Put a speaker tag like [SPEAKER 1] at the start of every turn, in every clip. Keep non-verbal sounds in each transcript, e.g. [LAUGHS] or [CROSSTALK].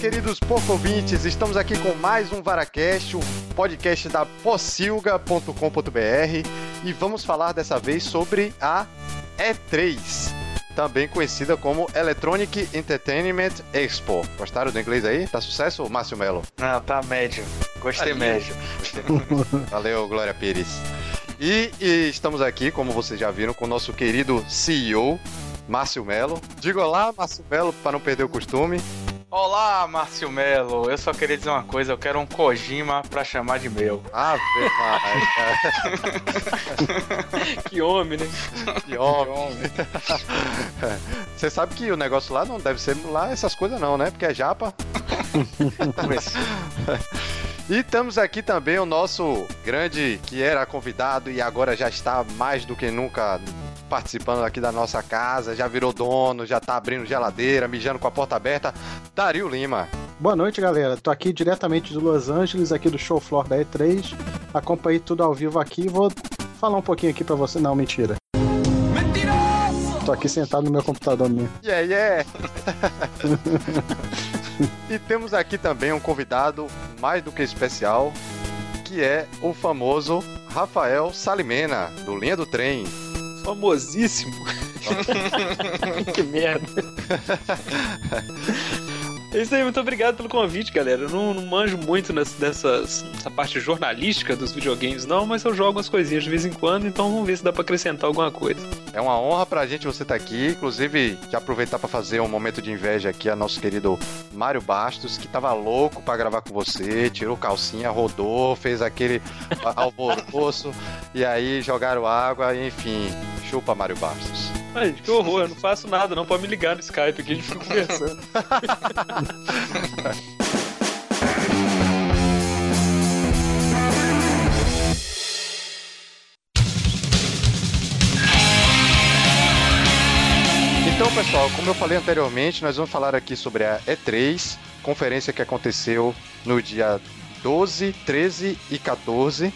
[SPEAKER 1] Queridos pouco ouvintes, estamos aqui com mais um Varacast, o podcast da pocilga.com.br e vamos falar dessa vez sobre a E3, também conhecida como Electronic Entertainment Expo. Gostaram do inglês aí? Tá sucesso, Márcio Melo?
[SPEAKER 2] Não, tá médio. Gostei
[SPEAKER 1] Ali.
[SPEAKER 2] médio. [LAUGHS]
[SPEAKER 1] Valeu, Glória Pires. E, e estamos aqui, como vocês já viram, com o nosso querido CEO, Márcio Melo. Diga olá, Márcio Melo, para não perder o costume.
[SPEAKER 2] Olá, Márcio Melo. Eu só queria dizer uma coisa, eu quero um Kojima pra chamar de meu. [LAUGHS]
[SPEAKER 1] Ave Maria, [LAUGHS]
[SPEAKER 3] Que homem, né?
[SPEAKER 1] que homem. Você sabe que o negócio lá não deve ser lá essas coisas não, né? Porque é japa. [LAUGHS] E temos aqui também o nosso grande, que era convidado e agora já está mais do que nunca participando aqui da nossa casa, já virou dono, já tá abrindo geladeira, mijando com a porta aberta, Dario Lima.
[SPEAKER 4] Boa noite, galera. Tô aqui diretamente de Los Angeles, aqui do show floor da E3. Acompanhei tudo ao vivo aqui e vou falar um pouquinho aqui pra você. Não, mentira. Tô aqui sentado no meu computador mesmo. [LAUGHS]
[SPEAKER 1] Yeah, yeah! [LAUGHS] e temos aqui também um convidado mais do que especial, que é o famoso Rafael Salimena, do Linha do Trem.
[SPEAKER 3] Famosíssimo. [LAUGHS] [LAUGHS] que merda. [LAUGHS] É isso aí, muito obrigado pelo convite, galera. Eu não, não manjo muito nessa, dessas, nessa parte jornalística dos videogames, não, mas eu jogo umas coisinhas de vez em quando, então vamos ver se dá pra acrescentar alguma coisa.
[SPEAKER 1] É uma honra pra gente você estar aqui. Inclusive, que aproveitar pra fazer um momento de inveja aqui a nosso querido Mário Bastos, que tava louco pra gravar com você, tirou calcinha, rodou, fez aquele [LAUGHS] alvoroço, e aí jogaram água, enfim. Chupa, Mário Bastos.
[SPEAKER 3] Ai, que horror, eu não faço nada, não pode me ligar no Skype aqui, a gente fica conversando.
[SPEAKER 1] Então, pessoal, como eu falei anteriormente, nós vamos falar aqui sobre a E3, conferência que aconteceu no dia 12, 13 e 14.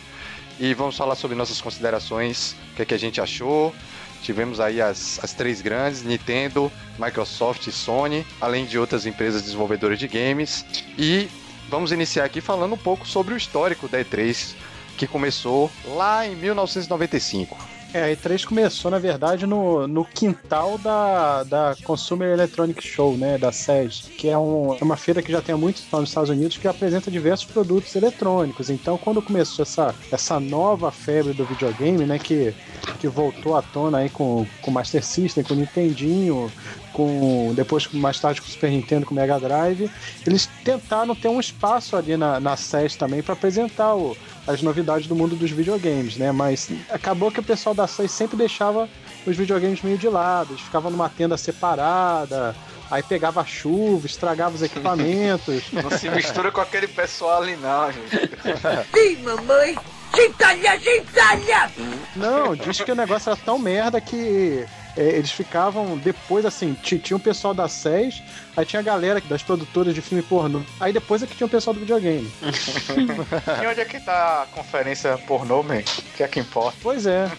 [SPEAKER 1] E vamos falar sobre nossas considerações, o que, é que a gente achou. Tivemos aí as, as três grandes, Nintendo, Microsoft e Sony, além de outras empresas desenvolvedoras de games. E vamos iniciar aqui falando um pouco sobre o histórico da E3, que começou lá em 1995.
[SPEAKER 4] É, a E3 começou, na verdade, no, no quintal da, da Consumer Electronic Show, né, da SES, que é, um, é uma feira que já tem muito tempo nos Estados Unidos, que apresenta diversos produtos eletrônicos. Então, quando começou essa, essa nova febre do videogame, né, que, que voltou à tona aí com o Master System, com o Nintendinho, com depois mais tarde com o Super Nintendo, com o Mega Drive, eles tentaram ter um espaço ali na, na SES também para apresentar o, as novidades do mundo dos videogames, né? Mas acabou que o pessoal da SES sempre deixava os videogames meio de lado, eles ficavam numa tenda separada, aí pegava chuva, estragava os equipamentos. [LAUGHS]
[SPEAKER 2] Não se mistura com aquele pessoal ali, não, gente. [LAUGHS]
[SPEAKER 5] Sim, mamãe! Gentalha, gentalha!
[SPEAKER 4] Não, diz que o negócio era tão merda que é, eles ficavam depois assim, ti- tinha o pessoal da SES, aí tinha a galera das produtoras de filme pornô, aí depois é que tinha o pessoal do videogame. [LAUGHS]
[SPEAKER 2] E onde é que tá a conferência pornô, man? Que é que importa?
[SPEAKER 4] Pois é.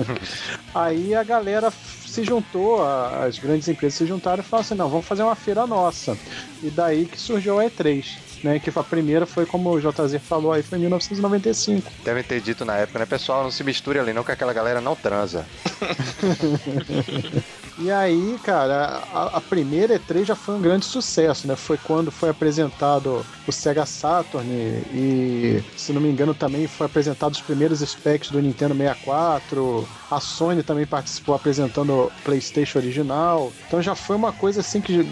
[SPEAKER 4] [LAUGHS] Aí a galera se juntou, as grandes empresas se juntaram e falaram assim: não, vamos fazer uma feira nossa. E daí que surgiu a E3. Né, que a primeira foi, como o JZ falou aí, foi em 1995.
[SPEAKER 1] Devem ter dito na época, né? Pessoal, não se misture ali não, que aquela galera não transa. [LAUGHS]
[SPEAKER 4] E aí, cara, a, a primeira E3 já foi um grande sucesso, né? Foi quando foi apresentado o Sega Saturn e, se não me engano, também foi apresentado os primeiros specs do Nintendo 64. A Sony também participou apresentando o PlayStation original. Então já foi uma coisa assim que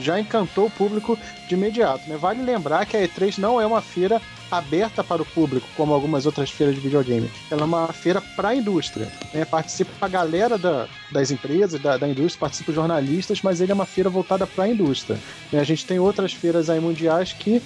[SPEAKER 4] já encantou o público de imediato, né? Vale lembrar que a E3 não é uma feira aberta para o público, como algumas outras feiras de videogame. Ela é uma feira para a indústria. Né? Participa a galera da, das empresas, da, da indústria, participa os jornalistas, mas ele é uma feira voltada para a indústria. Né? A gente tem outras feiras aí mundiais que,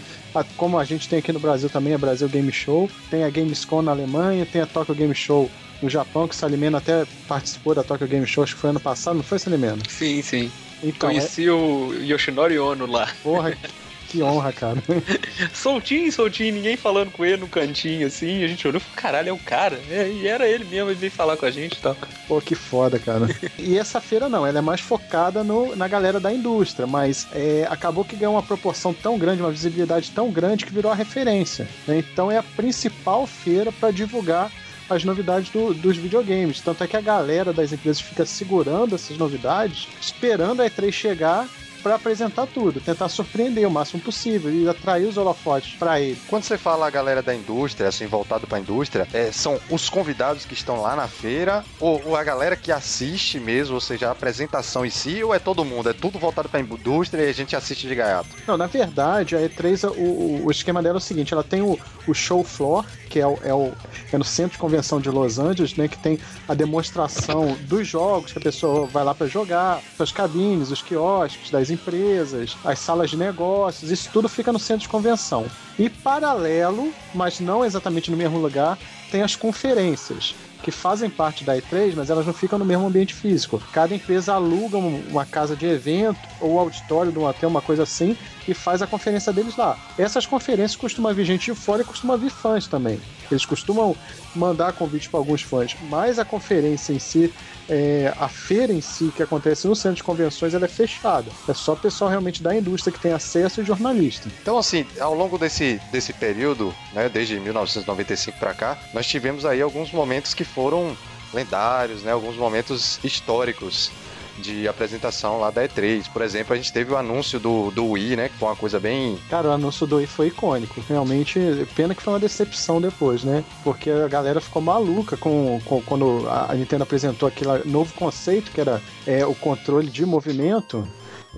[SPEAKER 4] como a gente tem aqui no Brasil também, a Brasil Game Show, tem a Gamescom na Alemanha, tem a Tokyo Game Show no Japão, que o Salimena até participou da Tokyo Game Show, acho que foi ano passado, não foi, Salimena?
[SPEAKER 3] Sim, sim.
[SPEAKER 4] Então, é,
[SPEAKER 3] Conheci o Yoshinori Ono lá.
[SPEAKER 4] porra, [LAUGHS] que honra, cara. [LAUGHS]
[SPEAKER 3] soltinho, soltinho, ninguém falando com ele no cantinho, assim. A gente olhou e falou, caralho, é o cara. É, e era ele mesmo, ele veio falar com a gente e tal.
[SPEAKER 4] Pô, que foda, cara. [LAUGHS] E essa feira não, ela é mais focada no, na galera da indústria, mas é, acabou que ganhou uma proporção tão grande, uma visibilidade tão grande que virou a referência. né? Então é a principal feira para divulgar as novidades do- dos videogames. Tanto é que a galera das empresas fica segurando essas novidades, esperando a E3 chegar para apresentar tudo, tentar surpreender o máximo possível e atrair os holofotes para ele.
[SPEAKER 1] Quando você fala a galera da indústria, assim, voltado pra indústria, é, são os convidados que estão lá na feira, ou, ou a galera que assiste mesmo, ou seja, a apresentação em si, ou é todo mundo? É tudo voltado pra indústria e a gente assiste de gaiato?
[SPEAKER 4] Não, na verdade, a E3, o, o- o esquema dela é o seguinte: ela tem o, o show floor, que é, o, é, o- é no centro de convenção de Los Angeles, né? Que tem a demonstração dos jogos que a pessoa vai lá para jogar, as cabines, os quiosques das empresas, as salas de negócios, isso tudo fica no centro de convenção. E paralelo, mas não exatamente no mesmo lugar, tem as conferências. Que fazem parte da E3, mas elas não ficam no mesmo ambiente físico. Cada empresa aluga um- uma casa de evento ou auditório de um hotel, uma coisa assim, e faz a conferência deles lá. Essas conferências costumam vir gente de fora e costuma vir fãs também. Eles costumam mandar convite para alguns fãs, mas a conferência em si, é, a feira em si que acontece no centro de convenções, ela é fechada. É só pessoal realmente da indústria que tem acesso e jornalista.
[SPEAKER 1] Então, assim, ao longo desse, desse período, né, desde 1995 pra cá, nós tivemos aí alguns momentos que foram lendários, né, alguns momentos históricos de apresentação lá da E3. Por exemplo, a gente teve o anúncio do, do Wii, né, que foi uma coisa bem
[SPEAKER 4] Cara, o anúncio do Wii foi icônico. Realmente, pena que foi uma decepção depois, né? Porque a galera ficou maluca com, com- quando a Nintendo apresentou aquele novo conceito que era é, o controle de movimento.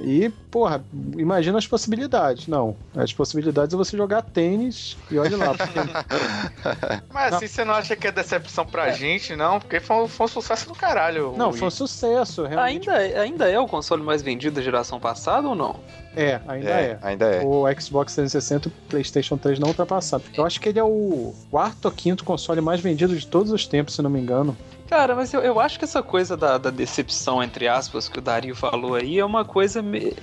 [SPEAKER 4] E, porra, imagina as possibilidades. Não, as possibilidades é você jogar tênis e olha lá. Porque [LAUGHS]
[SPEAKER 2] Mas assim, você não acha que é decepção pra gente, não? Porque foi, um- foi um sucesso do caralho.
[SPEAKER 4] Não,
[SPEAKER 2] Wii.
[SPEAKER 4] foi um sucesso, realmente.
[SPEAKER 3] Ainda, ainda é o console mais vendido da geração passada ou não?
[SPEAKER 4] É, ainda é.
[SPEAKER 1] ainda é.
[SPEAKER 4] O Xbox 360 e o PlayStation 3 não ultrapassaram. Eu acho que ele é o quarto ou quinto console mais vendido de todos os tempos, se não me engano.
[SPEAKER 3] Cara, mas eu, eu acho que essa coisa da, da decepção, entre aspas, que o Dario falou aí, é uma coisa. me-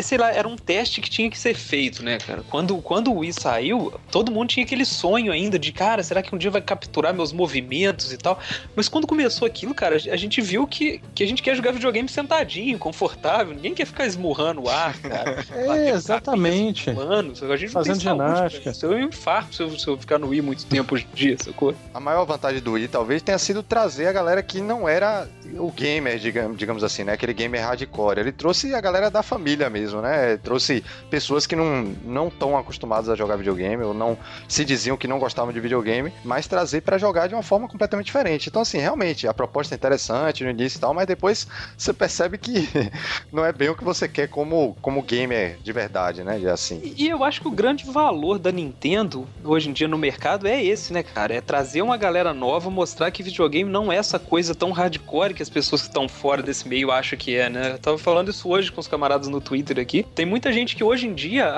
[SPEAKER 3] Sei lá, era um teste que tinha que ser feito, né, cara? Quando, quando o Wii saiu, todo mundo tinha aquele sonho ainda de, cara, será que um dia vai capturar meus movimentos e tal? Mas quando começou aquilo, cara, a gente viu que, que a gente quer jogar videogame sentadinho, confortável, ninguém quer ficar esmurrando o ar, cara. [LAUGHS]
[SPEAKER 4] É, exatamente.
[SPEAKER 3] Mano, a gente não
[SPEAKER 4] Fazendo ginástica.
[SPEAKER 3] Se eu infarto se eu, se eu ficar no Wii muito tempo hoje em dia, sacou?
[SPEAKER 1] A maior vantagem do Wii talvez tenha sido trazer a galera que não era o gamer, digamos, assim, né? Aquele gamer hardcore. Ele trouxe a galera da família mesmo, né? Trouxe pessoas que não estão acostumadas a jogar videogame ou não se diziam que não gostavam de videogame, mas trazer pra jogar de uma forma completamente diferente. Então, assim, realmente, a proposta é interessante no início e tal, mas depois você percebe que [LAUGHS] não é bem o que você quer como, como gamer de verdade, né? Assim.
[SPEAKER 3] E eu acho que o grande valor da Nintendo hoje em dia no mercado é esse, né, cara? É trazer uma galera nova, mostrar que videogame não é essa coisa tão hardcore que as pessoas que estão fora desse meio acham que é, né? Eu tava falando isso hoje com os camaradas no Twitter aqui. Tem muita gente que hoje em dia,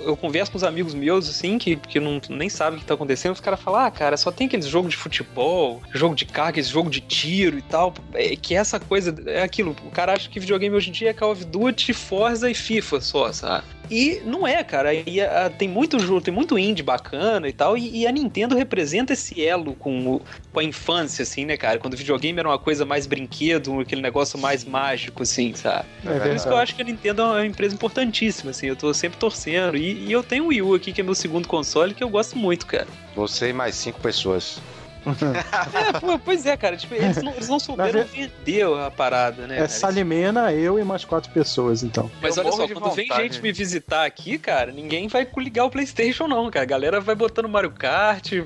[SPEAKER 3] eu converso com os amigos meus, assim, que, que não, nem sabem o que tá acontecendo, os caras falam, ah, cara, só tem aqueles jogos de futebol, jogo de carro, aqueles jogo de tiro e tal. É, que essa coisa, é aquilo, o cara acha que videogame hoje em dia é Call of Duty, Forza e FIFA só, sabe? E não é, cara. E a- tem muito jogo, tem muito indie bacana e tal. E, e a Nintendo representa esse elo com, o- com a infância, assim, né, cara? Quando o videogame era uma coisa mais brinquedo, aquele negócio mais mágico, assim, sabe?
[SPEAKER 4] É
[SPEAKER 3] Por isso que eu acho que a Nintendo é uma empresa importantíssima, assim. Eu tô sempre torcendo. E, e eu tenho o Wii U aqui, que é meu segundo console, que eu gosto muito, cara.
[SPEAKER 1] Você e mais cinco pessoas. [LAUGHS]
[SPEAKER 3] É, pô, pois é, cara. Tipo, eles não, eles não souberam vender a parada, né?
[SPEAKER 4] É
[SPEAKER 3] cara?
[SPEAKER 4] Salimena, eu e mais quatro pessoas, então.
[SPEAKER 3] Mas
[SPEAKER 2] Eu
[SPEAKER 3] olha só, quando vem
[SPEAKER 2] vontade.
[SPEAKER 3] gente me visitar aqui, cara, ninguém vai ligar o PlayStation, não, cara. A galera vai botando Mario Kart. [LAUGHS]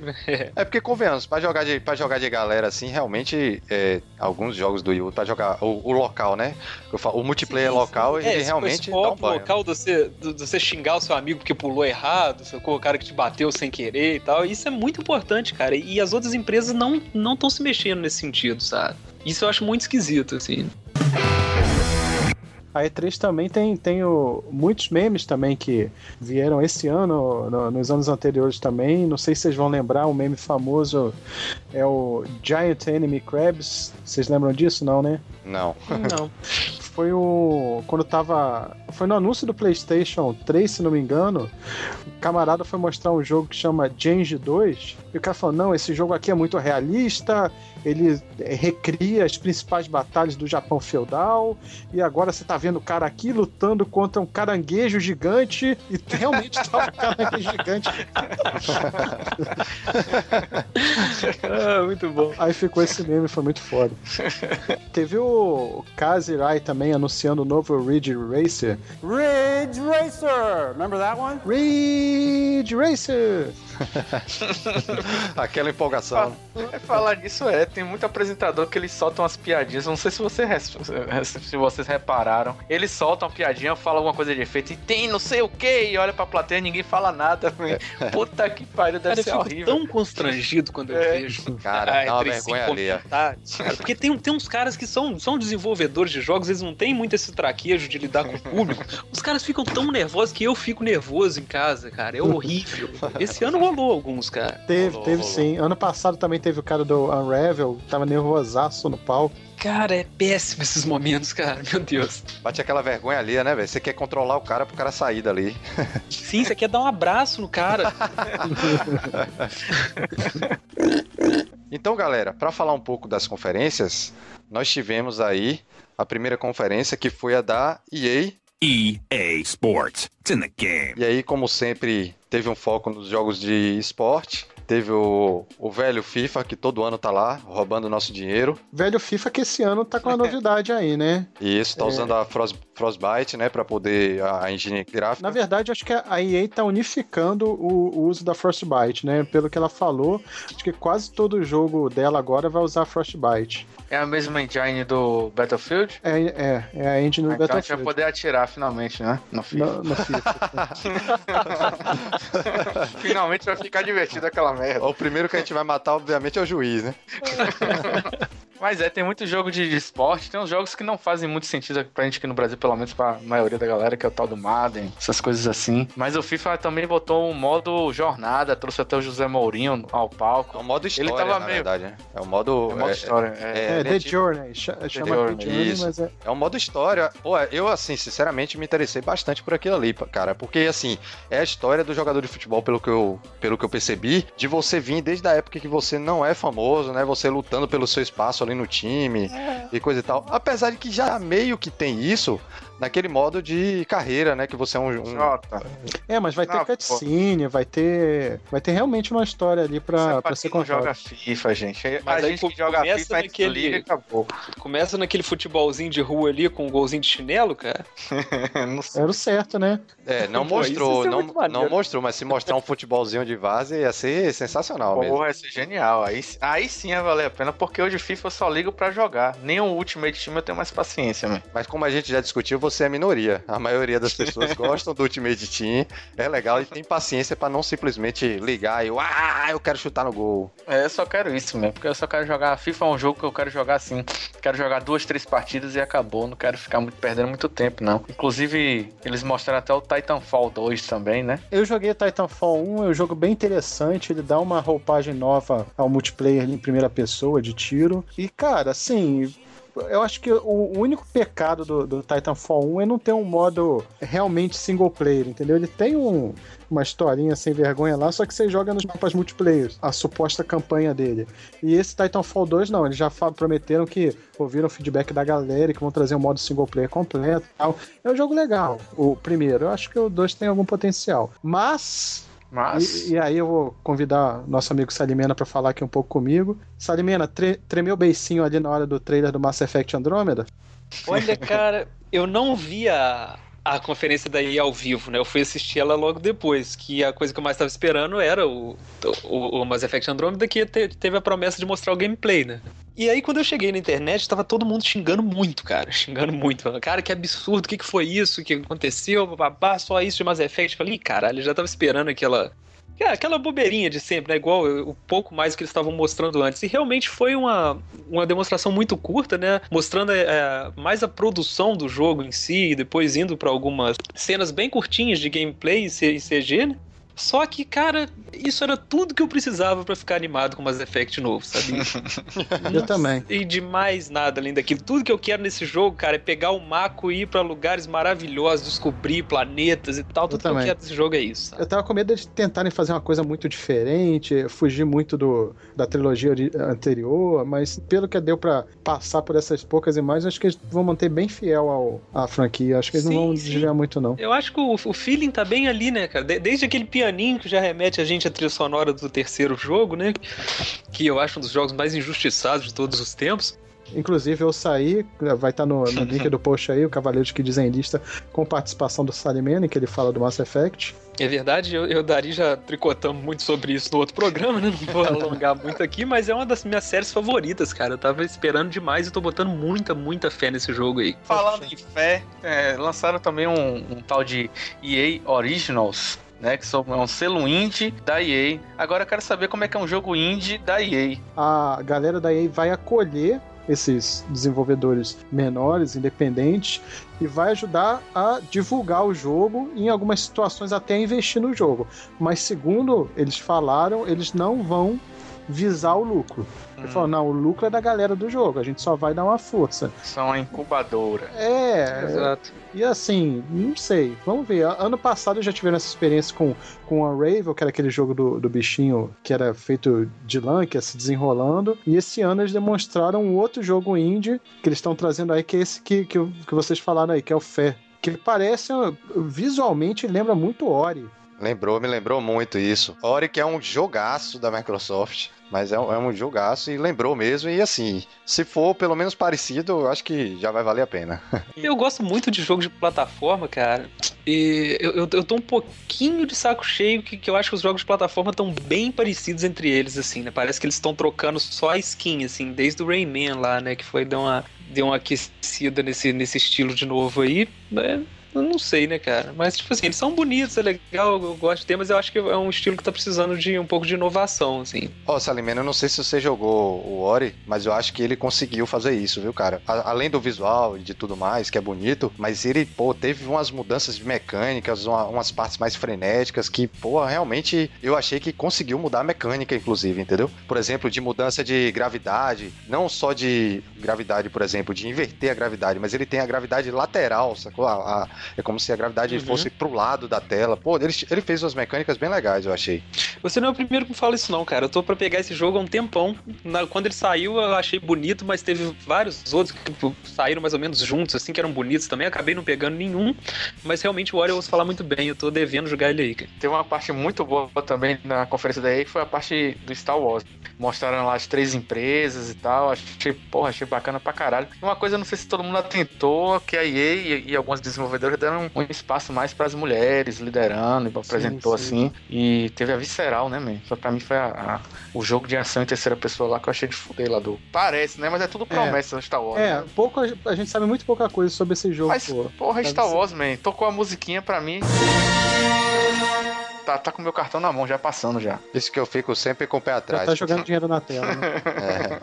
[SPEAKER 1] É porque, convenhamos, pra jogar de, pra jogar de galera assim, realmente, é, alguns jogos do Wii U, pra jogar o, o local, né? Eu falo, o multiplayer local, ele
[SPEAKER 3] é,
[SPEAKER 1] realmente dá um banho.
[SPEAKER 3] local de você, de você xingar o seu amigo porque pulou errado, sacou? o cara que te bateu sem querer e tal. Isso é muito importante, cara. E as outras empresas não não estão se mexendo nesse sentido, sabe? Isso eu acho muito esquisito, assim.
[SPEAKER 4] A E3 também tem, tem o- muitos memes também que vieram esse ano, no- nos anos anteriores também. Não sei se vocês vão lembrar, um meme famoso é o Giant Enemy Crabs. Vocês lembram disso? Não, né?
[SPEAKER 1] Não.
[SPEAKER 3] Não. [LAUGHS]
[SPEAKER 4] foi o. Quando tava. Foi no anúncio do PlayStation 3, se não me engano. O camarada foi mostrar um jogo que chama Change 2. E o cara falou: não, esse jogo aqui é muito realista. Ele é, recria as principais batalhas do Japão feudal. E agora você tá vendo o cara aqui lutando contra um caranguejo gigante. E realmente tá um caranguejo gigante. [LAUGHS]
[SPEAKER 3] Ah, muito bom.
[SPEAKER 4] Aí ficou esse meme, foi muito foda. Teve o Kazirai também anunciando o novo Ridge Racer.
[SPEAKER 6] Ridge Racer! Remember that one?
[SPEAKER 4] Ridge Racer! [LAUGHS]
[SPEAKER 1] Aquela empolgação.
[SPEAKER 2] Falar disso é, tem muito apresentador que eles soltam as piadinhas. Não sei se, você, se vocês repararam. Eles soltam uma piadinha, falam alguma coisa de efeito e tem não sei o que, e olha pra plateia e ninguém fala nada. velho. Puta que pariu, deve
[SPEAKER 3] Cara, eu
[SPEAKER 2] ser
[SPEAKER 3] fico
[SPEAKER 2] horrível.
[SPEAKER 3] tão constrangido quando eu
[SPEAKER 2] É.
[SPEAKER 3] vejo. [LAUGHS]
[SPEAKER 1] Cara, dá uma vergonha alheia.
[SPEAKER 3] Porque tem, tem uns caras que são, são desenvolvedores de jogos, eles não têm muito esse traquejo de lidar com o público. Os caras ficam tão nervosos que eu fico nervoso em casa, cara. É horrível. Esse ano rolou alguns, cara.
[SPEAKER 4] Teve,
[SPEAKER 1] Rolou,
[SPEAKER 4] teve
[SPEAKER 1] rolou.
[SPEAKER 4] sim. Ano passado também teve o cara do Unravel, tava nervosaço no palco.
[SPEAKER 3] Cara, é péssimo esses momentos, cara. Meu Deus.
[SPEAKER 1] Bate aquela vergonha ali, né, velho? Você quer controlar o cara pro cara sair dali.
[SPEAKER 3] Sim, você quer dar um abraço no cara. [LAUGHS]
[SPEAKER 1] Então, galera, para falar um pouco das conferências, nós tivemos aí a primeira conferência que foi a da EA.
[SPEAKER 7] EA Sports. It's in the game.
[SPEAKER 1] E aí, como sempre, teve um foco nos jogos de esporte. Teve o, o velho FIFA, que todo ano tá lá, roubando nosso dinheiro.
[SPEAKER 4] Velho FIFA que esse ano tá com uma [LAUGHS] novidade aí, né?
[SPEAKER 1] E isso tá
[SPEAKER 4] É.
[SPEAKER 1] usando a Frost, Frostbite, né, para poder a engine gráfica.
[SPEAKER 4] Na verdade, acho que a EA tá unificando o, o uso da Frostbite, né? Pelo que ela falou, acho que quase todo jogo dela agora vai usar Frostbite.
[SPEAKER 2] É a mesma engine do Battlefield?
[SPEAKER 4] É, é, é a engine do
[SPEAKER 2] Ah, então a gente vai
[SPEAKER 4] Battlefield.
[SPEAKER 2] poder atirar finalmente, né? No FIFA.
[SPEAKER 4] No, no FIFA. [LAUGHS]
[SPEAKER 2] finalmente vai ficar divertido aquela merda.
[SPEAKER 1] O primeiro que a gente vai matar, obviamente, é o juiz, né? [LAUGHS]
[SPEAKER 2] Mas é, tem muito jogo de, de esporte, tem uns jogos que não fazem muito sentido pra gente aqui no Brasil, pelo menos pra maioria da galera, que é o tal do Madden, essas coisas assim. Mas o FIFA também botou um modo jornada, trouxe até o José Mourinho ao
[SPEAKER 1] É
[SPEAKER 2] palco.
[SPEAKER 1] o modo história,
[SPEAKER 2] tava
[SPEAKER 1] na
[SPEAKER 2] meio-
[SPEAKER 1] verdade. né? É o modo...
[SPEAKER 2] É modo
[SPEAKER 1] é-
[SPEAKER 2] história. É,
[SPEAKER 1] é-
[SPEAKER 4] É,
[SPEAKER 1] ele
[SPEAKER 4] The
[SPEAKER 1] tipo-
[SPEAKER 4] Journey. cha- Chama The Journey,
[SPEAKER 1] isso.
[SPEAKER 4] mas é.
[SPEAKER 1] É um modo história. Pô, eu, assim, sinceramente, me interessei bastante por aquilo ali, cara. Porque, assim, é a história do jogador de futebol, pelo que eu, pelo que eu percebi, de você vir desde a época que você não é famoso, né? Você lutando pelo seu espaço ali no time e coisa e tal. Apesar de que já meio que tem isso naquele modo de carreira, né? Que você é um. um-
[SPEAKER 2] Jota.
[SPEAKER 4] É, mas vai ter
[SPEAKER 2] Ah, pô.
[SPEAKER 4] cutscene, vai ter. Vai ter realmente uma história ali pra,
[SPEAKER 2] é
[SPEAKER 4] pra
[SPEAKER 2] pra
[SPEAKER 4] ser contada.
[SPEAKER 2] joga FIFA, gente.
[SPEAKER 3] Mas
[SPEAKER 2] a
[SPEAKER 3] aí
[SPEAKER 2] gente que joga
[SPEAKER 3] começa
[SPEAKER 2] FIFA,
[SPEAKER 3] naquele-
[SPEAKER 2] liga e acabou.
[SPEAKER 3] Começa naquele futebolzinho de rua ali com um golzinho de chinelo, cara. [LAUGHS]
[SPEAKER 2] não sei.
[SPEAKER 4] Era o certo, né?
[SPEAKER 1] É, não [LAUGHS]
[SPEAKER 3] Pô,
[SPEAKER 1] mostrou,
[SPEAKER 3] é
[SPEAKER 1] não, não mostrou, mas se mostrar um futebolzinho de vaza ia ser sensacional mesmo.
[SPEAKER 2] Porra, ia ser genial. Aí, aí sim ia valer a pena, porque hoje FIFA eu só ligo pra jogar. Nem o Ultimate Team eu tenho mais paciência, mano.
[SPEAKER 1] Mas como a gente já discutiu, você é a minoria. A maioria das [LAUGHS] pessoas gostam do Ultimate Team, é legal e tem paciência pra não simplesmente ligar e ah, eu quero chutar no gol.
[SPEAKER 2] É, eu só quero isso mesmo, porque eu só quero jogar. FIFA é um jogo que eu quero jogar assim. Quero jogar duas, três partidas e acabou. Não quero ficar muito, perdendo muito tempo, não. Inclusive, eles mostraram até o Titanfall 2 também, né?
[SPEAKER 4] Eu joguei Titanfall 1, é um jogo bem interessante, ele dá uma roupagem nova ao multiplayer em primeira pessoa, de tiro. E, cara, assim, eu acho que o único pecado do, do Titanfall 1 é não ter um modo realmente single player, entendeu? Ele tem um- uma historinha sem vergonha lá, só que você joga nos mapas multiplayer, a suposta campanha dele. E esse Titanfall 2 não, eles já prometeram que ouviram feedback da galera e que vão trazer um modo single player completo e tal. É um jogo legal, o primeiro. Eu acho que o 2 tem algum potencial. Mas
[SPEAKER 2] Mas.
[SPEAKER 4] e, e aí eu vou convidar nosso amigo Salimena pra falar aqui um pouco comigo. Salimena, tre tremeu o beicinho ali na hora do trailer do Mass Effect Andromeda?
[SPEAKER 3] Olha, [LAUGHS] cara, eu não vi a, a conferência da EA ao vivo, né? Eu fui assistir ela logo depois, que a coisa que eu mais estava esperando era o, o, o Mass Effect Andromeda, que te- teve a promessa de mostrar o gameplay, né? E aí, quando eu cheguei na internet, tava todo mundo xingando muito, cara. Xingando muito. Falando, cara, que absurdo, o que, que foi isso? O que aconteceu? Babá, só isso de Mass Effect. Falei, "Ih, caralho, já tava esperando aquela. É, aquela bobeirinha de sempre, né? Igual o pouco mais que eles estavam mostrando antes. E realmente foi uma, uma demonstração muito curta, né? Mostrando é, mais a produção do jogo em si, e depois indo pra algumas cenas bem curtinhas de gameplay e CG, né? Só que, cara, isso era tudo que eu precisava pra ficar animado com Mass Effect novo, sabe? [LAUGHS]
[SPEAKER 4] Eu também.
[SPEAKER 3] E de mais nada além daquilo. Tudo que eu quero nesse jogo, cara, é pegar o Mako e ir pra lugares maravilhosos, descobrir planetas e tal. Tudo que eu
[SPEAKER 4] também.
[SPEAKER 3] quero desse jogo é isso. sabe?
[SPEAKER 4] Eu tava com medo de tentarem fazer uma coisa muito diferente, fugir muito do, da trilogia anterior, mas pelo que deu pra passar por essas poucas imagens, acho que eles vão manter bem fiel ao, à franquia. Acho que eles
[SPEAKER 3] Sim,
[SPEAKER 4] não vão desviar muito, não.
[SPEAKER 3] Eu acho que o, o feeling tá bem ali, né, cara? De- desde aquele pianinho que já remete a gente à trilha sonora do terceiro jogo, né? Que eu acho um dos jogos mais injustiçados de todos os tempos.
[SPEAKER 4] Inclusive, eu saí, vai estar no, no [LAUGHS] link do post aí, o Cavaleiros que Dizem Lista, com participação do Salimene, que ele fala do Mass Effect.
[SPEAKER 3] É verdade, eu, eu e o Dari já tricotamos muito sobre isso no outro programa, né? Não vou alongar [LAUGHS] muito aqui, mas é uma das minhas séries favoritas, cara. Eu tava esperando demais e tô botando muita, muita fé nesse jogo aí.
[SPEAKER 2] Falando em fé, é, lançaram também um, um tal de EA Originals. Né, que são, é um selo indie da EA. Agora eu quero saber como é que é um jogo indie da EA.
[SPEAKER 4] A galera da EA vai acolher esses desenvolvedores menores, independentes, e vai ajudar a divulgar o jogo em algumas situações, até investir no jogo. Mas, segundo eles falaram, eles não vão visar o lucro. Ele
[SPEAKER 2] Hum,
[SPEAKER 4] falou, não, o lucro é da galera do jogo, a gente só vai dar uma força.
[SPEAKER 2] são a incubadora.
[SPEAKER 4] É,
[SPEAKER 3] Exato.
[SPEAKER 4] e assim, não sei, vamos ver. Ano passado eu já tiveram essa experiência com, com Unravel, que era aquele jogo do, do bichinho que era feito de lã, que ia se desenrolando. E esse ano eles demonstraram um outro jogo indie que eles estão trazendo aí, que é esse que, que, que vocês falaram aí, que é o Fé. Que parece, visualmente, lembra muito Ori.
[SPEAKER 1] Lembrou, me lembrou muito isso. Ori que é um jogaço da Microsoft, mas é um, é um jogaço e lembrou mesmo. E assim, se for pelo menos parecido, eu acho que já vai valer a pena. [LAUGHS]
[SPEAKER 3] Eu gosto muito de jogo de plataforma, cara. E eu, eu, eu tô um pouquinho de saco cheio que, que eu acho que os jogos de plataforma estão bem parecidos entre eles, assim, né? Parece que eles estão trocando só a skin, assim, desde o Rayman lá, né? Que foi dar uma, deu uma aquecida nesse, nesse estilo de novo aí. Né? Eu não sei, né, cara? Mas, tipo assim, eles são bonitos, é legal, eu gosto de ter, mas eu acho que é um estilo que tá precisando de um pouco de inovação, assim.
[SPEAKER 1] Ó, Salimena, eu não sei se você jogou o Ori, mas eu acho que ele conseguiu fazer isso, viu, cara? A- além do visual e de tudo mais, que é bonito, mas ele, pô, teve umas mudanças de mecânicas, uma- umas partes mais frenéticas que, pô, realmente eu achei que conseguiu mudar a mecânica, inclusive, entendeu? Por exemplo, de mudança de gravidade, não só de gravidade, por exemplo, de inverter a gravidade, mas ele tem a gravidade lateral, sacou? A- a- é como se a gravidade
[SPEAKER 3] Uhum.
[SPEAKER 1] fosse pro lado da tela. Pô, ele, ele fez umas mecânicas bem legais, eu achei.
[SPEAKER 3] Você não é o primeiro que fala isso, não, cara. Eu tô pra pegar esse jogo há um tempão. Na- quando ele saiu, eu achei bonito, mas teve vários outros que tipo, saíram mais ou menos juntos, assim, que eram bonitos também. Acabei não pegando nenhum. Mas realmente o Ori eu ouço falar muito bem. Eu tô devendo jogar ele aí, cara.
[SPEAKER 2] Teve uma parte muito boa também na conferência da EA, que foi a parte do Star Wars. Mostraram lá as três empresas e tal. Achei, porra, achei bacana pra caralho. Uma coisa, não sei se todo mundo atentou, que a EA e, e alguns desenvolvedores deram um espaço mais pras mulheres liderando, e apresentou
[SPEAKER 4] sim.
[SPEAKER 2] assim. E teve a Visceral, né, man? Só pra mim foi a, a- o jogo de ação em terceira pessoa lá que eu achei de fuder lá do. Parece, né? Mas é tudo promessa no Star Wars.
[SPEAKER 4] É,
[SPEAKER 2] né?
[SPEAKER 4] pouco, a gente sabe muito pouca coisa sobre esse jogo.
[SPEAKER 2] Mas,
[SPEAKER 4] pô.
[SPEAKER 2] porra, Star. Wars, man. Tocou a musiquinha pra mim. Tá, tá com o meu cartão na mão, já passando já.
[SPEAKER 1] Isso que eu fico sempre com o pé
[SPEAKER 4] Já
[SPEAKER 1] atrás.
[SPEAKER 4] tá jogando dinheiro na tela, né?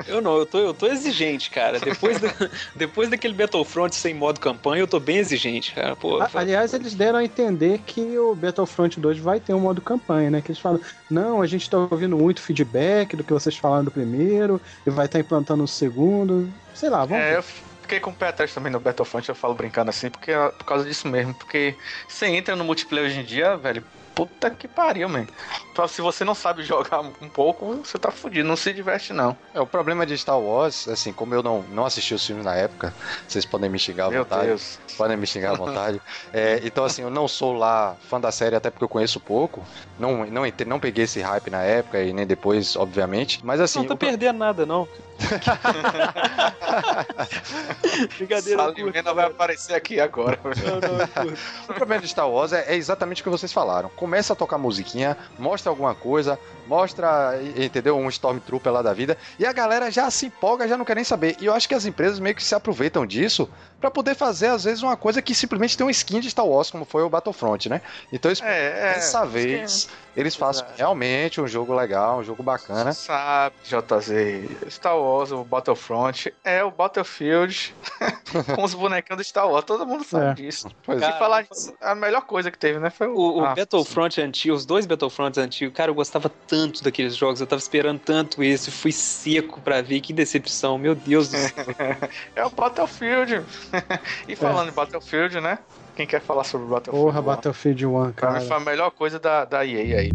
[SPEAKER 1] É.
[SPEAKER 3] Eu não, eu tô, eu tô exigente, cara. Depois, da- [LAUGHS] depois daquele Battlefront sem modo campanha, eu tô bem exigente, cara. Pô,
[SPEAKER 4] A- Aliás, eles deram a entender que o Battlefront 2 vai ter um modo campanha, né? Que eles falam, não, a gente tá ouvindo muito feedback do que vocês falaram do primeiro, e vai estar implantando o segundo. Sei lá, vamos
[SPEAKER 2] É,
[SPEAKER 4] ver.
[SPEAKER 2] eu fiquei com o pé atrás também no Battlefront, eu falo brincando assim, porque por causa disso mesmo. Porque você entra no multiplayer hoje em dia, velho. Puta que pariu, man. Então, se você não sabe jogar um pouco, você tá fudido, não se diverte, não.
[SPEAKER 1] É, o problema de Star Wars, assim, como eu não, não assisti os filmes na época, vocês podem me xingar à
[SPEAKER 2] Meu
[SPEAKER 1] vontade.
[SPEAKER 2] Deus.
[SPEAKER 1] Podem me xingar à vontade. É, então, assim, eu não sou lá fã da série, até porque eu conheço pouco. Não, não, não peguei esse hype na época e nem depois, obviamente. Mas assim.
[SPEAKER 3] não tá
[SPEAKER 1] o pro-
[SPEAKER 3] perdendo nada, não. [LAUGHS] Brincadeira.
[SPEAKER 2] Salimena vai aparecer aqui agora.
[SPEAKER 3] Não, não.
[SPEAKER 1] O problema de Star Wars é, é exatamente o que vocês falaram. Começa a tocar musiquinha, mostra alguma coisa, mostra, entendeu? Um Stormtrooper lá da vida, e a galera já se empolga, já não quer nem saber. E eu acho que as empresas meio que se aproveitam disso pra poder fazer, às vezes, uma coisa que simplesmente tem um skin de Star Wars, como foi o Battlefront, né? Então, isso,
[SPEAKER 2] É, é.
[SPEAKER 1] dessa
[SPEAKER 2] que-
[SPEAKER 1] vez, eles façam
[SPEAKER 2] Exato.
[SPEAKER 1] realmente um jogo legal, um jogo bacana.
[SPEAKER 2] Sabe, JZ, Star Wars, o Battlefront, é o Battlefield [LAUGHS] com os bonequinhos do Star Wars. Todo mundo sabe
[SPEAKER 4] É.
[SPEAKER 2] disso.
[SPEAKER 1] Pois
[SPEAKER 2] Se
[SPEAKER 1] é.
[SPEAKER 3] Cara,
[SPEAKER 2] falar a melhor coisa que teve, né? Foi o,
[SPEAKER 3] O, o
[SPEAKER 2] ah,
[SPEAKER 3] Battlefront antigo, os dois Battlefronts antigos, cara, eu gostava tanto daqueles jogos, eu tava esperando tanto esse, fui seco pra ver, que decepção, meu Deus do céu. [LAUGHS]
[SPEAKER 2] É o Battlefield. [LAUGHS] e falando em Battlefield, né? Quem quer falar sobre o Battlefield?
[SPEAKER 4] Porra,
[SPEAKER 2] One?
[SPEAKER 4] Battlefield 1,
[SPEAKER 2] Pra
[SPEAKER 4] cara.
[SPEAKER 2] mim foi a melhor coisa da, da EA aí.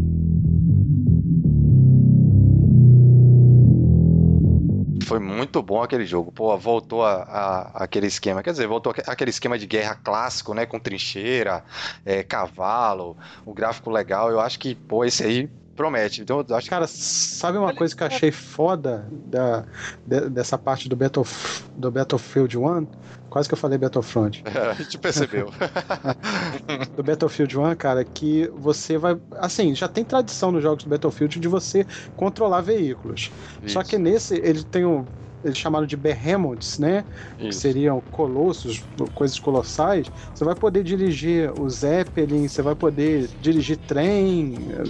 [SPEAKER 1] Foi muito bom aquele jogo. Pô, voltou a, a- aquele esquema. Quer dizer, voltou aque- aquele esquema de guerra clássico, né? Com trincheira, é, cavalo, o gráfico legal. Eu acho que, pô, esse aí promete. Então, acho que
[SPEAKER 4] Cara, sabe uma coisa que eu achei foda da, de- dessa parte do, Battle, do Battlefield 1? Quase que eu falei Battlefront. [LAUGHS]
[SPEAKER 1] a gente percebeu. [LAUGHS]
[SPEAKER 4] Do Battlefield 1, cara, que você vai. Assim, já tem tradição nos jogos do Battlefield de você controlar veículos. Só
[SPEAKER 1] Isso,
[SPEAKER 4] que nesse, ele tem um. Eles chamaram de Behemoths, né? Que
[SPEAKER 1] isso.
[SPEAKER 4] seriam colossos, coisas colossais. Você vai poder dirigir o Zeppelin, você vai poder dirigir trem, eh,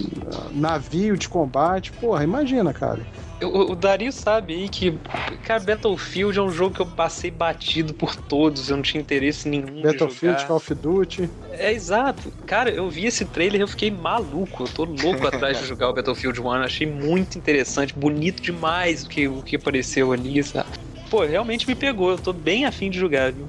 [SPEAKER 4] navio de combate. Porra, imagina, cara.
[SPEAKER 3] O, o Dario sabe aí que, cara, Battlefield é um jogo que eu passei batido por todos, eu não tinha interesse nenhum
[SPEAKER 4] Battlefield. Call of Duty.
[SPEAKER 3] É exato. Cara, eu vi esse trailer e eu fiquei maluco. Eu tô louco atrás de jogar o Battlefield 1. Achei muito interessante, bonito demais o que, o que apareceu ali, sabe? Pô, realmente me pegou. Eu tô bem afim de jogar, viu?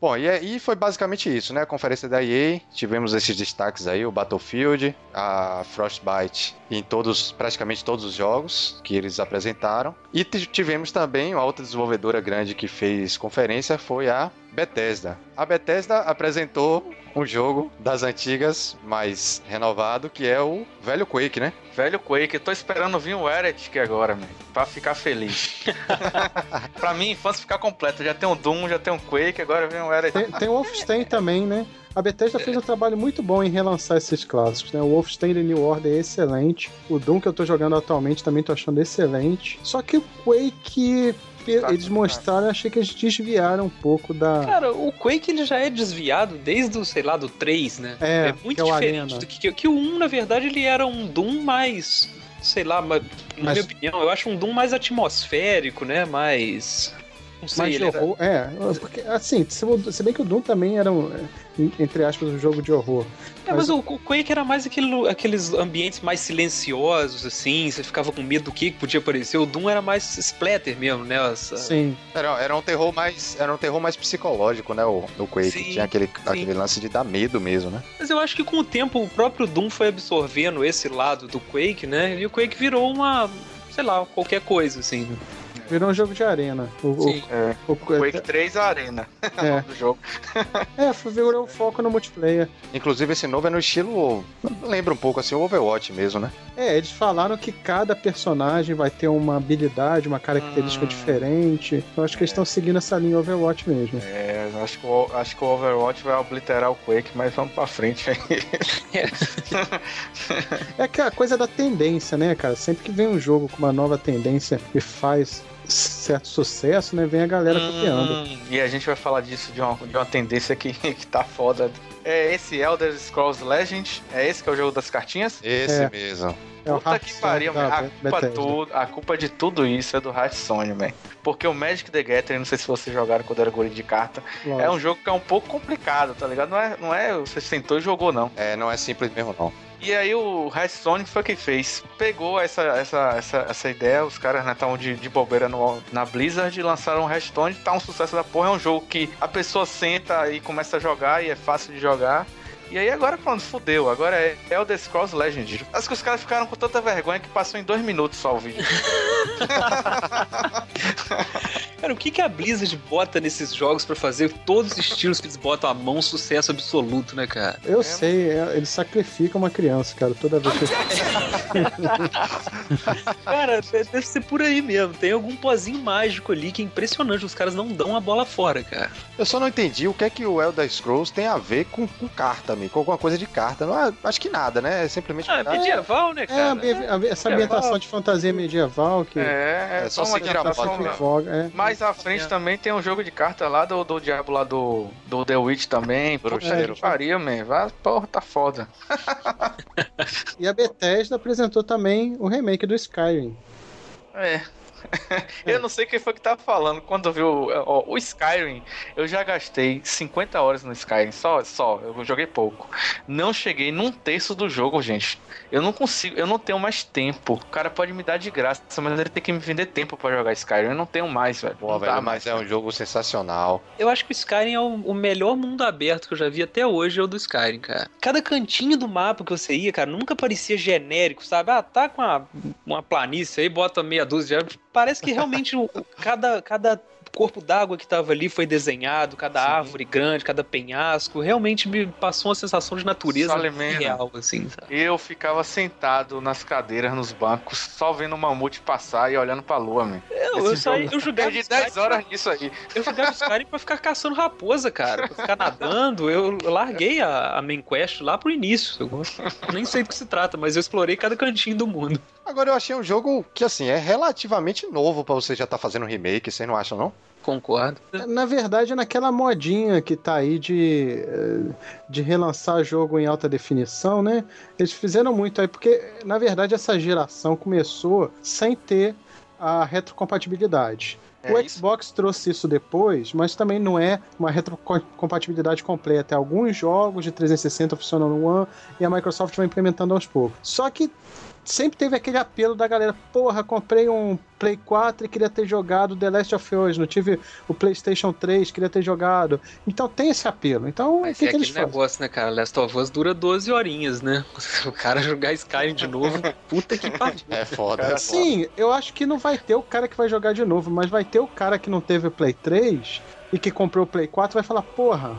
[SPEAKER 1] Bom, e aí foi basicamente isso, né? A conferência da EA, tivemos esses destaques aí, o Battlefield, a Frostbite em todos, praticamente todos os jogos que eles apresentaram. E tivemos também uma outra desenvolvedora grande que fez conferência, foi a Bethesda. A Bethesda apresentou um jogo das antigas, mais renovado, que é o velho Quake, né?
[SPEAKER 2] Velho Quake, eu tô esperando vir o Heretic agora, man, pra ficar feliz. [LAUGHS] [LAUGHS] pra mim, a infância ficar completa. Já tem um Doom, já tem um Quake, agora vem o Heretic.
[SPEAKER 4] Tem, tem o Wolfenstein também, né? A Bethesda fez um trabalho muito bom em relançar esses clássicos, né? O Wolfenstein The New Order é excelente. O Doom que eu tô jogando atualmente também tô achando excelente. Só que o Quake, pe-
[SPEAKER 2] Tá
[SPEAKER 4] eles mostraram, eu achei que eles desviaram um pouco da...
[SPEAKER 3] Cara, o Quake ele já é desviado desde o, sei lá, do 3, né?
[SPEAKER 4] É,
[SPEAKER 3] muito
[SPEAKER 4] que é o
[SPEAKER 3] diferente
[SPEAKER 4] Arena.
[SPEAKER 3] do que, que o 1, na verdade, ele era um Doom mais. Sei lá, ma- na
[SPEAKER 4] Mas-
[SPEAKER 3] minha opinião, eu acho um Doom mais atmosférico, né? Mais. Não sei,
[SPEAKER 4] Mas de
[SPEAKER 3] era-
[SPEAKER 4] horror, é, porque assim, se, bem que o Doom também era, um, entre aspas, um jogo de horror.
[SPEAKER 3] É, mas o, o Quake era mais aquele, aqueles ambientes mais silenciosos, assim, você ficava com medo do que podia aparecer. O Doom era mais splatter mesmo, né? As-
[SPEAKER 4] Sim,
[SPEAKER 1] Era, era um terror mais, era um terror mais psicológico, né? O, o Quake
[SPEAKER 3] Sim,
[SPEAKER 1] tinha aquele, aquele lance de dar medo mesmo, né?
[SPEAKER 3] Mas eu acho que com o tempo o próprio Doom foi absorvendo esse lado do Quake, né? E o Quake virou uma, sei lá, qualquer coisa, assim.
[SPEAKER 4] Virou um jogo de arena. O, o-
[SPEAKER 3] Sim.
[SPEAKER 2] É,
[SPEAKER 4] o-
[SPEAKER 2] Quake 3 a Arena [LAUGHS]
[SPEAKER 4] é,
[SPEAKER 2] do jogo.
[SPEAKER 4] é, virou o foco no multiplayer.
[SPEAKER 1] Inclusive esse novo é no estilo, lembra um pouco assim o Overwatch mesmo, né?
[SPEAKER 4] É, eles falaram que cada personagem vai ter uma habilidade, uma característica
[SPEAKER 2] Hum.
[SPEAKER 4] diferente. Eu acho que eles estão seguindo essa linha Overwatch mesmo.
[SPEAKER 2] É, acho que, o, acho que o Overwatch vai obliterar o Quake, mas vamos pra frente aí.
[SPEAKER 4] É que a coisa da tendência, né, cara? Sempre que vem um jogo com uma nova tendência e faz certo sucesso, né, vem a galera copiando.
[SPEAKER 2] Hum, e a gente vai falar disso de uma, de uma tendência que, [LAUGHS] que tá foda. É esse Elder Scrolls Legend? É esse que é o jogo das cartinhas?
[SPEAKER 1] Esse
[SPEAKER 4] É.
[SPEAKER 1] mesmo.
[SPEAKER 4] É
[SPEAKER 2] Puta que pariu, man. A culpa, tudo, a culpa de tudo isso é do Hearthstone, man. Porque o Magic the Gathering, não sei se vocês jogaram quando era guri de carta,
[SPEAKER 4] Lógico.
[SPEAKER 2] é um jogo que é um pouco complicado, tá ligado? Não é, não é você sentou e jogou, não.
[SPEAKER 1] É, não é simples mesmo não.
[SPEAKER 2] E aí o Hearthstone foi quem fez. Pegou essa, essa, essa, essa ideia, os caras né, estavam de, de bobeira no- na Blizzard e lançaram o Hearthstone, tá um sucesso da porra. É um jogo que a pessoa senta e começa a jogar e é fácil de jogar. E aí agora pronto, fudeu. Agora é Elder Scrolls Legend. Acho que os caras ficaram com tanta vergonha que passou em dois minutos só o vídeo. [LAUGHS]
[SPEAKER 3] Cara, o que, que a Blizzard bota nesses jogos pra fazer todos os estilos que eles botam à mão sucesso absoluto, né, cara?
[SPEAKER 4] Eu sei, é, eles sacrificam uma criança, cara, toda vez que [LAUGHS]
[SPEAKER 3] Cara, de- deve ser por aí mesmo. Tem algum pozinho mágico ali que é impressionante. Os caras não dão a bola fora, cara.
[SPEAKER 1] Eu só não entendi o que é que o Elder Scrolls tem a ver com, com carta, com alguma coisa de carta. Não, é- acho que nada, né? É simplesmente
[SPEAKER 3] Ah,
[SPEAKER 1] carta.
[SPEAKER 3] medieval, né,
[SPEAKER 4] É,
[SPEAKER 3] cara?
[SPEAKER 4] a- a- essa ambientação de fantasia medieval que
[SPEAKER 2] É,
[SPEAKER 1] É só
[SPEAKER 2] uma
[SPEAKER 1] seguir a
[SPEAKER 2] adaptação
[SPEAKER 1] moda,
[SPEAKER 4] que
[SPEAKER 1] né?
[SPEAKER 4] voga, é.
[SPEAKER 2] Mas Mais à frente também tem um jogo de carta lá do, do Diabo lá do, do The Witch também. [LAUGHS]
[SPEAKER 1] Bruxeiro.
[SPEAKER 2] Que pariu, man. Vai, porra, tá foda. [LAUGHS]
[SPEAKER 4] E a Bethesda apresentou também o remake do Skyrim.
[SPEAKER 2] É. [LAUGHS] eu não sei quem foi que tava falando. Quando eu vi o, ó, o Skyrim, eu já gastei 50 horas no Skyrim, só, só, eu joguei pouco. Não cheguei num terço do jogo, gente. Eu não consigo, eu não tenho mais tempo. O cara pode me dar de graça, mas ele tem que me vender tempo pra jogar Skyrim. Eu não tenho mais, velho.
[SPEAKER 1] Pô, velho, mas é um jogo sensacional.
[SPEAKER 3] Eu acho que o Skyrim é o, o melhor mundo aberto que eu já vi até hoje, é o do Skyrim, cara. Cada cantinho do mapa que você ia, cara, nunca parecia genérico, sabe? Ah, tá com uma, uma planície aí, bota meia dúzia de... Parece que realmente o- cada, cada corpo d'água que tava ali foi desenhado, cada árvore grande, cada penhasco. Realmente me passou uma sensação de natureza
[SPEAKER 2] Salimena.
[SPEAKER 3] real, assim, sabe?
[SPEAKER 2] Eu ficava sentado nas cadeiras, nos bancos, só vendo o mamute passar e olhando pra lua, man.
[SPEAKER 3] Eu, eu,
[SPEAKER 2] Esse
[SPEAKER 3] saí, eu jogava
[SPEAKER 2] Perdi
[SPEAKER 3] Skyrim
[SPEAKER 2] 10 horas nisso aí.
[SPEAKER 3] Eu jogava Skyrim pra ficar caçando raposa, cara. Pra ficar nadando. Eu larguei a, a main quest lá pro início. Eu nem sei do que se trata, mas eu explorei cada cantinho do mundo.
[SPEAKER 1] Agora eu achei um jogo que, assim, é relativamente novo pra você já estar fazendo um remake, vocês não acham, não?
[SPEAKER 3] Concordo.
[SPEAKER 4] Na verdade, é naquela modinha que tá aí de, eh, de relançar jogo em alta definição, né? Eles fizeram muito aí, porque, na verdade, essa geração começou sem ter a retrocompatibilidade.
[SPEAKER 2] É
[SPEAKER 4] o
[SPEAKER 2] isso.
[SPEAKER 4] Xbox trouxe isso depois, mas também não é uma retrocompatibilidade completa. Alguns jogos de 360 funcionam no One e a Microsoft vai implementando aos poucos. Só que sempre teve aquele apelo da galera: porra, comprei um Play 4 e queria ter jogado The Last of Us, não tive o PlayStation 3, queria ter jogado. Então tem esse apelo. Então,
[SPEAKER 3] Mas
[SPEAKER 4] que,
[SPEAKER 3] é
[SPEAKER 4] que eles
[SPEAKER 3] aquele
[SPEAKER 4] fazem?
[SPEAKER 3] negócio, né, cara? Last of Us dura 12 horinhas, né? [LAUGHS] O cara jogar Skyrim de novo, [LAUGHS] puta que pariu.
[SPEAKER 1] É foda.
[SPEAKER 2] Cara,
[SPEAKER 4] Sim, eu acho que não vai ter o cara que vai jogar de novo, mas vai ter o cara que não teve o Play 3 e que comprou o Play 4 vai falar: porra,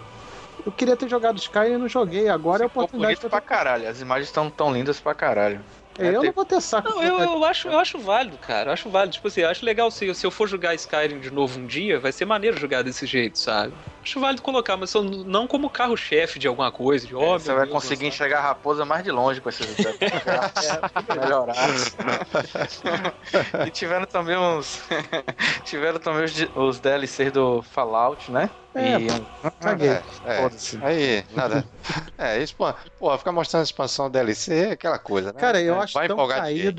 [SPEAKER 4] eu queria ter jogado Skyrim e não joguei, agora é a
[SPEAKER 2] Ficou
[SPEAKER 4] oportunidade
[SPEAKER 2] bonito
[SPEAKER 4] pra
[SPEAKER 2] pra caralho. As imagens estão tão lindas pra caralho.
[SPEAKER 4] É, eu não vou ter saco.
[SPEAKER 3] Não, eu, eu, acho, eu acho válido, cara. Eu acho válido. Tipo assim, eu acho legal se, se eu for jogar Skyrim de novo um dia, vai ser maneiro jogar desse jeito, sabe? Acho válido colocar, mas não como carro-chefe de alguma coisa, de ó,
[SPEAKER 2] você
[SPEAKER 3] meu
[SPEAKER 2] vai
[SPEAKER 3] Deus,
[SPEAKER 2] conseguir
[SPEAKER 3] sabe?
[SPEAKER 2] enxergar a raposa mais de longe com esses [LAUGHS] [LAUGHS] melhorar. [LAUGHS] e tiveram também uns. tiveram também os, os DLCs do Fallout, né?
[SPEAKER 4] É,
[SPEAKER 2] e
[SPEAKER 4] Caguei.
[SPEAKER 1] É, é. Aí, nada. É, isso, pô, pô, ficar mostrando expansão DLC é aquela coisa, né?
[SPEAKER 4] Cara, eu
[SPEAKER 1] É,
[SPEAKER 4] acho
[SPEAKER 1] vai
[SPEAKER 4] tão
[SPEAKER 1] empolgar ninguém.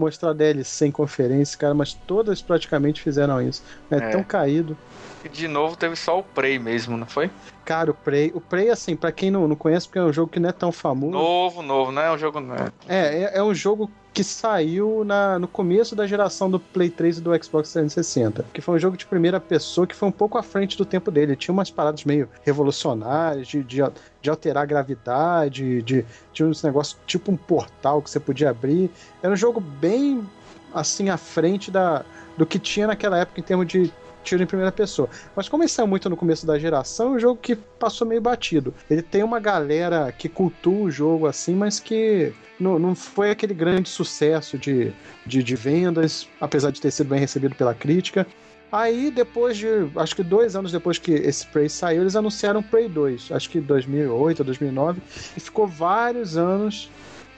[SPEAKER 4] Mostrar DLC em conferência, cara, mas todas praticamente fizeram isso. É,
[SPEAKER 2] É.
[SPEAKER 4] tão caído.
[SPEAKER 2] E de novo teve só o Prey mesmo, não foi?
[SPEAKER 4] Cara, o Prey, o Prey, assim, pra quem não, não conhece, porque é um jogo que não é tão famoso.
[SPEAKER 2] Novo, novo, não é um jogo. Não.
[SPEAKER 4] É, é, é um jogo que saiu na, no começo da geração do Play 3 e do Xbox 360. Que foi um jogo de primeira pessoa que foi um pouco à frente do tempo dele. Tinha umas paradas meio revolucionárias, de, de, de alterar a gravidade, de, de uns negócios tipo um portal que você podia abrir. Era um jogo bem assim à frente da, do que tinha naquela época em termos de tiro em primeira pessoa. Mas como ele saiu muito no começo da geração, é um jogo que passou meio batido. Ele tem uma galera que cultua o jogo assim, mas que não, não foi aquele grande sucesso de, de, de vendas, apesar de ter sido bem recebido pela crítica. Aí, depois de. Acho que dois anos depois que esse Prey saiu, eles anunciaram Prey 2. Acho que 2008 ou 2009. E ficou vários anos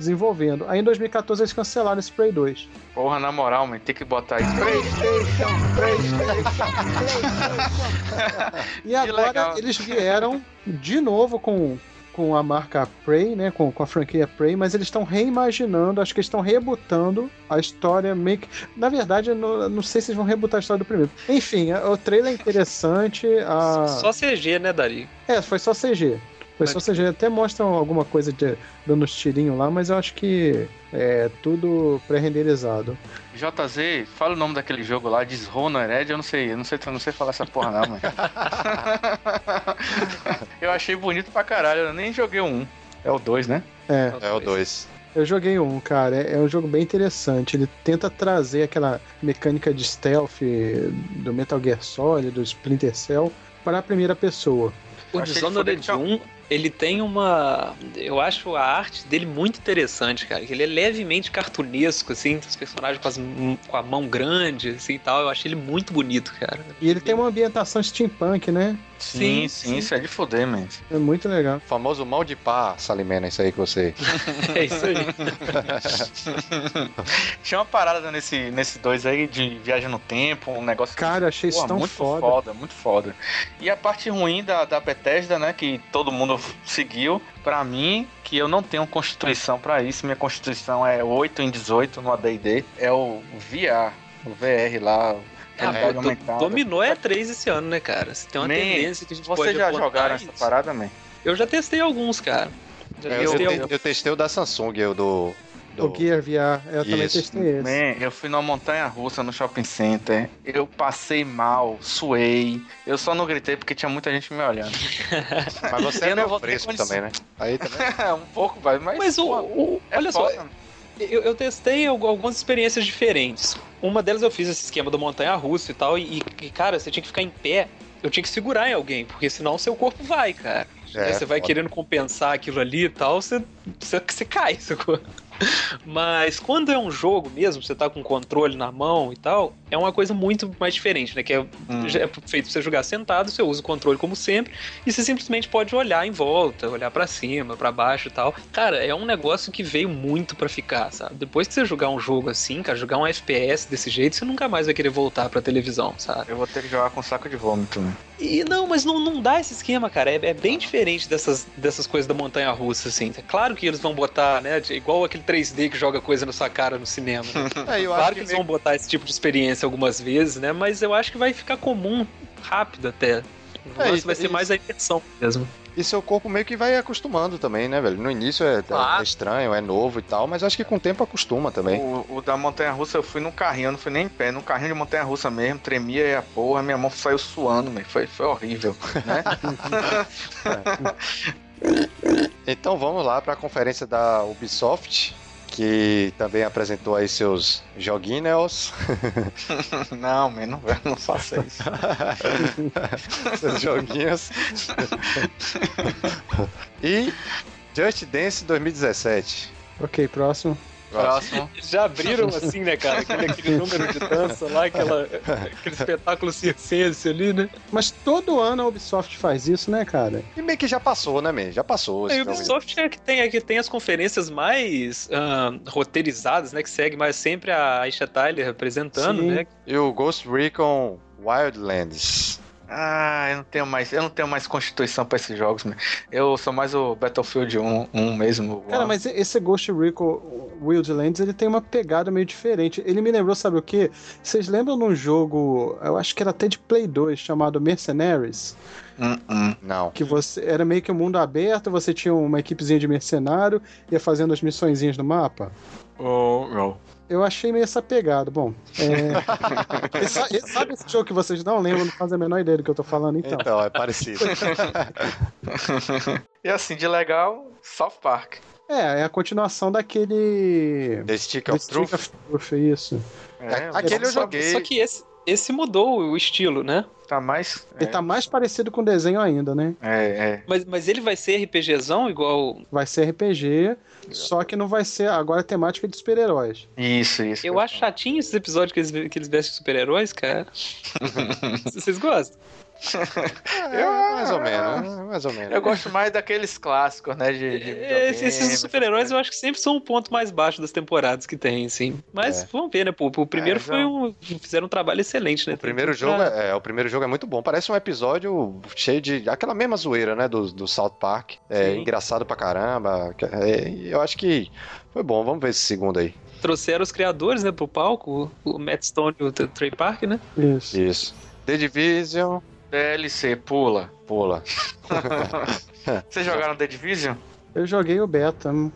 [SPEAKER 4] desenvolvendo. Aí em 2014 eles cancelaram esse Prey 2.
[SPEAKER 2] Porra, na moral, man, tem que botar isso. [LAUGHS]
[SPEAKER 4] E agora
[SPEAKER 2] legal.
[SPEAKER 4] eles vieram de novo com, com a marca Prey, né? Com, com a franquia Prey, mas eles estão reimaginando, acho que eles estão rebutando a história meio que. Na verdade, eu não, não sei se eles vão rebutar a história do primeiro. Enfim, o trailer é interessante. A...
[SPEAKER 3] Só CG, né, Dari?
[SPEAKER 4] É, foi só CG. Só CG. Até mostram alguma coisa de, dando uns tirinhos lá, mas eu acho que é tudo pré-renderizado.
[SPEAKER 2] JZ, fala o nome daquele jogo lá, Dishonored, eu não sei, eu não sei, eu não sei falar essa porra não, mano. [LAUGHS] eu achei bonito pra caralho, eu nem joguei o 1. É o 2, né?
[SPEAKER 4] É.
[SPEAKER 1] É o 2.
[SPEAKER 4] Eu joguei um, cara. É, é um jogo bem interessante. Ele tenta trazer aquela mecânica de stealth do Metal Gear Solid, do Splinter Cell, para a primeira pessoa.
[SPEAKER 3] O Dishonored
[SPEAKER 2] que foi-
[SPEAKER 3] 1 ele tem uma. Eu acho a arte dele muito interessante, cara. Ele é levemente cartunesco, assim, os personagens com, as, com a mão grande, assim e tal. Eu acho ele muito bonito, cara.
[SPEAKER 4] E ele tem uma ambientação steampunk, né?
[SPEAKER 2] Sim, sim, isso é de foder, man.
[SPEAKER 4] É muito legal.
[SPEAKER 1] O famoso mal de pá, Salimena, isso aí que você. [LAUGHS]
[SPEAKER 3] É isso aí. [LAUGHS]
[SPEAKER 2] Tinha uma parada nesse, nesse dois aí de viagem no tempo, um negócio.
[SPEAKER 4] Cara, achei isso
[SPEAKER 2] Pô,
[SPEAKER 4] tão
[SPEAKER 2] muito
[SPEAKER 4] foda.
[SPEAKER 2] foda, muito foda. E a parte ruim da, da Bethesda, né, que todo mundo seguiu, pra mim, que eu não tenho constituição pra isso, minha constituição é 8 em 18 no AD&D, é o VR, o VR lá,
[SPEAKER 3] Ah,
[SPEAKER 2] realidade
[SPEAKER 3] pô,
[SPEAKER 2] aumentada.
[SPEAKER 3] dominou é 3 esse ano, né, cara? Você tem uma
[SPEAKER 2] Man,
[SPEAKER 3] tendência que a gente
[SPEAKER 2] Vocês
[SPEAKER 3] pode
[SPEAKER 2] já jogaram essa parada, man?
[SPEAKER 3] Eu já testei alguns, cara. Já
[SPEAKER 1] É, eu,
[SPEAKER 3] testei
[SPEAKER 1] te-
[SPEAKER 3] alguns.
[SPEAKER 1] eu testei o da Samsung, o do. do...
[SPEAKER 4] O Gear VR, eu também
[SPEAKER 1] Isso.
[SPEAKER 4] testei esse.
[SPEAKER 2] Man, eu fui numa montanha russa no shopping center. Eu passei mal, suei. Eu só não gritei porque tinha muita gente me olhando.
[SPEAKER 1] Mas você é
[SPEAKER 2] Eu não
[SPEAKER 1] meio fresco também, né? Aí também. [LAUGHS]
[SPEAKER 2] um pouco, vai, mas.
[SPEAKER 3] Mas o,
[SPEAKER 2] pô,
[SPEAKER 3] o-
[SPEAKER 2] é
[SPEAKER 3] olha só,
[SPEAKER 2] foda.
[SPEAKER 3] Eu, eu testei algu- algumas experiências diferentes. Uma delas eu fiz esse esquema da montanha russa e tal, e, e, cara, você tinha que ficar em pé. Eu tinha que segurar em alguém, porque senão seu corpo vai, cara.
[SPEAKER 1] É,
[SPEAKER 3] você vai
[SPEAKER 1] foda.
[SPEAKER 3] querendo compensar aquilo ali e tal, você, você, você cai, [LAUGHS] sacou? Mas quando é um jogo mesmo, você tá com o controle na mão e tal, é uma coisa muito mais diferente, né? Que é,
[SPEAKER 2] Hum.
[SPEAKER 3] é feito pra você jogar sentado, você usa o controle como sempre, e você simplesmente pode olhar em volta, olhar pra cima, pra baixo e tal. Cara, é um negócio que veio muito pra ficar, sabe? Depois que você jogar um jogo assim, cara, jogar um FPS desse jeito, você nunca mais vai querer voltar pra televisão, sabe?
[SPEAKER 2] Eu vou ter que jogar com saco de vômito, né?
[SPEAKER 3] E não, mas não, não dá esse esquema, cara. É, é bem diferente dessas, dessas coisas da montanha russa, assim. É claro que eles vão botar, né? Igual aquele 3D que joga coisa na sua cara no cinema. né? [LAUGHS]
[SPEAKER 1] É, eu
[SPEAKER 3] claro
[SPEAKER 1] acho
[SPEAKER 3] que eles vão botar esse tipo de experiência algumas vezes, né? Mas eu acho que vai ficar comum rápido até.
[SPEAKER 1] É, isso-
[SPEAKER 3] vai ser
[SPEAKER 1] isso-
[SPEAKER 3] mais a imersão mesmo.
[SPEAKER 1] E seu corpo meio que vai acostumando também, né, velho? No início é,
[SPEAKER 3] Claro.
[SPEAKER 1] é estranho, é novo e tal, mas acho que com o tempo acostuma também.
[SPEAKER 2] O, o da montanha russa eu fui num carrinho, eu não fui nem em pé, num carrinho de montanha russa mesmo, tremia e a porra, minha mão saiu suando, man. Foi, foi horrível, né? [LAUGHS] [LAUGHS]
[SPEAKER 1] Então vamos lá para a conferência da Ubisoft, que também apresentou aí seus joguinhos. [LAUGHS]
[SPEAKER 2] não, man, não, não faça isso. [LAUGHS]
[SPEAKER 1] seus joguinhos. [LAUGHS] e Just Dance 2017.
[SPEAKER 4] Ok, próximo.
[SPEAKER 2] Próximo. [LAUGHS]
[SPEAKER 3] Já abriram assim, né, cara? Aquele, aquele [LAUGHS] número de dança lá, aquela, aquele espetáculo circense ali, né?
[SPEAKER 4] Mas todo ano a Ubisoft faz isso, né, cara?
[SPEAKER 1] E meio que já passou, né, man? Já passou.
[SPEAKER 3] A
[SPEAKER 1] esse jogo.
[SPEAKER 3] Ubisoft é que tem, é que tem as conferências mais roteirizadas, né? Que segue mais sempre a Aisha Tyler representando,
[SPEAKER 4] Sim.
[SPEAKER 3] né?
[SPEAKER 1] E o Ghost Recon Wildlands.
[SPEAKER 2] Ah, eu não tenho mais, eu não tenho mais constituição pra esses jogos. Eu sou mais o Battlefield 1, 1 mesmo.
[SPEAKER 4] Cara, mas esse Ghost Recon Wildlands, ele tem uma pegada meio diferente. Ele me lembrou, sabe o quê? Vocês lembram de um jogo, eu acho que era até de Play 2, chamado Mercenaries?
[SPEAKER 2] Hum, hum.
[SPEAKER 1] Não.
[SPEAKER 4] Que você era meio que um mundo aberto, você tinha uma equipezinha de mercenário, ia fazendo as missõezinhas no mapa.
[SPEAKER 2] Oh, não.
[SPEAKER 4] Eu achei meio essa pegada. Bom, é... [LAUGHS] esse- sabe esse jogo que vocês não lembram, não fazem a menor ideia do que eu tô falando, então.
[SPEAKER 1] Então, é parecido. [LAUGHS]
[SPEAKER 2] e assim, de legal, South Park.
[SPEAKER 4] É, é a continuação daquele.
[SPEAKER 1] The Stick
[SPEAKER 4] The
[SPEAKER 1] of
[SPEAKER 4] Stick
[SPEAKER 1] Truth.
[SPEAKER 4] of Truth, isso.
[SPEAKER 2] É,
[SPEAKER 1] Aquele eu joguei.
[SPEAKER 3] Só que esse, esse mudou o estilo, né?
[SPEAKER 2] Tá mais.
[SPEAKER 4] Ele tá mais parecido com o desenho ainda, né?
[SPEAKER 2] É, é.
[SPEAKER 3] Mas, mas ele vai ser RPGzão igual.
[SPEAKER 4] Vai ser RPG, só que não vai ser agora temática de super-heróis.
[SPEAKER 2] Isso, isso.
[SPEAKER 3] Eu acho chatinho esses episódios que eles, que eles vestem super-heróis, cara. [LAUGHS] Vocês gostam? [LAUGHS]
[SPEAKER 1] É, mais ou menos, mais ou menos.
[SPEAKER 2] Eu gosto mais daqueles clássicos, né? De, de
[SPEAKER 3] É, Esses, super-heróis eu acho que sempre são o ponto mais baixo das temporadas que tem, assim. Mas
[SPEAKER 1] É.
[SPEAKER 3] vamos ver, né? Pô, o primeiro
[SPEAKER 2] É,
[SPEAKER 3] foi um. Fizeram um trabalho excelente, né?
[SPEAKER 1] O primeiro jogo
[SPEAKER 3] pra-
[SPEAKER 1] é, é, o primeiro jogo é muito bom. Parece um episódio cheio de aquela mesma zoeira, né, do, do South Park. É
[SPEAKER 3] Sim.
[SPEAKER 1] engraçado pra caramba. É, eu acho que foi bom. Vamos ver esse segundo aí.
[SPEAKER 3] Trouxeram os criadores, né, pro palco, o, o Matt Stone e o Trey Park, né?
[SPEAKER 4] Isso.
[SPEAKER 1] Isso. The Division,
[SPEAKER 2] DLC, pula.
[SPEAKER 1] pula. [LAUGHS]
[SPEAKER 2] Vocês jogaram The Division?
[SPEAKER 4] Eu joguei o beta, não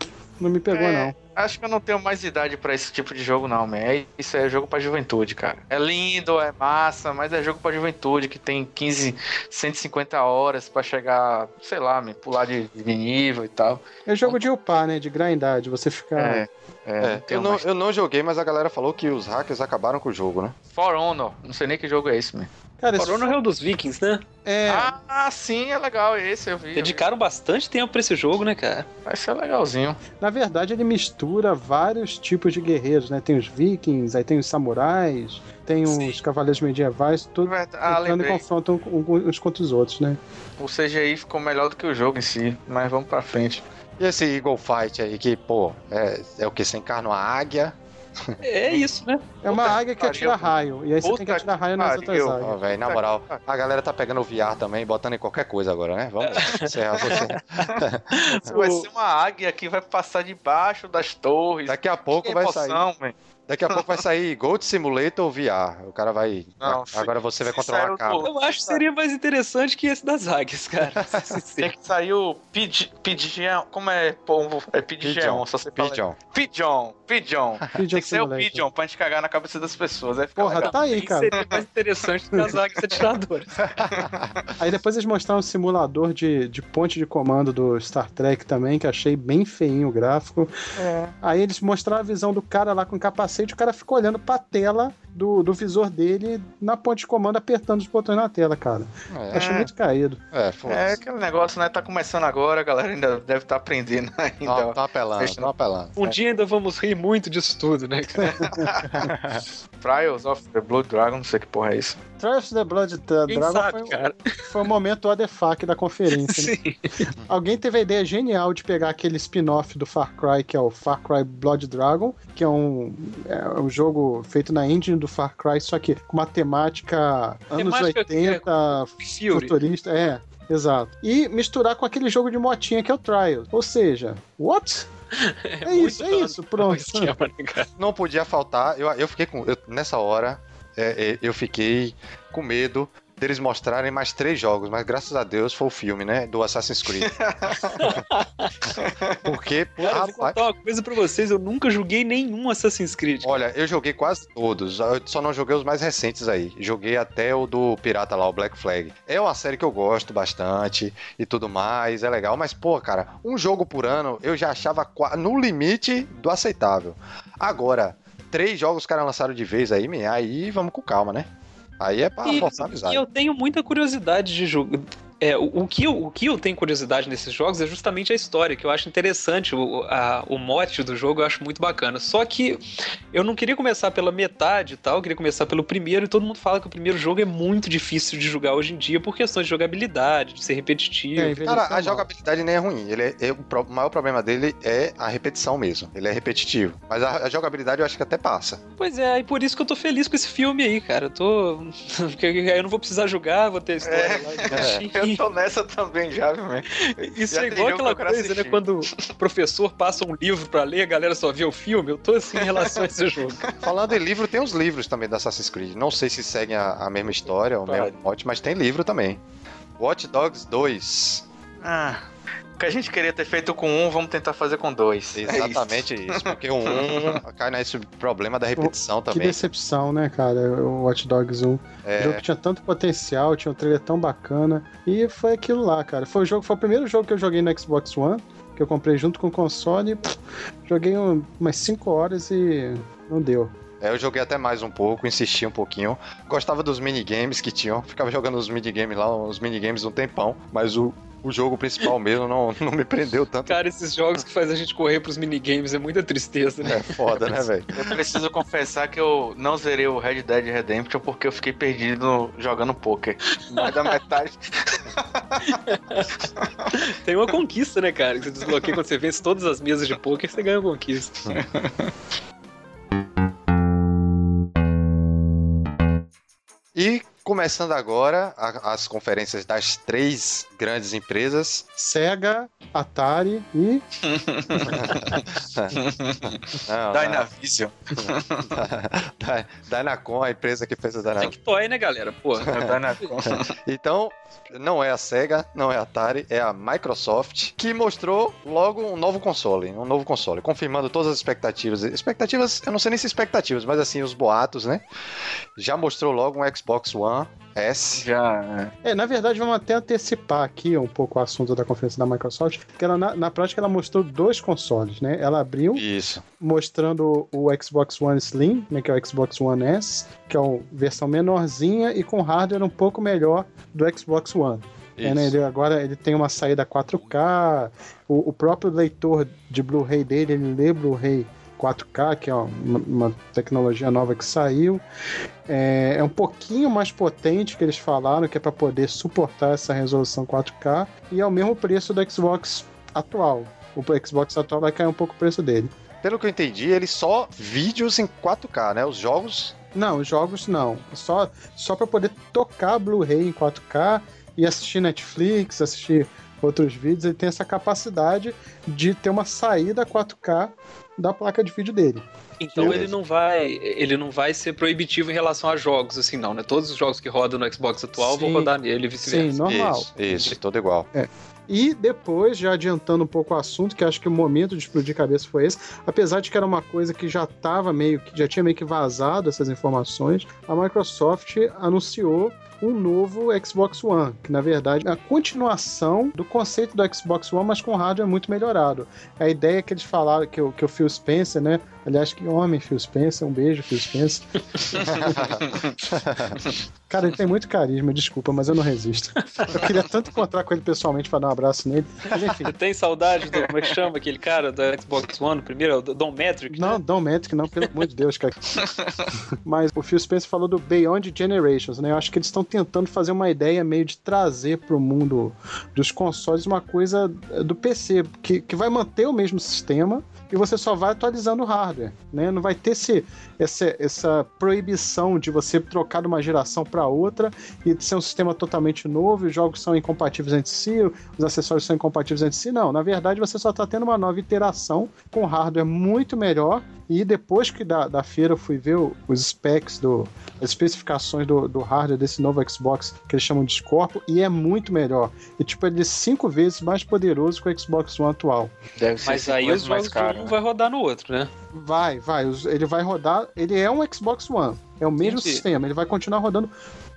[SPEAKER 4] me pegou,
[SPEAKER 2] É.
[SPEAKER 4] não.
[SPEAKER 2] Acho que eu não tenho mais idade pra esse tipo de jogo, não, man. É- Isso é jogo pra juventude, cara. É lindo, é massa, mas é jogo pra juventude que tem 15, 150 horas pra chegar, sei lá, man, pular de, de nível e tal.
[SPEAKER 4] É jogo de upar, né? De grindar, de você ficar.
[SPEAKER 2] É. É,
[SPEAKER 1] É, eu, não,
[SPEAKER 2] mais.
[SPEAKER 1] eu não joguei, mas a galera falou que os hackers acabaram com o jogo, né?
[SPEAKER 2] For Honor, não sei nem que jogo é esse, man.
[SPEAKER 4] Cara, esse
[SPEAKER 3] For Honor é o dos Vikings, né?
[SPEAKER 4] é.
[SPEAKER 2] Ah, sim, é legal esse, eu vi. eu vi.
[SPEAKER 3] Dedicaram bastante tempo pra esse jogo, né, cara?
[SPEAKER 2] Vai ser legalzinho.
[SPEAKER 4] Na verdade, ele mistura vários tipos de guerreiros, né? Tem os vikings, aí tem os samurais, tem os cavaleiros medievais, tudo
[SPEAKER 2] Ah,
[SPEAKER 4] e confrontam uns contra os outros, né?
[SPEAKER 2] O CGI ficou melhor do que o jogo em si, mas vamos pra frente.
[SPEAKER 1] E esse Eagle Fight aí, que, pô, é, é o que? Você encarna uma águia?
[SPEAKER 3] É isso, né?
[SPEAKER 4] É uma
[SPEAKER 2] Puta
[SPEAKER 4] águia que
[SPEAKER 2] que
[SPEAKER 4] atira
[SPEAKER 2] pariu.
[SPEAKER 4] raio, e aí você
[SPEAKER 2] Puta
[SPEAKER 4] tem que atirar raio nas outras águias.
[SPEAKER 1] Ó, velho, na moral, a galera tá pegando o VR também, botando em qualquer coisa agora, né? Vamos [LAUGHS] encerrar você.
[SPEAKER 2] Vai ser uma águia que vai passar debaixo das torres.
[SPEAKER 1] Daqui a pouco
[SPEAKER 2] Que
[SPEAKER 1] vai
[SPEAKER 2] emoção,
[SPEAKER 1] sair.
[SPEAKER 2] man.
[SPEAKER 1] Daqui a pouco vai sair Gold Simulator VR. O cara vai.
[SPEAKER 2] Não,
[SPEAKER 1] agora você vai controlar a cabra.
[SPEAKER 3] Eu acho que seria mais interessante que esse das águias, cara.
[SPEAKER 2] Tem que sair o Pid- Pigeon. Como é pombo? É Pigeon.
[SPEAKER 1] Pigeon.
[SPEAKER 2] Só você fala.
[SPEAKER 1] Pigeon.
[SPEAKER 2] Pigeon. Pigeon. [LAUGHS] Tem que ser o. Pigeon pra gente cagar na cabeça das pessoas. Aí
[SPEAKER 4] Porra,
[SPEAKER 2] legal.
[SPEAKER 4] tá aí, cara.
[SPEAKER 3] Seria mais interessante do que as [LAUGHS] águias atiradoras. [LAUGHS]
[SPEAKER 4] Aí depois eles mostraram um simulador de, de ponte de comando do Star Trek também, que achei bem feinho o gráfico. Aí eles mostraram a visão do cara lá com capacete, o cara ficou olhando pra tela do, do visor dele na ponte de comando, apertando os botões na tela, cara.
[SPEAKER 1] É,
[SPEAKER 4] Achei muito caído.
[SPEAKER 1] é,
[SPEAKER 2] É aquele negócio, né? Tá começando agora, a galera ainda deve estar aprendendo ainda.
[SPEAKER 1] Tão tão apelando,
[SPEAKER 2] Deixa-
[SPEAKER 1] tão apelando.
[SPEAKER 3] Um dia ainda vamos rir muito disso tudo, né, cara? [LAUGHS]
[SPEAKER 2] Trials of the Blood Dragon, não sei que porra é isso.
[SPEAKER 4] Trials of the Blood
[SPEAKER 3] Quem
[SPEAKER 4] Dragon
[SPEAKER 3] sabe,
[SPEAKER 4] foi,
[SPEAKER 3] cara?
[SPEAKER 4] foi o momento ADFAC da conferência. né? Alguém teve a ideia genial de pegar aquele spin-off do Far Cry, que é o Far Cry Blood Dragon, que é um, é um jogo feito na engine do Far Cry, só que com uma temática anos
[SPEAKER 3] Temática que é
[SPEAKER 4] 80,
[SPEAKER 3] Fury.
[SPEAKER 4] futurista. É, exato. E misturar com aquele jogo de motinha que é o Trials. Ou seja, what? [LAUGHS] É, isso, é isso, pronto.
[SPEAKER 3] esquema, né?
[SPEAKER 1] Não podia faltar. Eu, eu fiquei com. eu- nessa hora, é, é, eu fiquei com medo deles mostrarem mais três jogos, mas graças a Deus foi o filme, né? Do Assassin's Creed. [LAUGHS] Porque,
[SPEAKER 3] Cara, eu vou
[SPEAKER 1] rapaz,
[SPEAKER 3] contar uma coisa pra vocês, eu nunca joguei nenhum Assassin's Creed.
[SPEAKER 1] olha, eu joguei quase todos. Eu só não joguei os mais recentes aí. Joguei até o do Pirata lá, o Black Flag. É uma série que eu gosto bastante e tudo mais, é legal. Mas, pô, cara, um jogo por ano eu já achava no limite do aceitável. Agora, três jogos os caras lançaram de vez aí, me- aí vamos com calma, né? Aí é pra
[SPEAKER 3] E-
[SPEAKER 1] forçar a amizade.
[SPEAKER 3] E eu tenho muita curiosidade de jogo. É, o, o que eu, o que eu tenho curiosidade nesses jogos é justamente a história, que eu acho interessante. O, a- o mote do jogo eu acho muito bacana. Só que eu não queria começar pela metade e tal, eu queria começar pelo primeiro, e todo mundo fala que o primeiro jogo é muito difícil de jogar hoje em dia por questões de jogabilidade, de ser repetitivo.
[SPEAKER 4] É,
[SPEAKER 1] Cara, a
[SPEAKER 4] mal.
[SPEAKER 1] jogabilidade nem é ruim. Ele é, é- o, maior problema dele é a repetição mesmo. Ele é repetitivo. Mas a, a jogabilidade eu acho que até passa.
[SPEAKER 3] Pois é, e por isso que eu tô feliz com esse filme aí, cara. Eu tô. [LAUGHS] Porque aí eu não vou precisar jogar, vou ter a história
[SPEAKER 2] É,
[SPEAKER 3] lá [LAUGHS]
[SPEAKER 2] Eu
[SPEAKER 3] e
[SPEAKER 2] tô nessa também já, viu, man? [LAUGHS]
[SPEAKER 3] Isso
[SPEAKER 2] Já
[SPEAKER 3] é igual aquela coisa, né?
[SPEAKER 2] assistir.
[SPEAKER 3] Quando o professor passa um livro pra ler, a galera só vê o filme. Eu tô assim em relação a esse [LAUGHS] jogo.
[SPEAKER 1] Falando em livro, tem os livros também da Assassin's Creed. Não sei se seguem a, a mesma história, o mesmo mote, mas tem livro também. Watch Dogs 2.
[SPEAKER 2] Ah, o que a gente queria ter feito com um, vamos tentar fazer com dois. É isso.
[SPEAKER 1] Exatamente isso. Porque o 1 [LAUGHS] cai nesse problema da repetição
[SPEAKER 4] Que
[SPEAKER 1] também.
[SPEAKER 4] decepção, né, cara? O Watch Dogs 1. O
[SPEAKER 1] É,
[SPEAKER 4] jogo que tinha tanto potencial, tinha um trailer tão bacana. E foi aquilo lá, cara. Foi o, jogo, foi o primeiro jogo que eu joguei no Xbox One, que eu comprei junto com o console. pff, joguei um- umas 5 horas e não deu.
[SPEAKER 1] É, eu joguei até mais um pouco, insisti um pouquinho. Gostava dos minigames que tinham. Ficava jogando os minigames lá, os minigames um tempão. Mas o, o jogo principal mesmo não, [LAUGHS] não me prendeu tanto.
[SPEAKER 3] Cara, esses jogos que faz a gente correr pros minigames é muita tristeza, né?
[SPEAKER 1] É foda, né, velho?
[SPEAKER 2] Eu preciso confessar que eu não zerei o Red Dead Redemption porque eu fiquei perdido jogando poker. Mais da metade. [LAUGHS]
[SPEAKER 3] Tem uma conquista, né, cara? Que você desbloqueia quando você vence todas as mesas de poker, você ganha uma conquista. [LAUGHS]
[SPEAKER 1] E começando agora a- as conferências das três grandes empresas.
[SPEAKER 4] Sega, Atari e. [LAUGHS]
[SPEAKER 1] Não, da,
[SPEAKER 2] Dynavision. [LAUGHS]
[SPEAKER 1] da, Dynacon, a empresa que fez o Dynacon.
[SPEAKER 3] Tectoy, né, galera? Pô. [LAUGHS]
[SPEAKER 2] Dynavision.
[SPEAKER 1] Então, não é a Sega, não é a Atari, é a Microsoft, que mostrou logo um novo console, um novo console, confirmando todas as expectativas. Expectativas, eu não sei nem se expectativas, mas assim, os boatos, né? Já mostrou logo um Xbox One S.
[SPEAKER 2] Já.
[SPEAKER 4] É, na verdade, vamos até antecipar aqui um pouco o assunto da conferência da Microsoft, porque ela, na, na prática ela mostrou dois consoles, né? Ela abriu
[SPEAKER 1] Isso.
[SPEAKER 4] mostrando o Xbox One Slim, né, que é o Xbox One S, que é uma versão menorzinha e com hardware um pouco melhor do Xbox One. É, né, ele agora ele tem uma saída 4K, o, o próprio leitor de Blu-ray dele, ele lê Blu-ray 4K, que é uma, uma tecnologia nova que saiu. É, é um pouquinho mais potente que eles falaram, que é para poder suportar essa resolução 4K, e é o mesmo preço do Xbox atual. O Xbox atual vai cair um pouco o preço dele.
[SPEAKER 1] Pelo que eu entendi, ele só vídeos em 4K, né? Os jogos.
[SPEAKER 4] Não, os jogos não. Só, só para poder tocar Blu-ray em 4K e assistir Netflix, assistir outros vídeos, ele tem essa capacidade de ter uma saída 4K da placa de vídeo dele.
[SPEAKER 3] Então
[SPEAKER 1] Beleza.
[SPEAKER 3] ele não vai, ele não vai ser proibitivo em relação a jogos, assim, não, né? Todos os jogos que rodam no Xbox atual vão
[SPEAKER 4] Sim.
[SPEAKER 3] rodar nele e vice-versa.
[SPEAKER 4] Sim, normal.
[SPEAKER 1] Isso, isso, todo igual.
[SPEAKER 4] E depois, já adiantando um pouco o assunto, que acho que o momento de explodir cabeça foi esse, apesar de que era uma coisa que já estava meio que já tinha meio que vazado essas informações, a Microsoft anunciou um novo Xbox One, que na verdade é a continuação do conceito do Xbox One, mas com hardware muito melhorado. A ideia que eles falaram, que o, que o Phil Spencer, né? Aliás, que homem, Phil Spencer, um beijo, Phil Spencer. [LAUGHS] Cara, ele tem muito carisma, desculpa, mas eu não resisto. Eu queria tanto encontrar com ele pessoalmente pra dar um abraço nele. Mas enfim.
[SPEAKER 3] Você tem saudade do. Como é que chama aquele cara do Xbox One? Primeiro, é o Don Metric?
[SPEAKER 4] Não, Don Metric, não, pelo amor de Deus, cara. [LAUGHS] Mas o Phil Spencer falou do Beyond Generations, né? Eu acho que eles estão tentando fazer uma ideia meio de trazer pro mundo dos consoles uma coisa eh, do PC, que, que vai manter o mesmo sistema e você só vai atualizando o hardware, né? Não vai ter esse, essa, essa proibição de você trocar de uma geração para outra e ser um sistema totalmente novo, os jogos são incompatíveis entre si, os acessórios são incompatíveis entre si. Não, na verdade você só está tendo uma nova iteração com hardware muito melhor. E depois que da, da feira eu fui ver o- os specs, do, as especificações do, do hardware desse novo Xbox, que eles chamam de Scorpio, e é muito melhor. E tipo, ele é cinco vezes mais poderoso que o Xbox One atual.
[SPEAKER 2] Deve ser
[SPEAKER 3] Mas aí os
[SPEAKER 2] mais
[SPEAKER 3] jogos
[SPEAKER 2] caro.
[SPEAKER 3] um
[SPEAKER 2] né?
[SPEAKER 3] vai rodar no outro, né?
[SPEAKER 4] Vai, vai. Ele vai rodar. Ele é um Xbox One. É o mesmo
[SPEAKER 3] Entendi.
[SPEAKER 4] sistema. Ele vai continuar rodando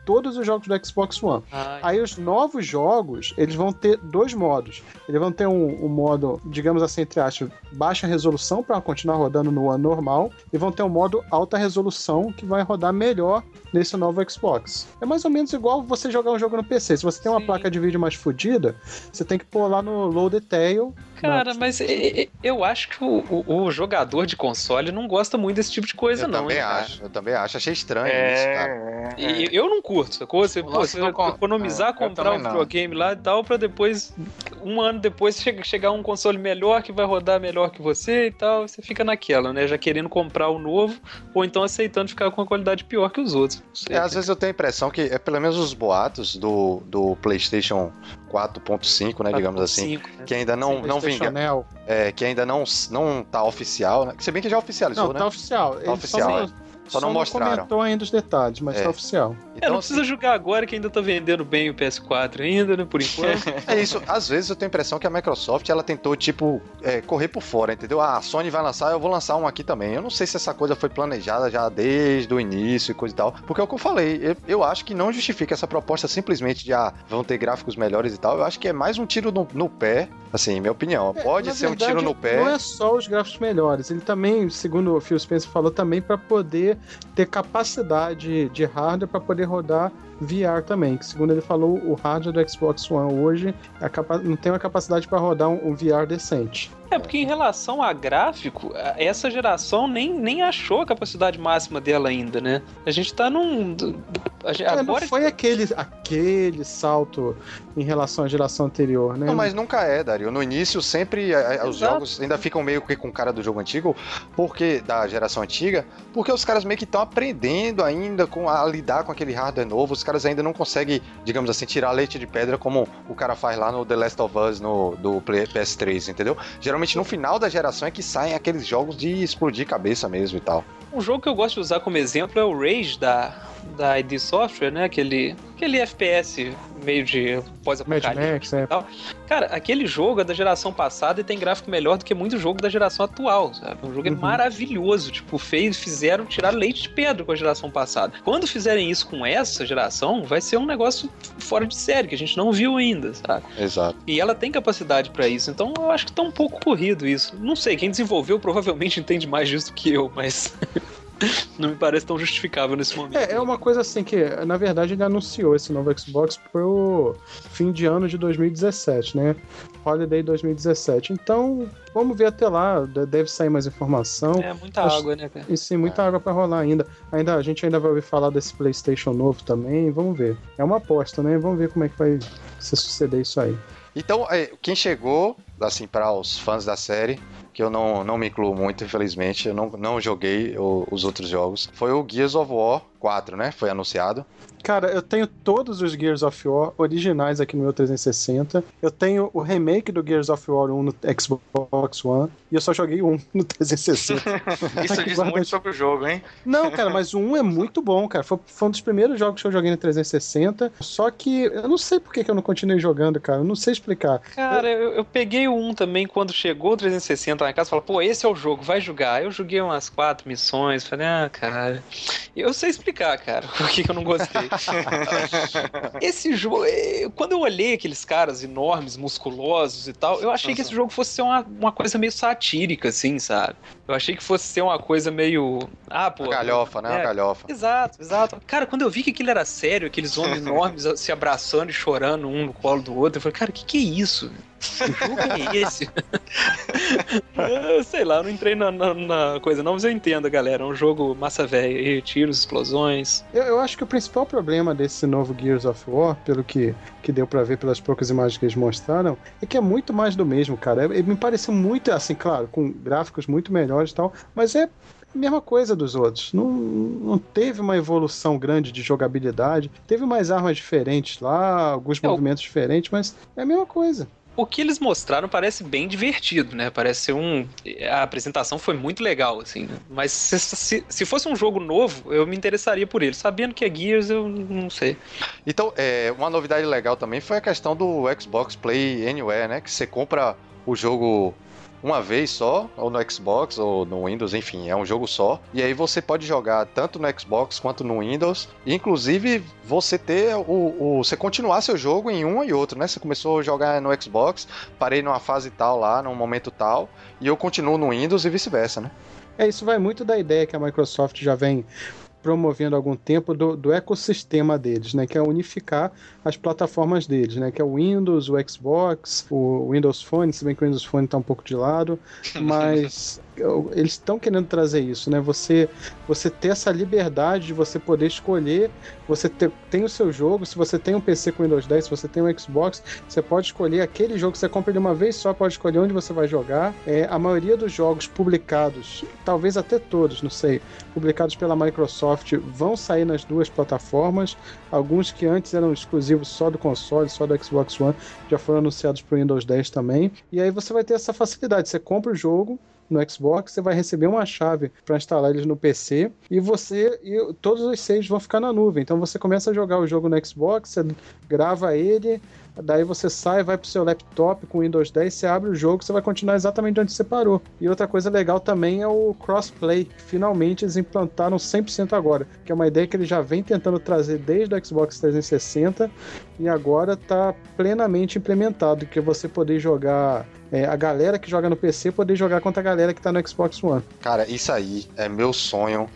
[SPEAKER 4] todos os jogos do Xbox One. Aí os novos jogos, eles vão ter dois modos. Eles vão ter um, um modo, digamos assim, entre aspas, baixa resolução para continuar rodando no One normal. E vão ter um modo alta resolução que vai rodar melhor nesse novo Xbox. É mais ou menos igual você jogar um jogo no PC. Se você tem uma
[SPEAKER 3] Sim.
[SPEAKER 4] placa de vídeo mais fodida, você tem que pôr lá no low detail.
[SPEAKER 3] Cara, mas eu acho que o, o- jogador de console não gosta muito desse tipo de coisa,
[SPEAKER 1] eu
[SPEAKER 3] não.
[SPEAKER 1] também
[SPEAKER 3] hein,
[SPEAKER 1] acho, eu também acho. Achei estranho
[SPEAKER 2] É,
[SPEAKER 1] isso, cara.
[SPEAKER 2] é, é.
[SPEAKER 3] E eu não curto, sacou? Você, pô, você vai
[SPEAKER 2] con-
[SPEAKER 3] economizar,
[SPEAKER 2] é, eu
[SPEAKER 3] comprar um
[SPEAKER 2] não.
[SPEAKER 3] videogame lá e tal, pra depois, um ano depois, che- chegar um console melhor que vai rodar melhor que você e tal. Você fica naquela, né? Já querendo comprar o novo, ou então aceitando ficar com uma qualidade pior que os outros. Não sei.
[SPEAKER 1] É, às vezes eu tenho a impressão que, é pelo menos os boatos do, do PlayStation 4.5, né, digamos assim,
[SPEAKER 3] 4.5, né?
[SPEAKER 1] que ainda não,
[SPEAKER 3] Sim,
[SPEAKER 1] não vinga, é, que ainda não, não tá oficial, né? Se bem que já oficializou,
[SPEAKER 4] Não,
[SPEAKER 1] né?
[SPEAKER 4] tá oficial. Ele
[SPEAKER 1] oficial,
[SPEAKER 4] só,
[SPEAKER 1] é. Só não mostraram.
[SPEAKER 4] comentou ainda os detalhes, mas
[SPEAKER 1] É.
[SPEAKER 4] tá oficial.
[SPEAKER 3] É,
[SPEAKER 1] Então,
[SPEAKER 3] não precisa jogar agora que ainda tá vendendo bem o PS4 ainda, né? Por enquanto. [LAUGHS]
[SPEAKER 1] É isso, às vezes eu tenho a impressão que a Microsoft ela tentou, tipo, é, correr por fora, entendeu? Ah, a Sony vai lançar, eu vou lançar um aqui também. Eu não sei se essa coisa foi planejada já desde o início e coisa e tal. Porque é o que eu falei, eu, eu acho que não justifica essa proposta simplesmente de, ah, vão ter gráficos melhores e tal. Eu acho que é mais um tiro no, no pé, assim, minha opinião. Pode
[SPEAKER 4] Na
[SPEAKER 1] ser um
[SPEAKER 4] verdade,
[SPEAKER 1] tiro no pé.
[SPEAKER 4] Não é só os gráficos melhores, ele também, segundo o Phil Spencer falou, também para poder ter capacidade de hardware para poder rodar VR também, que segundo ele falou, o hardware do Xbox One hoje é não tem uma capacidade para rodar um, um VR decente.
[SPEAKER 3] É, porque em relação a gráfico, a- essa geração nem, nem achou a capacidade máxima dela ainda, né? A gente tá num. a gente-
[SPEAKER 4] É, não
[SPEAKER 3] agora
[SPEAKER 4] foi aquele, aquele salto em relação à geração anterior, né?
[SPEAKER 1] Não, mas nunca é, Dario. No início, sempre a- a- os jogos ainda ficam meio que com cara do jogo antigo, porque da geração antiga, porque os caras meio que estão aprendendo ainda com a lidar com aquele hardware novo. Os caras ainda não conseguem, digamos assim, tirar leite de pedra como o cara faz lá no The Last of Us no, do Play- PS3, entendeu? Geralmente no final da geração é que saem aqueles jogos de explodir cabeça mesmo e tal.
[SPEAKER 3] Um jogo que eu gosto de usar como exemplo é o Rage da, da ID Software, né? Aquele, aquele FPS meio de pós-apocalipse.
[SPEAKER 4] Max, é.
[SPEAKER 3] Cara, aquele jogo é da geração passada e tem gráfico melhor do que muito jogo da geração atual, sabe? O jogo é
[SPEAKER 4] Uhum.
[SPEAKER 3] maravilhoso. Tipo, fez, fizeram tirar leite de pedra com a geração passada. Quando fizerem isso com essa geração, vai ser um negócio fora de série, que a gente não viu ainda, sabe?
[SPEAKER 1] Exato.
[SPEAKER 3] E ela tem capacidade pra isso, então eu acho que tá um pouco corrido isso. Não sei, quem desenvolveu provavelmente entende mais disso do que eu, mas [LAUGHS] não me parece tão justificável nesse momento.
[SPEAKER 4] É, é uma coisa assim que, na verdade, ele anunciou esse novo Xbox pro fim de ano de 2017, né? Holiday 2017. Então, vamos ver até lá. de- Deve sair mais informação.
[SPEAKER 3] É muita
[SPEAKER 4] Acho-
[SPEAKER 3] água, né, cara?
[SPEAKER 4] E sim, muita água pra rolar ainda. ainda. A gente ainda vai ouvir falar desse PlayStation novo também. Vamos ver. É uma aposta, né? Vamos ver como é que vai se suceder isso aí.
[SPEAKER 1] Então, é, quem chegou, assim, para os fãs da série, que eu não, não me incluo muito, infelizmente, eu não, não joguei o- os outros jogos, foi o Gears of War 4, né? Foi anunciado.
[SPEAKER 4] Cara, eu tenho todos os Gears of War originais aqui no meu 360. Eu tenho o remake do Gears of War 1 no Xbox One. E eu só joguei um no 360. [LAUGHS]
[SPEAKER 2] Isso diz
[SPEAKER 4] guarda-
[SPEAKER 2] muito sobre o jogo, hein?
[SPEAKER 4] Não, cara, mas o 1 é muito bom, cara. Foi, foi um dos primeiros jogos que eu joguei no 360. Só que eu não sei por que, que eu não continuei jogando, cara. Eu não sei explicar.
[SPEAKER 3] Cara, eu, eu peguei o 1 também quando chegou o 360 lá em casa. Falei, pô, esse é o jogo, vai jogar. Eu joguei umas quatro missões. Falei, ah, cara. Eu sei explicar, cara, [LAUGHS] por que, que eu não gostei. [LAUGHS] esse jogo. eh, Quando eu olhei aqueles caras enormes, musculosos e tal, eu achei que esse jogo fosse ser uma, uma coisa meio satírica, assim, sabe? Eu achei que fosse ser uma coisa meio. Ah, pô.
[SPEAKER 1] Uma galhofa, né? Uma
[SPEAKER 3] é,
[SPEAKER 1] galhofa.
[SPEAKER 3] Exato, exato. Cara, quando eu vi que aquilo era sério, aqueles homens [LAUGHS] enormes se abraçando e chorando um no colo do outro, eu falei, cara, o que, que é isso? Que jogo é esse? [LAUGHS] Eu sei lá, eu não entrei na, na- na coisa não, mas eu entendo, galera. É um jogo massa velha tiros, explosões.
[SPEAKER 4] Eu, eu acho que o principal problema desse novo Gears of War, pelo que, que deu pra ver pelas poucas imagens que eles mostraram, é que é muito mais do mesmo, cara. É- me pareceu muito, assim, claro, com gráficos muito melhores e tal, mas é a mesma coisa dos outros. Não, não teve uma evolução grande de jogabilidade. Teve mais armas diferentes lá, alguns
[SPEAKER 3] É, o-
[SPEAKER 4] movimentos diferentes, mas é a mesma coisa.
[SPEAKER 3] O que eles mostraram parece bem divertido, né? Parece ser um. A apresentação foi muito legal, assim. né? Mas se, se, se fosse um jogo novo, eu me interessaria por ele. Sabendo que é Gears, eu não sei.
[SPEAKER 1] Então, é, uma novidade legal também foi a questão do Xbox Play Anywhere, né? Que você compra o jogo uma vez só, ou no Xbox, ou no Windows, enfim, é um jogo só. E aí você pode jogar tanto no Xbox quanto no Windows. Inclusive, você ter o, o- Você continuar seu jogo em um e outro, né? Você começou a jogar no Xbox, parei numa fase tal lá, num momento tal, e eu continuo no Windows e vice-versa, né?
[SPEAKER 4] É, isso vai muito da ideia que a Microsoft já vem promovendo há algum tempo do, do ecossistema deles, né? Que é unificar as plataformas deles, né? Que é o Windows, o Xbox, o Windows Phone, se bem que o Windows Phone está um pouco de lado, [LAUGHS] mas eles estão querendo trazer isso, né? Você, você ter essa liberdade de você poder escolher, você ter, tem o seu jogo, se você tem um PC com Windows 10, se você tem um Xbox, você pode escolher aquele jogo, você compra ele uma vez só, pode escolher onde você vai jogar. É, a maioria dos jogos publicados, talvez até todos, não sei, publicados pela Microsoft, vão sair nas duas plataformas. Alguns que antes eram exclusivos só do console, só do Xbox One, já foram anunciados para o Windows 10 também. E aí você vai ter essa facilidade, você compra o jogo, no Xbox, você vai receber uma chave para instalar eles no PC e você e todos os saves vão ficar na nuvem. Então você começa a jogar o jogo no Xbox, você grava ele, daí você sai, vai pro seu laptop com Windows 10, você abre o jogo, você vai continuar exatamente onde você parou. E outra coisa legal também é o crossplay. Finalmente eles implantaram 100% agora, que é uma ideia que eles já vem tentando trazer desde o Xbox 360 e agora está plenamente implementado, que é você poder jogar é, a galera que joga no PC poder jogar contra a galera que tá no Xbox One.
[SPEAKER 1] Cara, isso aí é meu sonho.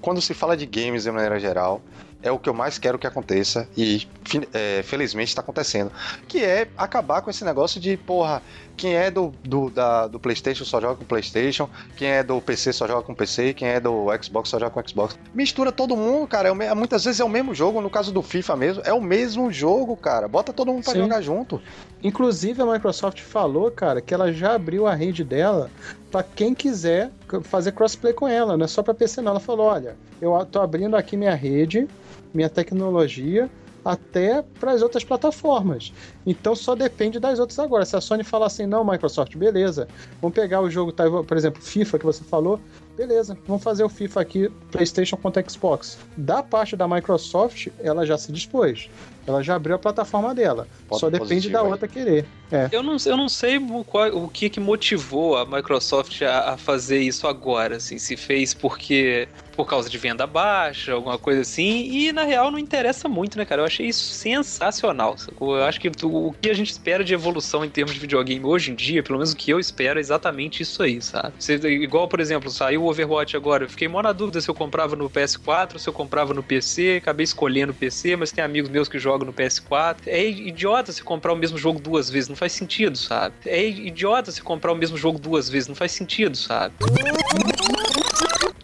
[SPEAKER 1] Quando se fala de games de maneira geral, é o que eu mais quero que aconteça e é, felizmente está acontecendo. Que é acabar com esse negócio de, porra, quem é do, do, da- do PlayStation só joga com PlayStation, quem é do PC só joga com PC, quem é do Xbox só joga com Xbox. Mistura todo mundo, cara. é muitas vezes é o mesmo jogo, no caso do FIFA mesmo, é o mesmo jogo, cara. Bota todo mundo pra
[SPEAKER 4] Sim.
[SPEAKER 1] jogar junto.
[SPEAKER 4] Inclusive a Microsoft falou, cara, que ela já abriu a rede dela para quem quiser fazer crossplay com ela, não é só para PC não. Ela falou, olha, eu tô abrindo aqui minha rede minha tecnologia até para as outras plataformas. Então só depende das outras agora. Se a Sony falar assim, não, Microsoft, beleza, vamos pegar o jogo, por exemplo, FIFA que você falou, beleza, vamos fazer o FIFA aqui, PlayStation contra Xbox. Da parte da Microsoft, ela já se dispôs. Ela já abriu a plataforma dela.
[SPEAKER 1] Ponto
[SPEAKER 4] Só depende da
[SPEAKER 1] aí.
[SPEAKER 4] outra querer. É.
[SPEAKER 3] Eu não, eu não sei o, qual- o que, que motivou a Microsoft a, a fazer isso agora, assim, se fez porque por causa de venda baixa, alguma coisa assim, e na real não interessa muito, né, cara? Eu achei isso sensacional. sacou? Eu acho que o, o que a gente espera de evolução em termos de videogame hoje em dia, pelo menos o que eu espero, é exatamente isso aí, sabe? Você- igual, por exemplo, saiu o Overwatch agora, eu fiquei mó na dúvida se eu comprava no PS4, se eu comprava no PC, acabei escolhendo o PC, mas tem amigos meus que jogam no PS4. É idiota se comprar o mesmo jogo duas vezes, não faz sentido, sabe? É idiota se comprar o mesmo jogo duas vezes, não faz sentido, sabe?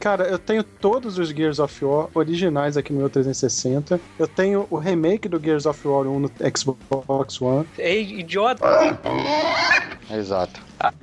[SPEAKER 4] Cara, eu tenho todos os Gears of War originais aqui no meu 360. Eu tenho o remake do Gears of War 1 no Xbox One.
[SPEAKER 3] É idiota. [LAUGHS]
[SPEAKER 1] Exato.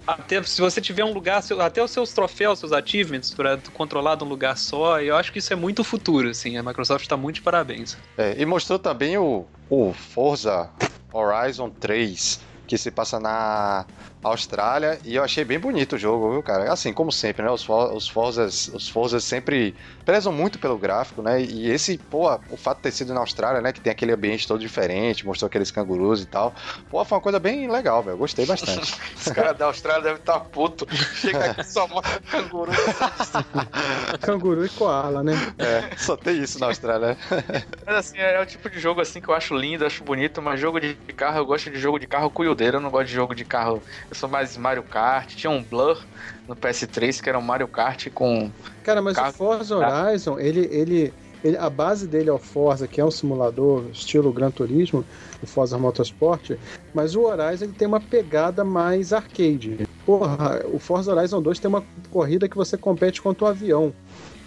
[SPEAKER 3] Até se você tiver um lugar, seu- até os seus troféus, seus achievements, pra controlar de um lugar só, eu acho que isso é muito futuro, assim. A Microsoft tá muito de parabéns.
[SPEAKER 1] É, e mostrou também o, o Forza Horizon 3, que se passa na Austrália, e eu achei bem bonito o jogo, viu, cara? Assim, como sempre, né? Os, For- os, Forzas, os Forzas sempre prezam muito pelo gráfico, né? E esse, pô, o fato de ter sido na Austrália, né? Que tem aquele ambiente todo diferente, mostrou aqueles cangurus e tal. Pô, foi uma coisa bem legal, velho. Gostei bastante. [LAUGHS]
[SPEAKER 2] Os caras da Austrália devem estar putos. Chega aqui só mostra canguru. [LAUGHS]
[SPEAKER 4] Canguru e Koala, né?
[SPEAKER 1] é, só tem isso na Austrália, né? [LAUGHS]
[SPEAKER 2] Mas assim, é o tipo de jogo assim que eu acho lindo, acho bonito, mas jogo de carro, eu gosto de jogo de carro cuiudeiro, eu não gosto de jogo de carro. Sou mais Mario Kart. Tinha um Blur no PS3 que era um Mario Kart com.
[SPEAKER 4] Cara, mas
[SPEAKER 2] Carro-
[SPEAKER 4] o Forza Horizon, ele, ele, ele- a base dele é o Forza, que é um simulador estilo Gran Turismo, o Forza Motorsport, mas o Horizon ele tem uma pegada mais arcade. Porra, o Forza Horizon 2 tem uma corrida que você compete contra o avião.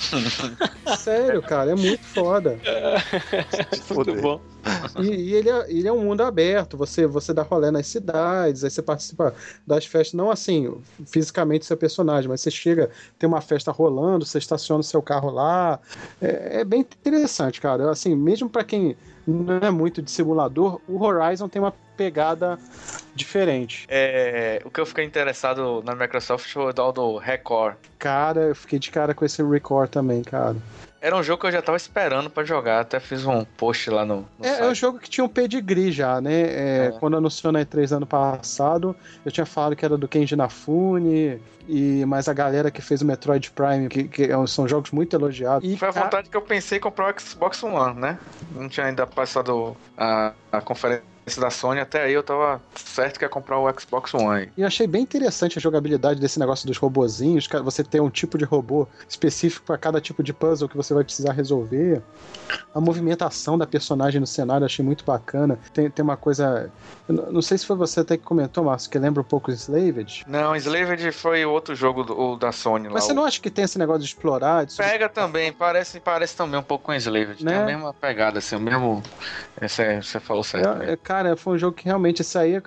[SPEAKER 4] [LAUGHS] Sério, cara, é muito foda. [LAUGHS]
[SPEAKER 3] Muito bom.
[SPEAKER 4] E, e ele, é, ele é um mundo aberto, você, você dá rolê nas cidades, aí você participa das festas, não assim, fisicamente seu personagem, mas você chega, tem uma festa rolando, você estaciona o seu carro lá. É, é bem interessante, cara. Assim, mesmo pra quem não é muito de simulador, o Horizon tem uma pegada diferente.
[SPEAKER 2] É, o que eu fiquei interessado na Microsoft foi o tal do Record.
[SPEAKER 4] Cara, eu fiquei de cara com esse Record também, cara.
[SPEAKER 2] Era um jogo que eu já tava esperando pra jogar, até fiz um post lá no, no
[SPEAKER 4] É, é um
[SPEAKER 2] site.
[SPEAKER 4] jogo que tinha um pedigree já, né? É,
[SPEAKER 2] É.
[SPEAKER 4] Quando anunciou na E3 ano passado, eu tinha falado que era do Kenji Nafune, e mas a galera que fez o Metroid Prime, que, que é- são jogos muito elogiados. E
[SPEAKER 2] Foi a vontade que eu pensei em comprar o Xbox One, né? Não tinha ainda passado a, a conferência da Sony, até aí eu tava certo que ia comprar o Xbox One.
[SPEAKER 4] E achei bem interessante a jogabilidade desse negócio dos robozinhos, você ter um tipo de robô específico para cada tipo de puzzle que você vai precisar resolver. A movimentação da personagem no cenário eu achei muito bacana. Tem, tem uma coisa. não sei se foi você até que comentou, Márcio, que lembra um pouco Slaved.
[SPEAKER 2] Não, Slaved foi outro jogo do, da Sony lá.
[SPEAKER 4] Mas você não acha que tem esse negócio de explorar? De
[SPEAKER 2] Pega também, parece, parece também um pouco com Slaved.
[SPEAKER 4] Né?
[SPEAKER 2] Tem a mesma pegada, assim, o mesmo. Você falou certo.
[SPEAKER 4] É, é, cara, foi um jogo que realmente aí é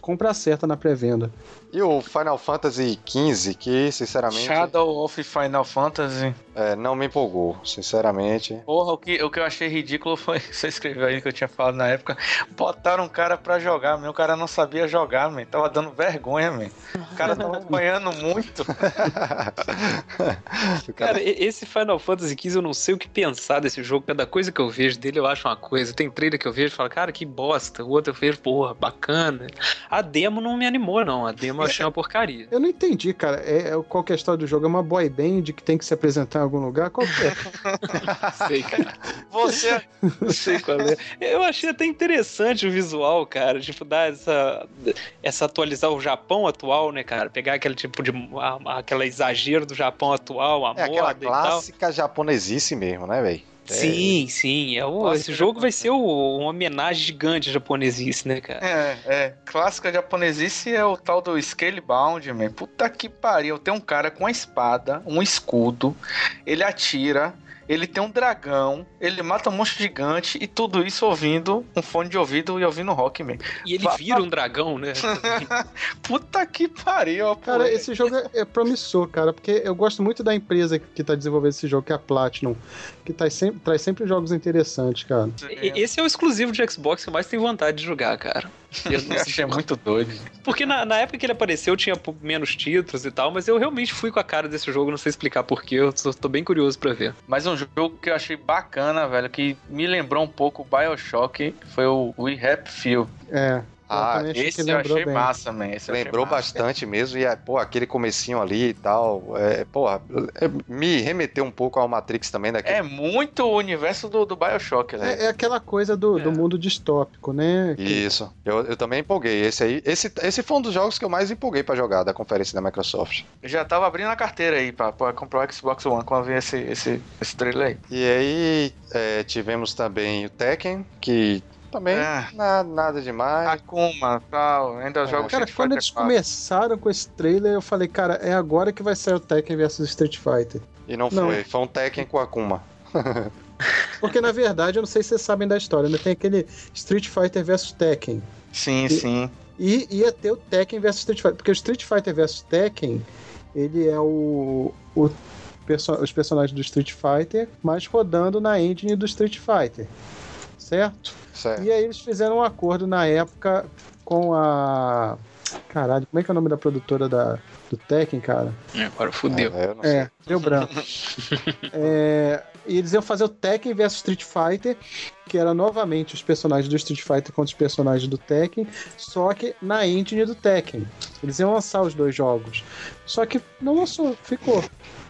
[SPEAKER 4] compra certa na pré-venda.
[SPEAKER 1] E o Final Fantasy XV, que sinceramente
[SPEAKER 2] Shadow of Final Fantasy.
[SPEAKER 1] é, não me empolgou, sinceramente.
[SPEAKER 2] Porra, o que, o que eu achei ridículo foi. [LAUGHS] Você escreveu aí que eu tinha falado na época. Botaram um cara pra jogar, meu. O cara não sabia jogar, man. Tava dando vergonha, man. O cara tava [LAUGHS] apanhando muito. [LAUGHS]
[SPEAKER 1] Cara-
[SPEAKER 3] esse Final Fantasy XV eu não sei o que pensar desse jogo. Cada coisa que eu vejo dele eu acho uma coisa. Tem trailer que eu vejo e falo, cara, que bosta. O outro eu vejo, porra, bacana. A demo não me animou, não. A demo eu achei uma porcaria.
[SPEAKER 4] Eu não entendi, cara. É, é- qual que é a história do jogo? É uma boy band que tem que se apresentar em algum lugar? Qual que é? [LAUGHS]
[SPEAKER 3] Sei, cara.
[SPEAKER 2] Você.
[SPEAKER 3] Não sei qual é. Eu achei até interessante o visual, cara. Tipo, dar essa. Essa atualizar o Japão atual, né, cara? Pegar aquele tipo de. a- aquela exagero do Japão atual, a
[SPEAKER 1] É aquela
[SPEAKER 3] moda e tal.
[SPEAKER 1] clássica japonesice mesmo, né, velho?
[SPEAKER 3] Sim, sim. É o, esse jogo vai ser o- uma homenagem gigante à japonesice, né, cara?
[SPEAKER 2] É, é. Clássica japonesice é o tal do Scalebound, man. Puta que pariu. Tem um cara com uma espada, um escudo. Ele atira. Ele tem um dragão, ele mata um monstro gigante e tudo isso ouvindo um fone de ouvido e ouvindo rock, man.
[SPEAKER 3] E ele
[SPEAKER 2] Va-
[SPEAKER 3] vira um dragão, né? [LAUGHS]
[SPEAKER 2] Puta que pariu, pô.
[SPEAKER 4] Cara, esse jogo é, é promissor, cara, porque eu gosto muito da empresa que tá desenvolvendo esse jogo, que é a Platinum, que traz sempre, traz sempre jogos interessantes, cara.
[SPEAKER 3] Esse é o exclusivo de Xbox que eu mais tenho vontade de jogar, cara. [LAUGHS] Eu não
[SPEAKER 2] Esse é muito doido.
[SPEAKER 3] Porque na, na época que ele apareceu tinha menos títulos e tal, mas eu realmente fui com a cara desse jogo, não sei explicar porquê, eu tô, tô bem curioso pra ver.
[SPEAKER 2] Mas um jogo que eu achei bacana, velho, que me lembrou um pouco o Bioshock, foi o We Happy Few.
[SPEAKER 4] É.
[SPEAKER 1] Ah,
[SPEAKER 4] que
[SPEAKER 2] Esse eu achei
[SPEAKER 4] bem.
[SPEAKER 2] massa, man. Esse eu
[SPEAKER 1] Lembrou
[SPEAKER 2] massa.
[SPEAKER 1] bastante mesmo, e é, pô, aquele comecinho ali e tal, é, porra, é, me remeteu um pouco ao Matrix também, daquele
[SPEAKER 2] É muito o universo do, do Bioshock, né?
[SPEAKER 4] É, é aquela coisa do, do
[SPEAKER 3] É.
[SPEAKER 4] mundo distópico, né? Que-
[SPEAKER 1] Isso, eu, eu também empolguei. Esse aí, esse, esse foi um dos jogos que eu mais empolguei pra jogar da conferência da Microsoft.
[SPEAKER 2] Eu já tava abrindo a carteira aí pra, pra comprar o Xbox One quando vi esse, esse, esse trailer aí.
[SPEAKER 1] E aí é, tivemos também o Tekken, que também
[SPEAKER 2] É.
[SPEAKER 1] na- nada demais.
[SPEAKER 2] Akuma, tal, ainda jogo
[SPEAKER 4] Cara,
[SPEAKER 2] Street
[SPEAKER 4] quando
[SPEAKER 2] Fighter
[SPEAKER 4] eles
[SPEAKER 2] 4.
[SPEAKER 4] começaram com esse trailer, eu falei, cara, é agora que vai sair o Tekken vs Street Fighter.
[SPEAKER 1] E não,
[SPEAKER 4] Não.
[SPEAKER 1] foi, foi um Tekken com Akuma. [LAUGHS]
[SPEAKER 4] Porque, na verdade, eu não sei se vocês sabem da história, ainda tem aquele Street Fighter vs Tekken.
[SPEAKER 2] Sim,
[SPEAKER 4] E-
[SPEAKER 2] sim.
[SPEAKER 4] E ia ter o Tekken vs Street Fighter. Porque o Street Fighter vs Tekken, ele é o, o perso- os personagens do Street Fighter, mas rodando na engine do Street Fighter. Certo?
[SPEAKER 1] Certo.
[SPEAKER 4] E aí eles fizeram um acordo na época com a. Caralho, como é que é o nome da produtora da, do Tekken, cara?
[SPEAKER 3] Agora fudeu.
[SPEAKER 1] É, eu não sei.
[SPEAKER 4] É, deu branco. [LAUGHS] É, e eles iam fazer o Tekken vs Street Fighter, que era novamente os personagens do Street Fighter contra os personagens do Tekken, só que na engine do Tekken. Eles iam lançar os dois jogos. Só que não lançou, ficou.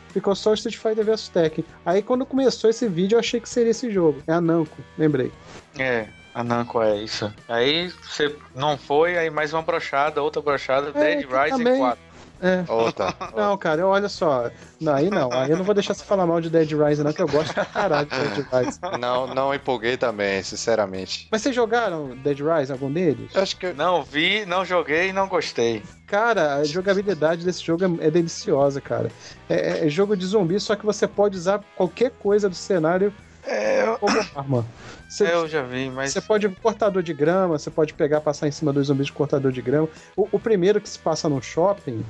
[SPEAKER 4] Ficou só o Street Fighter vs Tekken. Aí quando começou esse vídeo eu achei que seria esse jogo. É a Namco, lembrei.
[SPEAKER 2] É, a Namco é isso. Aí você não foi, aí mais uma brochada, outra brochada,
[SPEAKER 4] É,
[SPEAKER 2] Dead Rising
[SPEAKER 4] também-
[SPEAKER 2] 4.
[SPEAKER 4] É.
[SPEAKER 1] Outra.
[SPEAKER 4] Não, cara, olha só. Não, aí não. Aí eu não vou deixar você falar mal de Dead Rising, não, que eu gosto pra caralho de Dead [LAUGHS] Rising.
[SPEAKER 1] Não, não empolguei também, sinceramente.
[SPEAKER 4] Mas vocês jogaram Dead Rising, algum deles?
[SPEAKER 1] Eu acho que
[SPEAKER 2] Não vi, não joguei e não gostei.
[SPEAKER 4] Cara, a jogabilidade desse jogo é, é deliciosa, cara. É, é jogo de zumbi, só que você pode usar qualquer coisa do cenário
[SPEAKER 2] É, eu,
[SPEAKER 4] como arma. Você,
[SPEAKER 2] eu já vi, mas.
[SPEAKER 4] você pode cortador de grama, você pode pegar, passar em cima dos zumbis de cortador de grama. O, o primeiro que se passa no shopping,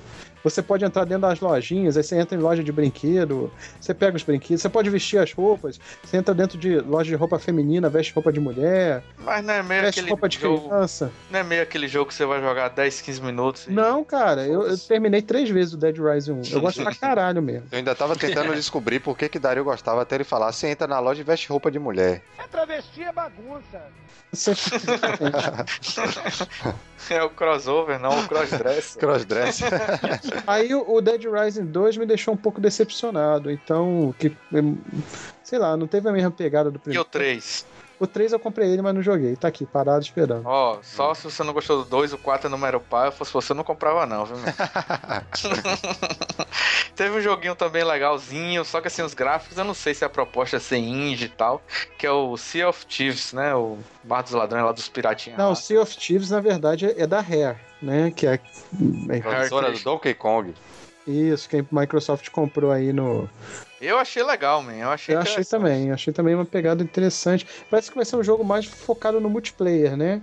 [SPEAKER 4] você pode entrar dentro das lojinhas, aí você entra em loja de brinquedo, você pega os brinquedos, você pode vestir as roupas, você entra dentro de loja de roupa feminina, veste roupa de mulher,
[SPEAKER 2] Mas não é meio
[SPEAKER 4] veste
[SPEAKER 2] aquele
[SPEAKER 4] roupa de
[SPEAKER 2] jogo.
[SPEAKER 4] criança.
[SPEAKER 2] Não é meio aquele jogo que você vai jogar 10, 15 minutos. e-
[SPEAKER 4] Não, cara, eu, eu terminei três vezes o Dead Rising 1. Eu gosto pra [LAUGHS] caralho mesmo.
[SPEAKER 1] eu ainda tava tentando [LAUGHS] descobrir por que que Dario gostava até ele falar, você entra na loja e veste roupa de mulher.
[SPEAKER 6] Travesti é bagunça. [LAUGHS]
[SPEAKER 2] É o crossover, não o crossdresser.
[SPEAKER 1] Crossdress.
[SPEAKER 4] Aí o Dead Rising 2 me deixou um pouco decepcionado. Então, que, em- sei lá, não teve a mesma pegada do
[SPEAKER 2] e
[SPEAKER 4] primeiro.
[SPEAKER 2] o 3?
[SPEAKER 4] O 3 eu comprei ele, mas não joguei. Tá aqui, parado esperando.
[SPEAKER 2] Ó, só se você não gostou do 2, o 4 é número par, fosse você não comprava não, viu, meu? [LAUGHS] Teve um joguinho também legalzinho, só que assim, os gráficos, eu não sei se a proposta é ser indie e tal, que é o Sea of Thieves, né? O Bar dos Ladrões lá dos piratinhas.
[SPEAKER 4] Não,
[SPEAKER 2] lá.
[SPEAKER 4] o Sea of Thieves, na verdade, é da Rare, né? Que é. é
[SPEAKER 1] Professora do Donkey Kong.
[SPEAKER 4] Isso, que a Microsoft comprou aí no.
[SPEAKER 2] Eu achei legal, man. Eu achei
[SPEAKER 4] Eu achei também, achei também uma pegada interessante. Parece que vai ser um jogo mais focado no multiplayer, né?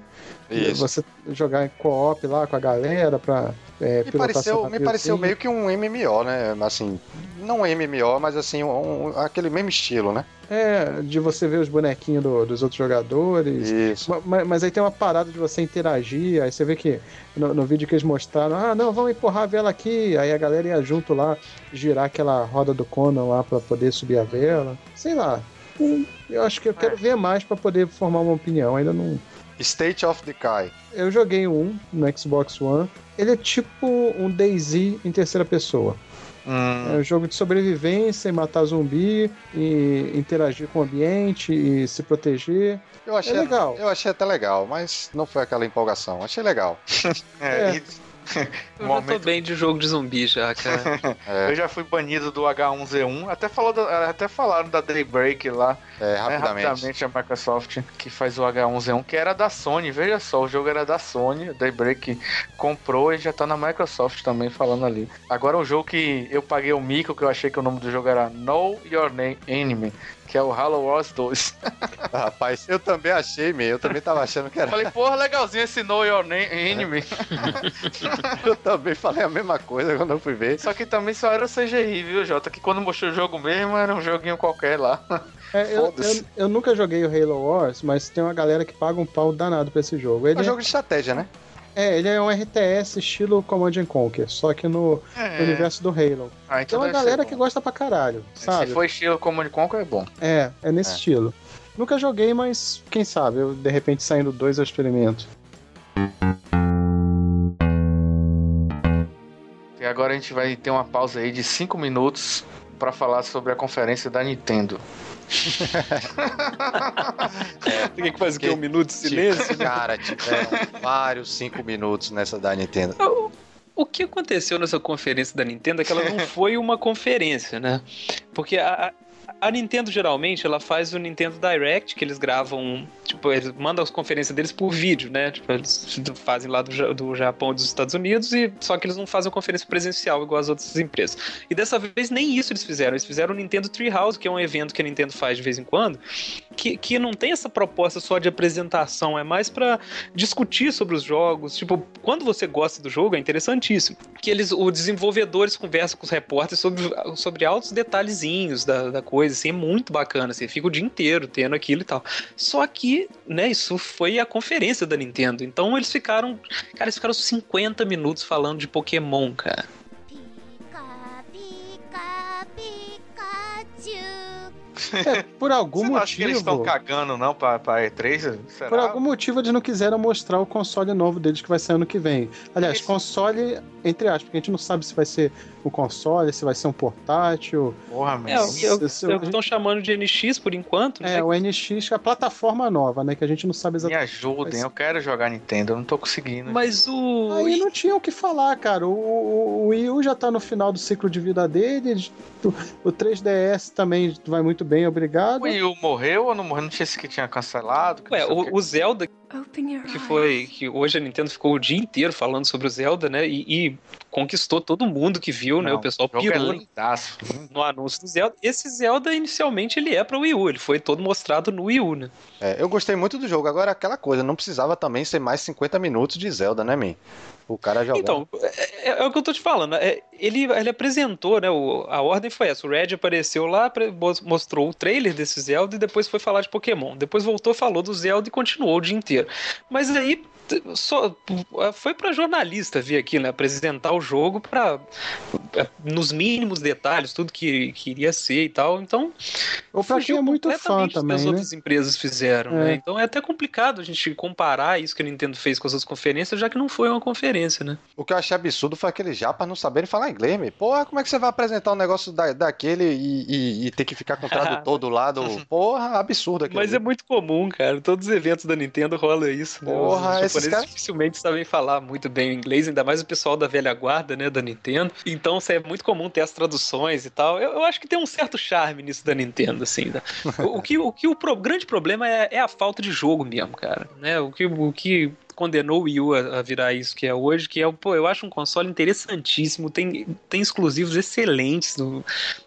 [SPEAKER 1] Isso.
[SPEAKER 4] Você jogar em co-op lá com a galera pra é,
[SPEAKER 1] Me pareceu, me pareceu meio que um MMO, né? Assim, não um MMO, mas assim, um- aquele mesmo estilo, né?
[SPEAKER 4] É, de você ver os bonequinhos do- dos outros jogadores.
[SPEAKER 1] Isso.
[SPEAKER 4] Ma- ma- Mas, aí tem uma parada de você interagir, aí você vê que no, no vídeo que eles mostraram, ah, não, vamos empurrar a vela aqui, aí a galera ia junto lá, girar aquela roda do Conan lá pra poder subir a vela. Sei lá. Hum, Eu acho que eu quero ver mais pra poder formar uma opinião, ainda não...
[SPEAKER 1] State of Decay.
[SPEAKER 4] Eu joguei um no Xbox One, ele é tipo um DayZ em terceira pessoa.
[SPEAKER 2] Hum,
[SPEAKER 4] É um jogo de sobrevivência, e matar zumbi, e interagir com o ambiente, e se proteger.
[SPEAKER 1] Eu achei,
[SPEAKER 4] É legal.
[SPEAKER 1] Eu achei até legal, mas não foi aquela empolgação. Achei legal. [LAUGHS]
[SPEAKER 2] é,
[SPEAKER 4] é.
[SPEAKER 2] E, [LAUGHS]
[SPEAKER 3] Eu já tô bem de jogo de zumbi já, cara. [LAUGHS]
[SPEAKER 1] É,
[SPEAKER 2] Eu já fui banido do H1Z1. Até, falou da- até falaram da Daybreak lá.
[SPEAKER 1] é, rapidamente.
[SPEAKER 2] rapidamente a Microsoft que faz o H1Z1, que era da Sony. Veja só, o jogo era da Sony. A Daybreak comprou e já tá na Microsoft também falando ali. Agora um jogo que eu paguei o mico, que eu achei que o nome do jogo era Know Your Name Enemy. Que é o Halo Wars 2. [LAUGHS]
[SPEAKER 1] Rapaz, eu também achei, meu. Eu também tava achando que era.
[SPEAKER 2] Falei, porra, legalzinho esse Know Your Enemy. [LAUGHS]
[SPEAKER 1] Eu também falei a mesma coisa quando eu fui ver.
[SPEAKER 2] Só que também só era CGI, viu, Jota? Que quando mostrou o jogo mesmo, era um joguinho qualquer lá.
[SPEAKER 4] É, eu, eu, eu nunca joguei o Halo Wars, mas tem uma galera que paga um pau danado pra esse jogo.
[SPEAKER 1] É
[SPEAKER 4] Ele
[SPEAKER 1] um jogo de estratégia, né?
[SPEAKER 4] É, ele é um RTS estilo Command and Conquer, só que no
[SPEAKER 2] É.
[SPEAKER 4] universo do Halo.
[SPEAKER 2] Ah,
[SPEAKER 4] Tem
[SPEAKER 2] então
[SPEAKER 4] uma galera que gosta pra caralho, sabe?
[SPEAKER 2] Se for estilo Command Conquer, é bom.
[SPEAKER 4] É, é nesse
[SPEAKER 1] É.
[SPEAKER 4] estilo. Nunca joguei, mas quem sabe, eu de repente saindo dois eu experimento.
[SPEAKER 2] E agora a gente vai ter uma pausa aí de 5 minutos pra falar sobre a conferência da Nintendo. [LAUGHS]
[SPEAKER 3] Tem que fazer o quê?
[SPEAKER 1] Que-
[SPEAKER 3] Um minuto de silêncio?
[SPEAKER 1] Cara, tiveram vários cinco minutos nessa da Nintendo.
[SPEAKER 3] O que aconteceu nessa conferência da Nintendo é que ela não [LAUGHS] foi uma conferência, né? Porque a, a- Nintendo geralmente ela faz o Nintendo Direct, que eles gravam, tipo, eles mandam as conferências deles por vídeo, né? Tipo, eles fazem lá do, do Japão e dos Estados Unidos, e só que eles não fazem a conferência presencial igual as outras empresas. E dessa vez nem isso eles fizeram. Eles fizeram o Nintendo Treehouse, que é um evento que a Nintendo faz de vez em quando, que, que não tem essa proposta só de apresentação, é mais pra discutir sobre os jogos. Tipo, quando você gosta do jogo, é interessantíssimo. Que eles, os desenvolvedores conversam com os repórteres sobre, sobre altos detalhezinhos da, da coisa, coisa, assim, é muito bacana, assim, você fica o dia inteiro tendo aquilo e tal. Só que, né, isso foi a conferência da Nintendo, então eles ficaram, cara, eles ficaram 50 minutos falando de Pokémon, cara.
[SPEAKER 4] É, por algum
[SPEAKER 2] Você não motivo. Acho que eles estão cagando, não, pra, pra E3? Será?
[SPEAKER 4] Por algum motivo eles não quiseram mostrar o console novo deles que vai sair ano que vem. Aliás,
[SPEAKER 2] Esse...
[SPEAKER 4] console, entre aspas, porque a gente não sabe se vai ser um console, se vai ser um portátil.
[SPEAKER 2] Porra,
[SPEAKER 3] É,
[SPEAKER 2] mas...
[SPEAKER 3] é o- é que estão chamando de NX por enquanto, né?
[SPEAKER 4] É, o NX, a plataforma nova, né? Que a gente não sabe
[SPEAKER 2] Me
[SPEAKER 4] exatamente.
[SPEAKER 2] ajudem, eu quero jogar Nintendo, eu não tô conseguindo.
[SPEAKER 3] Mas o.
[SPEAKER 4] Aí não tinha o que falar, cara. O, o, o Wii U já tá no final do ciclo de vida dele. O, o 3DS também vai muito bem, obrigado.
[SPEAKER 2] O Wii U morreu ou não morreu? Não tinha esse que tinha cancelado? que
[SPEAKER 3] Ué,
[SPEAKER 2] o
[SPEAKER 3] o, Zelda, que foi. que hoje a Nintendo ficou o dia inteiro falando sobre o Zelda, né? E, e conquistou todo mundo que viu, né?
[SPEAKER 2] Não,
[SPEAKER 3] O pessoal
[SPEAKER 2] o jogo é
[SPEAKER 3] pirou
[SPEAKER 2] lindaço.
[SPEAKER 3] no anúncio do Zelda. Esse Zelda, inicialmente, ele é pra Wii U. Ele foi todo mostrado no Wii U, né?
[SPEAKER 1] É, eu gostei muito do jogo. Agora, aquela coisa, não precisava também ser mais 50 minutos de Zelda, né, man? O cara jogando.
[SPEAKER 3] Então, é, é- é o que eu tô te falando. é, ele, ele apresentou, né? o- a ordem foi essa. O Red apareceu lá, mostrou o trailer desse Zelda e depois foi falar de Pokémon. Depois voltou, falou do Zelda e continuou o dia inteiro. Mas aí só foi pra jornalista vir aqui, né? Apresentar o jogo para nos mínimos detalhes, tudo que, que iria ser e tal. Então,
[SPEAKER 4] Ou quem
[SPEAKER 3] fugiu
[SPEAKER 4] é muito fã também,
[SPEAKER 3] as
[SPEAKER 4] né?
[SPEAKER 3] outras empresas fizeram,
[SPEAKER 4] É.
[SPEAKER 3] né? Então é até complicado a gente comparar isso que a Nintendo fez com as outras conferências, já que não foi uma conferência, né?
[SPEAKER 1] O que eu achei absurdo foi aqueles japas não saberem falar inglês, meu. Porra, como é que você vai apresentar um negócio da, daquele e, e- e ter que ficar com o tradutor do lado? [LAUGHS] Porra, absurdo aquilo.
[SPEAKER 3] Mas é muito comum, cara. Todos os eventos da Nintendo rola isso. Né?
[SPEAKER 1] Porra,
[SPEAKER 3] os
[SPEAKER 1] esses
[SPEAKER 3] japoneses
[SPEAKER 1] caras-
[SPEAKER 3] dificilmente sabem falar muito bem o inglês, ainda mais o pessoal da velha guarda, né, da Nintendo. Então é muito comum ter as traduções e tal. Eu, eu acho que tem um certo charme nisso da Nintendo, assim. né? O, o que, o, que o pro- grande problema é, é a falta de jogo mesmo, cara. Né? O, que, o que condenou o Wii U a, a virar isso que é hoje, que é, pô, eu acho um console interessantíssimo, tem, tem exclusivos excelentes. no-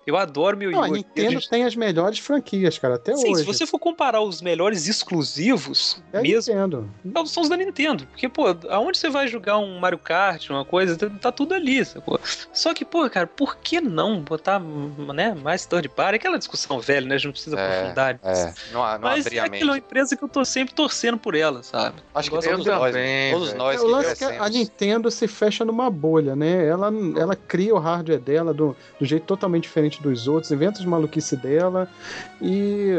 [SPEAKER 3] Eu adoro meu
[SPEAKER 4] Não, a. Nintendo
[SPEAKER 3] Desde-
[SPEAKER 4] tem as melhores franquias, cara, até
[SPEAKER 3] Sim,
[SPEAKER 4] hoje.
[SPEAKER 3] se você for comparar os melhores exclusivos,
[SPEAKER 4] É
[SPEAKER 3] mesmo,
[SPEAKER 4] Nintendo.
[SPEAKER 3] não, são os da Nintendo. Porque, pô, aonde você vai jogar um Mario Kart, uma coisa, tá, tá tudo ali, sacou? Só que, pô, cara, por que não botar né, mais third party? Aquela discussão velha, né? A gente não precisa
[SPEAKER 1] É,
[SPEAKER 3] aprofundar.
[SPEAKER 1] É, não, não
[SPEAKER 3] Mas
[SPEAKER 1] abria
[SPEAKER 3] é
[SPEAKER 1] a
[SPEAKER 3] aquela uma
[SPEAKER 1] mente.
[SPEAKER 3] empresa que eu tô sempre torcendo por ela, sabe?
[SPEAKER 1] Acho que todos nós, todos nós
[SPEAKER 4] É,
[SPEAKER 1] que
[SPEAKER 4] o lance é que a. Nintendo se fecha numa bolha, né? Ela, ela cria o hardware dela do, do jeito totalmente diferente dos outros, inventa os maluquice dela e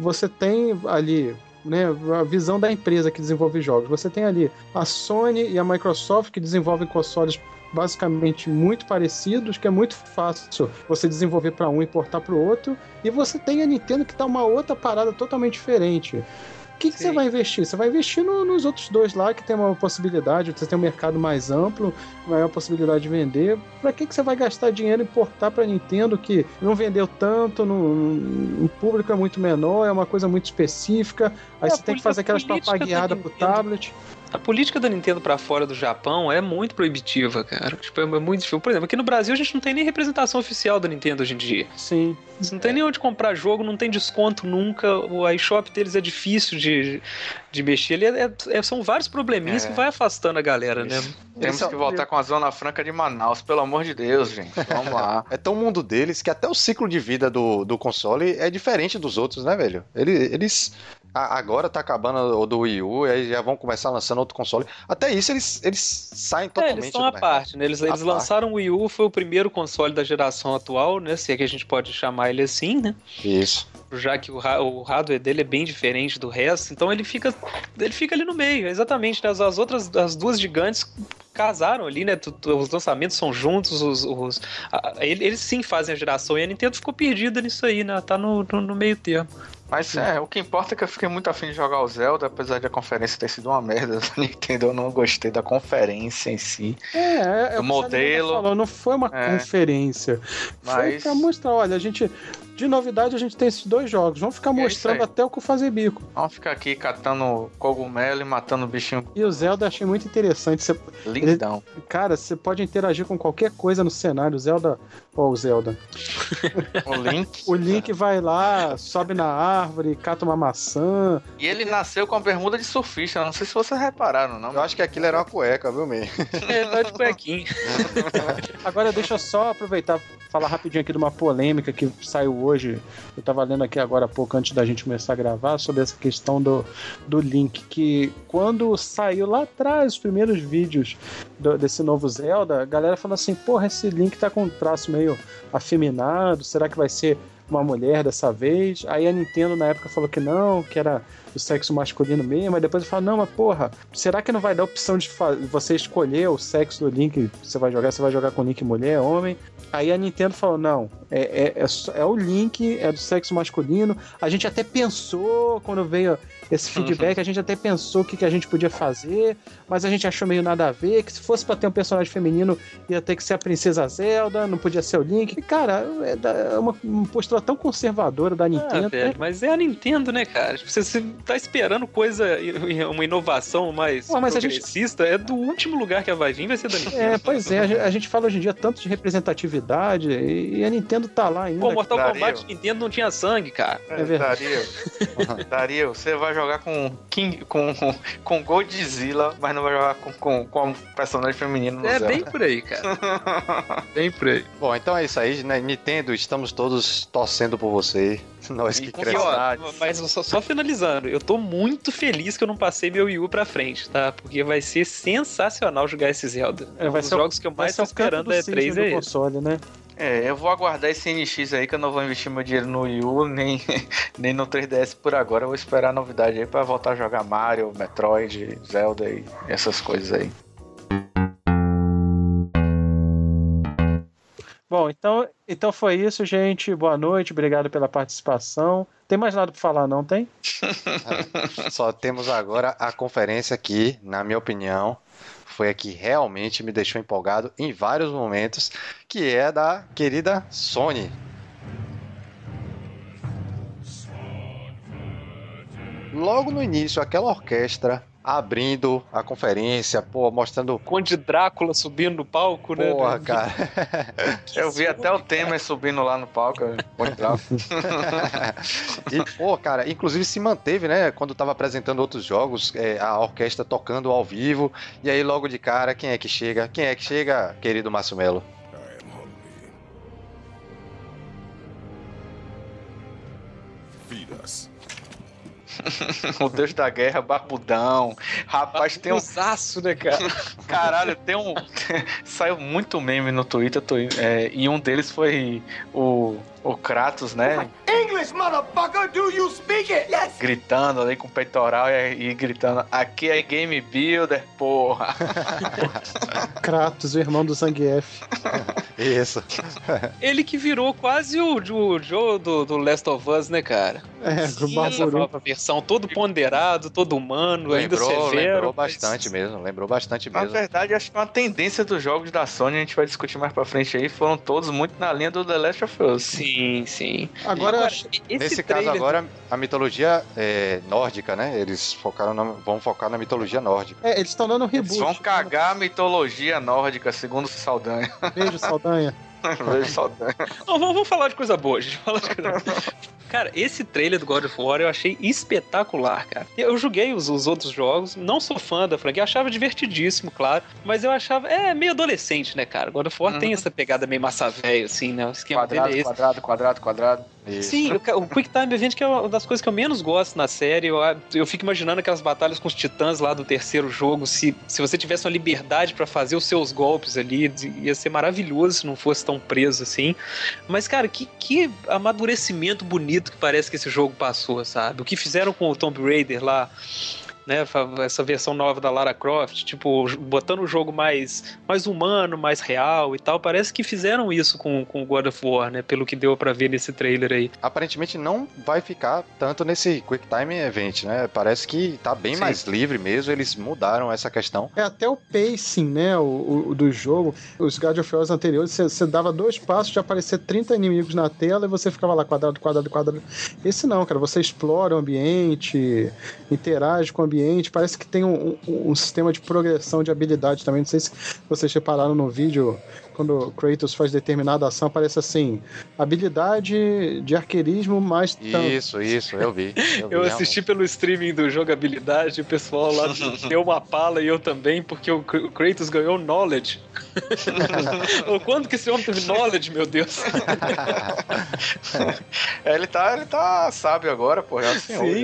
[SPEAKER 4] você tem ali. Né, a visão da empresa que desenvolve jogos. Você tem ali a Sony e a Microsoft que desenvolvem consoles basicamente muito parecidos, que é muito fácil você desenvolver para um e portar para o outro. E você tem a Nintendo que tá uma outra parada totalmente diferente. Que, que você vai investir? Você vai investir no- nos outros dois lá que tem uma possibilidade, você tem um mercado mais amplo, maior possibilidade de vender. Pra que, que você vai gastar dinheiro e importar pra Nintendo que não vendeu tanto, no, o público é muito menor, é uma coisa muito específica, aí
[SPEAKER 3] É,
[SPEAKER 4] você tem que fazer
[SPEAKER 3] a
[SPEAKER 4] aquelas papagueadas pro tablet.
[SPEAKER 3] A política da Nintendo pra fora do Japão é muito proibitiva, cara. Tipo, é muito difícil. Por exemplo, aqui no Brasil a gente não tem nem representação oficial da Nintendo hoje em dia.
[SPEAKER 4] Sim.
[SPEAKER 3] Você não tem nem onde comprar jogo, não tem desconto nunca. O iShop deles é difícil de, de mexer. Ele é- é- são vários probleminhas
[SPEAKER 2] É.
[SPEAKER 3] que vai afastando a galera, né?
[SPEAKER 2] Temos
[SPEAKER 1] Esse é
[SPEAKER 2] que voltar com a Zona Franca de Manaus, pelo amor de Deus, gente. Vamos lá. [LAUGHS]
[SPEAKER 1] É tão mundo deles que até o ciclo de vida do, do console é diferente dos outros, né, velho? Ele- Eles. Agora tá acabando o do Wii U, e aí já vão começar lançando outro console. Até isso eles, eles saem
[SPEAKER 3] É,
[SPEAKER 1] totalmente
[SPEAKER 3] eles estão à parte, né? Eles, eles
[SPEAKER 1] parte.
[SPEAKER 3] lançaram o Wii U, foi o primeiro console da geração atual, né? Se é que a gente pode chamar ele assim, né?
[SPEAKER 1] Isso.
[SPEAKER 3] já que o, o hardware dele é bem diferente do resto, então ele fica ele fica ali no meio, exatamente. né? As, as outras, as duas gigantes casaram ali, né? Os lançamentos são juntos, os, os- a- eles sim fazem a geração e a Nintendo ficou perdida nisso aí, né? Tá no, no, no meio termo.
[SPEAKER 2] Mas é, o que importa é que eu fiquei muito afim de jogar o Zelda, apesar de a conferência ter sido uma merda [LAUGHS] da Nintendo, eu não gostei da conferência em si.
[SPEAKER 4] É, é, é
[SPEAKER 2] O modelo.
[SPEAKER 4] Falou, não foi uma
[SPEAKER 2] É.
[SPEAKER 4] conferência. Foi
[SPEAKER 2] Mas-
[SPEAKER 4] pra mostrar, olha, a gente. De novidade, a gente tem esses dois jogos. Vamos ficar
[SPEAKER 2] É
[SPEAKER 4] mostrando até o que fazer bico.
[SPEAKER 2] Vamos ficar aqui catando cogumelo e matando bichinho
[SPEAKER 4] E o Zelda eu achei muito interessante. Você-
[SPEAKER 2] lindão.
[SPEAKER 4] cara, você pode interagir com qualquer coisa no cenário. O Zelda. Ó, o Zelda. [LAUGHS]
[SPEAKER 2] O Link.
[SPEAKER 4] O Link vai lá, sobe na árvore, cata uma maçã.
[SPEAKER 2] E ele nasceu com a bermuda de surfista, não sei se vocês repararam, não.
[SPEAKER 1] Eu acho que aquilo era uma cueca, viu? [LAUGHS]
[SPEAKER 3] É, tá de cuequinho.
[SPEAKER 4] Agora deixa eu só aproveitar e falar rapidinho aqui de uma polêmica que saiu hoje. Eu tava lendo aqui agora há pouco, antes da gente começar a gravar, sobre essa questão do, do Link. Que quando saiu lá atrás os primeiros vídeos do- desse novo Zelda, a galera falou assim: porra, esse Link tá com um traço meio afeminado, será que vai ser uma mulher dessa vez? Aí a Nintendo na época falou que não, que era do sexo masculino mesmo, aí depois fala, não, mas porra, será que não vai dar opção de você escolher o sexo do Link você vai jogar? Você vai jogar com Link mulher, homem? Aí a Nintendo falou, não, é, é, é, é o Link, é do sexo masculino. A gente até pensou, quando veio esse feedback, a gente até pensou o que, que a gente podia fazer, mas a gente achou meio nada a ver, que se fosse pra ter um personagem feminino, ia ter que ser a Princesa Zelda, não podia ser o Link. E, cara, é é uma, postura tão conservadora da
[SPEAKER 3] Ah,
[SPEAKER 4] Nintendo.
[SPEAKER 3] velho, mas é a Nintendo, né, cara? Tipo, Você, você tá esperando coisa, uma inovação mais
[SPEAKER 4] Pô, mas a gente-
[SPEAKER 3] progressista, é do último lugar que ela vai vir, vai ser da Nintendo.
[SPEAKER 4] É, pois é, a gente, a fala hoje em dia tanto de representatividade e a Nintendo tá lá ainda.
[SPEAKER 3] Pô, Mortal
[SPEAKER 2] Dario.
[SPEAKER 3] Kombat Nintendo não tinha sangue, cara.
[SPEAKER 4] É verdade.
[SPEAKER 2] Dario, [LAUGHS] Dario, você vai jogar com King, com, com Godzilla, mas não vai jogar com, com, com um personagem feminino no
[SPEAKER 3] É
[SPEAKER 2] Zelda.
[SPEAKER 3] bem por aí, cara. [LAUGHS] bem por aí.
[SPEAKER 1] Bom, então é isso aí, né? Nintendo, estamos todos torcendo por você. [LAUGHS] Nós que crescemos.
[SPEAKER 3] mas só, só finalizando, eu tô muito feliz que eu não passei meu Wii U pra frente, tá? Porque vai ser sensacional jogar esse Zelda.
[SPEAKER 4] É,
[SPEAKER 3] um
[SPEAKER 4] vai
[SPEAKER 3] dos
[SPEAKER 4] ser o-
[SPEAKER 3] jogos que eu mais tô
[SPEAKER 4] o
[SPEAKER 3] esperando E3
[SPEAKER 4] do
[SPEAKER 3] é esse.
[SPEAKER 4] console, né?
[SPEAKER 2] É, eu vou aguardar esse NX aí que eu não vou investir meu dinheiro no Wii U, nem, [LAUGHS] nem no 3DS por agora. Eu vou esperar a novidade aí pra voltar a jogar Mario, Metroid, Zelda e essas coisas aí.
[SPEAKER 4] Bom, então, então foi isso, gente. Boa noite, obrigado pela participação. Tem mais nada pra falar, não tem? [LAUGHS]
[SPEAKER 1] Só temos agora a conferência que, na minha opinião, foi a que realmente me deixou empolgado em vários momentos, que é da querida Sony. Logo no início, aquela orquestra abrindo a conferência, pô, mostrando
[SPEAKER 3] Conde Drácula subindo no palco, né?
[SPEAKER 1] Porra, [LAUGHS] cara. [LAUGHS]
[SPEAKER 2] Eu vi até o Temer subindo lá no palco. Muito bravo. [LAUGHS]
[SPEAKER 1] e, pô, cara, inclusive se manteve, né? Quando tava apresentando outros jogos, é, a orquestra tocando ao vivo. E aí, logo de cara, quem é que chega? Quem é que chega, querido Márcio Melo? [LAUGHS]
[SPEAKER 2] o Deus da Guerra, Barbudão. Rapaz, tem um.
[SPEAKER 3] Né, cara? [LAUGHS]
[SPEAKER 2] Caralho, tem um. [LAUGHS] Saiu muito meme no Twitter, tô- é, e um deles foi o, o Kratos, né?
[SPEAKER 6] English, motherfucker, do you speak it? Yes!
[SPEAKER 2] Gritando ali com o peitoral e, e gritando: Aqui é Game Builder, porra. [LAUGHS]
[SPEAKER 4] Kratos, o irmão do Zangief. [LAUGHS]
[SPEAKER 1] Isso. [LAUGHS]
[SPEAKER 3] Ele que virou quase o, o Joe do, do Last of Us, né, cara?
[SPEAKER 4] É,
[SPEAKER 3] Sim, essa versão, todo ponderado, todo humano, ainda
[SPEAKER 1] Lembrou,
[SPEAKER 3] severo.
[SPEAKER 1] lembrou
[SPEAKER 3] mas-
[SPEAKER 1] bastante mesmo, lembrou bastante
[SPEAKER 2] Na
[SPEAKER 1] mesmo.
[SPEAKER 2] verdade, acho que uma tendência dos jogos da Sony, a gente vai discutir mais pra frente aí, foram todos muito na linha do The Last of Us.
[SPEAKER 3] Sim, sim.
[SPEAKER 4] Agora,
[SPEAKER 3] esse
[SPEAKER 1] Nesse caso
[SPEAKER 3] trailer-
[SPEAKER 1] agora, a mitologia é nórdica, né? Eles focaram na- vão focar na mitologia nórdica.
[SPEAKER 4] é, eles estão dando um
[SPEAKER 2] Eles
[SPEAKER 4] reboot.
[SPEAKER 2] vão cagar a mitologia nórdica, segundo Saldanha.
[SPEAKER 4] Beijo, Saldanha. [LAUGHS]
[SPEAKER 2] Vejo Saldanha.
[SPEAKER 3] Não, vamos, vamos falar de coisa boa, gente. Vamos falar de coisa... [LAUGHS] Cara, esse trailer do God of War eu achei espetacular, cara. Eu joguei os, os outros jogos, não sou fã da franquia, achava divertidíssimo, claro, mas eu achava. É meio adolescente, né, cara? God of War tem
[SPEAKER 2] Uhum.
[SPEAKER 3] essa pegada meio massa velho, assim, né? O esquema
[SPEAKER 2] Quadrado,
[SPEAKER 3] dele é esse.
[SPEAKER 2] quadrado, quadrado, quadrado.
[SPEAKER 1] Isso.
[SPEAKER 3] Sim, o, o Quick Time Event que é uma das coisas que eu menos gosto na série. Eu, eu fico imaginando aquelas batalhas com os titãs lá do terceiro jogo. Se, se você tivesse uma liberdade pra fazer os seus golpes ali, ia ser maravilhoso se não fosse tão preso assim. Mas, cara, que, que amadurecimento bonito que parece que esse jogo passou, sabe? O que fizeram com o Tomb Raider lá. Né, essa versão nova da Lara Croft, tipo, botando o jogo mais, mais humano, mais real e tal. Parece que fizeram isso com, com o God of War, né? Pelo que deu pra ver nesse trailer aí.
[SPEAKER 1] Aparentemente não vai ficar tanto nesse Quick Time Event, né? Parece que tá bem
[SPEAKER 3] Sim.
[SPEAKER 1] mais livre mesmo, eles mudaram essa questão.
[SPEAKER 4] É até o pacing, né, o, o- do jogo. Os God of War anteriores, você, você dava dois passos de aparecer 30 inimigos na tela e você ficava lá quadrado, quadrado, quadrado. Esse não, cara, você explora o ambiente, interage com o ambiente, parece que tem um, um- um sistema de progressão de habilidade também. Não sei se vocês repararam no vídeo, quando o Kratos faz determinada ação, aparece assim, habilidade de arqueirismo mais tanto.
[SPEAKER 1] Isso, isso, eu vi. vi, [LAUGHS]
[SPEAKER 3] Eu assisti pelo streaming do jogabilidade, o pessoal lá [LAUGHS] deu uma pala e eu também, porque o Kratos ganhou knowledge. [LAUGHS] Ô, Quando que esse homem teve knowledge, meu Deus?
[SPEAKER 2] É, ele tá, ele tá sábio agora, pô. É o senhor,
[SPEAKER 3] Sim,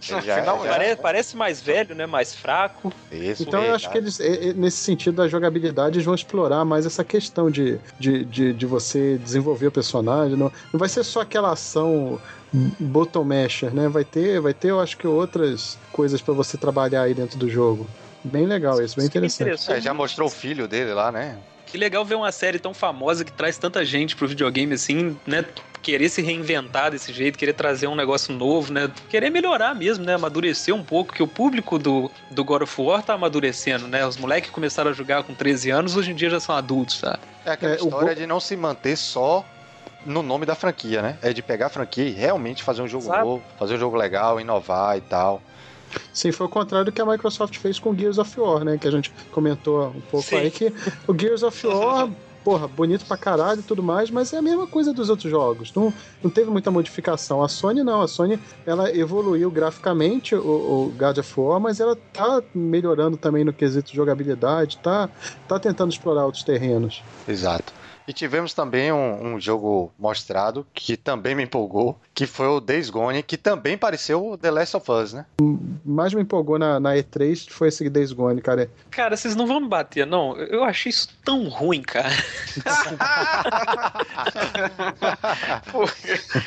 [SPEAKER 2] já.
[SPEAKER 1] já- já-
[SPEAKER 3] Parece, parece mais velho, né? Mais fraco.
[SPEAKER 1] Isso,
[SPEAKER 4] Então eu acho que eles, nesse sentido da jogabilidade, eles vão explorar mais essa questão de, de, de, de você desenvolver o personagem. Não, não vai ser só aquela ação bottom masher, né? Vai ter, vai ter, eu acho que outras coisas pra você trabalhar aí dentro do jogo. Bem legal isso, bem
[SPEAKER 3] me
[SPEAKER 4] interessante.
[SPEAKER 1] É, já mostrou o filho dele lá, né?
[SPEAKER 3] Que legal ver uma série tão famosa que traz tanta gente pro videogame assim, né? Querer se reinventar desse jeito, querer trazer um negócio novo, né? Querer melhorar mesmo, né? Amadurecer um pouco, que o público do, do God of War tá amadurecendo, né? Os moleques que começaram a jogar com 13 anos, hoje em dia já são adultos, sabe?
[SPEAKER 1] É aquela
[SPEAKER 4] É, o
[SPEAKER 1] história
[SPEAKER 4] bo-
[SPEAKER 1] de não se manter só no nome da franquia, né? É de pegar a franquia e realmente fazer um jogo
[SPEAKER 3] Exato.
[SPEAKER 1] novo, fazer um jogo legal, inovar e tal.
[SPEAKER 4] Sim, foi o contrário do que a Microsoft fez com o Gears of War, né? Que a gente comentou um pouco
[SPEAKER 3] Sim.
[SPEAKER 4] aí, que o Gears of War, porra, bonito pra caralho e tudo mais, mas é a mesma coisa dos outros jogos. Não, não teve muita modificação. A Sony não, a Sony ela evoluiu graficamente o, o God of War, mas ela tá melhorando também no quesito de jogabilidade, tá, tá tentando explorar outros terrenos.
[SPEAKER 1] Exato. E tivemos também um, um jogo mostrado que também me empolgou, que foi o Days Gone, que também pareceu o The Last of Us, né?
[SPEAKER 4] Mais me empolgou na, na E3 foi esse Days Gone, cara.
[SPEAKER 3] Cara, vocês não vão me bater, não. Eu achei isso tão ruim, cara.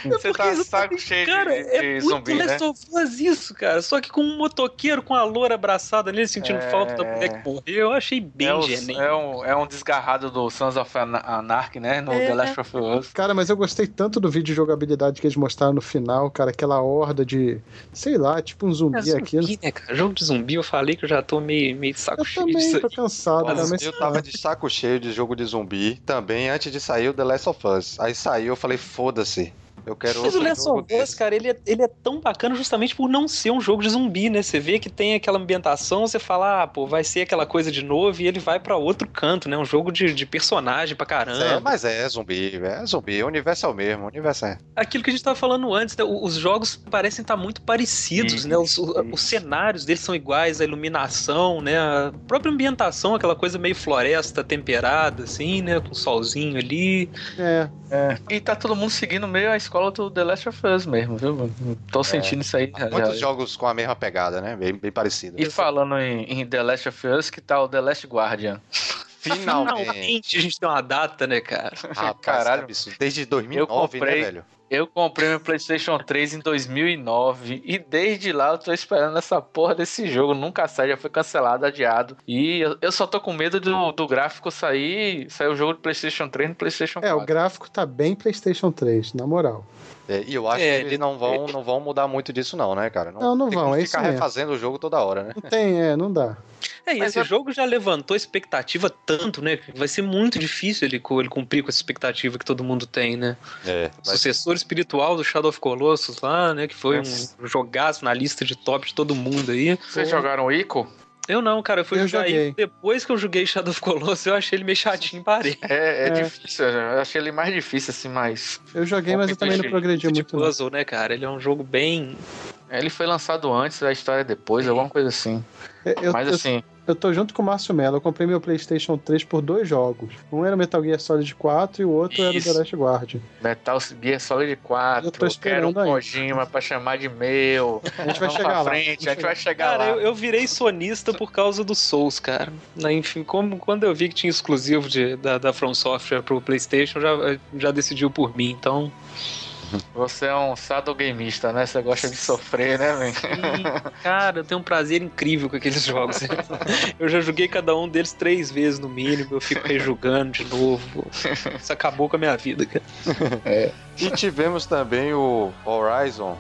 [SPEAKER 2] Você tá saco cheio de,
[SPEAKER 3] Cara,
[SPEAKER 2] de
[SPEAKER 3] é muito
[SPEAKER 2] zumbi, né?
[SPEAKER 3] Last of Us isso, cara. Só que com um motoqueiro com a loura abraçada nele, sentindo
[SPEAKER 2] É.
[SPEAKER 3] falta da mulher que morreu, eu achei bem
[SPEAKER 2] É,
[SPEAKER 3] genérico.
[SPEAKER 2] é um, é um desgarrado do Sons of Ana- Anarchy, né? No
[SPEAKER 3] É.
[SPEAKER 2] The Last of Us.
[SPEAKER 4] Cara, mas eu gostei tanto do vídeo de jogabilidade que eles mostraram no final, cara, aquela horda de, sei lá, tipo um zumbi,
[SPEAKER 3] É zumbi,
[SPEAKER 4] aqui.
[SPEAKER 3] né, cara? Jogo de zumbi, eu falei que eu já tô meio, meio de saco
[SPEAKER 4] Eu
[SPEAKER 3] cheio
[SPEAKER 4] também
[SPEAKER 3] disso
[SPEAKER 4] tô cansado, mas
[SPEAKER 1] eu tava de saco cheio de jogo de zumbi também antes de sair o The Last of Us. Aí saiu, eu falei, foda-se. Eu quero
[SPEAKER 3] Mas o Last of Us, cara, ele é, ele é tão bacana justamente por não ser um jogo de zumbi, né? Você vê que tem aquela ambientação, você fala, ah, pô, vai ser aquela coisa de novo e ele vai pra outro canto, né? Um jogo de, de personagem pra caramba.
[SPEAKER 1] É, mas é zumbi, é zumbi. O universo é o mesmo, o universo é.
[SPEAKER 3] Aquilo que a gente tava falando antes, né? Os jogos parecem estar muito parecidos,
[SPEAKER 2] Isso,
[SPEAKER 3] né? Os, os cenários deles são iguais, a iluminação, né? A própria ambientação, aquela coisa meio floresta temperada, assim, né? Com solzinho ali.
[SPEAKER 4] é,
[SPEAKER 2] E tá todo mundo seguindo meio a escola do The Last of Us mesmo, viu? Tô sentindo isso aí. já-
[SPEAKER 1] Muitos
[SPEAKER 2] já.
[SPEAKER 1] jogos com a mesma pegada, né? Bem, bem parecido.
[SPEAKER 2] E falando em, em The Last of Us, que tá o The Last Guardian. [LAUGHS]
[SPEAKER 1] Finalmente.
[SPEAKER 3] Finalmente a gente tem uma data, né, cara?
[SPEAKER 1] Rapaz,
[SPEAKER 2] Caralho.
[SPEAKER 1] absurdo. Desde 2009,
[SPEAKER 2] comprei.
[SPEAKER 1] né, velho?
[SPEAKER 2] Eu comprei meu PlayStation 3 em 2009 e desde lá eu tô esperando essa porra desse jogo. Nunca sai, já foi cancelado, adiado. E eu, eu só tô com medo do, do gráfico sair, sair o jogo do PlayStation 3 no PlayStation 4.
[SPEAKER 4] É, o gráfico tá bem PlayStation 3, na moral.
[SPEAKER 1] É, e eu acho
[SPEAKER 3] É,
[SPEAKER 1] que eles
[SPEAKER 3] ele-
[SPEAKER 1] não vão, não vão mudar muito disso, não, né, cara?
[SPEAKER 4] Não, não
[SPEAKER 1] tem
[SPEAKER 4] vão,
[SPEAKER 1] como
[SPEAKER 4] é isso
[SPEAKER 1] ficar
[SPEAKER 4] mesmo.
[SPEAKER 1] refazendo o jogo toda hora, né?
[SPEAKER 4] Não tem, é, não dá.
[SPEAKER 3] É, e
[SPEAKER 2] Mas
[SPEAKER 3] esse
[SPEAKER 2] eu-
[SPEAKER 3] jogo já levantou expectativa tanto, né? que Vai ser muito difícil ele, ele cumprir com essa expectativa que todo mundo tem, né?
[SPEAKER 1] É, mas
[SPEAKER 3] Sucessor espiritual do Shadow of Colossus lá, né? Que foi
[SPEAKER 2] Mas-
[SPEAKER 3] um jogaço na lista de top de todo mundo aí.
[SPEAKER 2] Vocês jogaram o Ico?
[SPEAKER 3] Eu não, cara, eu fui
[SPEAKER 4] Eu
[SPEAKER 3] jogar
[SPEAKER 4] joguei.
[SPEAKER 3] aí. Depois que eu joguei Shadow of Colossus, eu achei ele meio chatinho e parei.
[SPEAKER 2] É, é,
[SPEAKER 4] É.
[SPEAKER 2] difícil, eu achei ele mais difícil, assim, mas.
[SPEAKER 4] Eu joguei, mas eu também não progredi
[SPEAKER 3] de
[SPEAKER 4] muito. não.
[SPEAKER 3] puzzle, né, cara? Ele é um jogo bem.
[SPEAKER 2] Ele foi lançado antes, a história é depois, alguma coisa assim.
[SPEAKER 4] É, Eu,
[SPEAKER 2] Mas
[SPEAKER 4] eu-
[SPEAKER 2] assim,
[SPEAKER 4] eu tô junto com o Márcio Mello. Eu comprei meu PlayStation 3 por dois jogos. Um era Metal Gear Solid 4 e o outro era o
[SPEAKER 3] Isso.
[SPEAKER 4] The Last Guard.
[SPEAKER 2] Metal Gear Solid 4,
[SPEAKER 4] Eu tô
[SPEAKER 2] quero um
[SPEAKER 4] esperando.
[SPEAKER 2] Kojima pra chamar de meu.
[SPEAKER 4] A gente vai
[SPEAKER 2] Vamos
[SPEAKER 4] chegar
[SPEAKER 2] pra
[SPEAKER 4] lá.
[SPEAKER 2] frente, a gente vai chegar
[SPEAKER 3] Cara,
[SPEAKER 2] lá.
[SPEAKER 3] eu, eu virei sonista por causa do Souls, cara. Né, Enfim, como, quando eu vi que tinha exclusivo de, da, da From Software pro PlayStation, já, já decidiu por mim. Então,
[SPEAKER 2] Você é um sadogameista, né? Você gosta de sofrer, né, velho?
[SPEAKER 3] Cara, eu tenho um prazer incrível com aqueles jogos. Eu já joguei cada um deles três vezes no mínimo, eu fico rejugando de novo. Isso acabou com a minha vida, cara.
[SPEAKER 1] E tivemos também o Horizon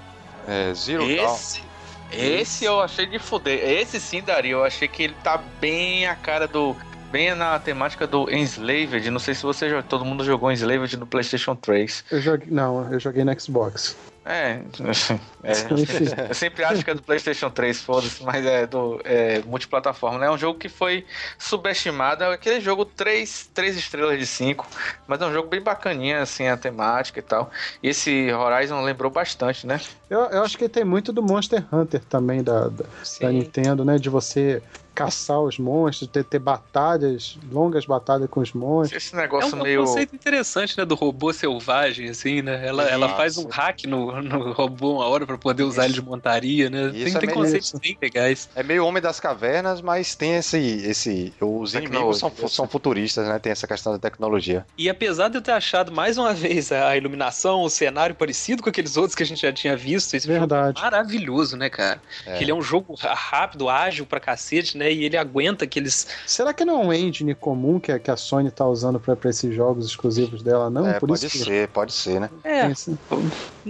[SPEAKER 1] é, Zero Dawn.
[SPEAKER 2] Esse, esse eu achei de fuder. Esse sim, Dario, eu achei que ele tá bem a cara do. Bem na temática do Enslaved. Não sei se você já, todo mundo jogou Enslaved no PlayStation 3.
[SPEAKER 4] Eu joguei, não, eu joguei no Xbox.
[SPEAKER 2] É, [LAUGHS] é. Eu sempre acho que é do PlayStation 3, foda-se, mas é do é, multiplataforma, né? É um jogo que foi subestimado, é aquele jogo 3, 3 estrelas de 5, mas é um jogo bem bacaninha, assim, a temática e tal. E esse Horizon lembrou bastante, né?
[SPEAKER 4] Eu, eu acho que tem muito do Monster Hunter também da, da, da Nintendo, né? De você caçar os monstros, ter, ter batalhas, longas batalhas com os monstros.
[SPEAKER 2] Esse
[SPEAKER 3] É
[SPEAKER 2] negócio
[SPEAKER 3] um, é um
[SPEAKER 2] meio.
[SPEAKER 3] conceito interessante, né? Do robô selvagem, assim, né? Ela, ela
[SPEAKER 1] Isso.
[SPEAKER 3] faz um hack no, no robô uma hora pra poder usar ele de montaria, né?
[SPEAKER 1] Isso
[SPEAKER 3] tem
[SPEAKER 1] é
[SPEAKER 3] tem
[SPEAKER 1] meio
[SPEAKER 3] conceitos
[SPEAKER 4] isso.
[SPEAKER 3] bem legais.
[SPEAKER 1] É meio Homem das Cavernas, mas tem esse. esse os inimigos são, são futuristas, né? Tem essa questão da tecnologia.
[SPEAKER 3] E apesar de eu ter achado mais uma vez a iluminação, o cenário parecido com aqueles outros que a gente já tinha visto, esse jogo
[SPEAKER 4] Verdade.
[SPEAKER 3] é maravilhoso, né, cara?
[SPEAKER 1] É.
[SPEAKER 3] Ele é um jogo rápido, ágil pra cacete, né? E ele aguenta aqueles.
[SPEAKER 4] Será que não é um engine comum que a, que a Sony tá usando pra, pra esses jogos exclusivos dela, não?
[SPEAKER 1] é,
[SPEAKER 4] Por
[SPEAKER 1] pode
[SPEAKER 4] isso que
[SPEAKER 1] ser, pode ser, né?
[SPEAKER 3] É,
[SPEAKER 4] esse-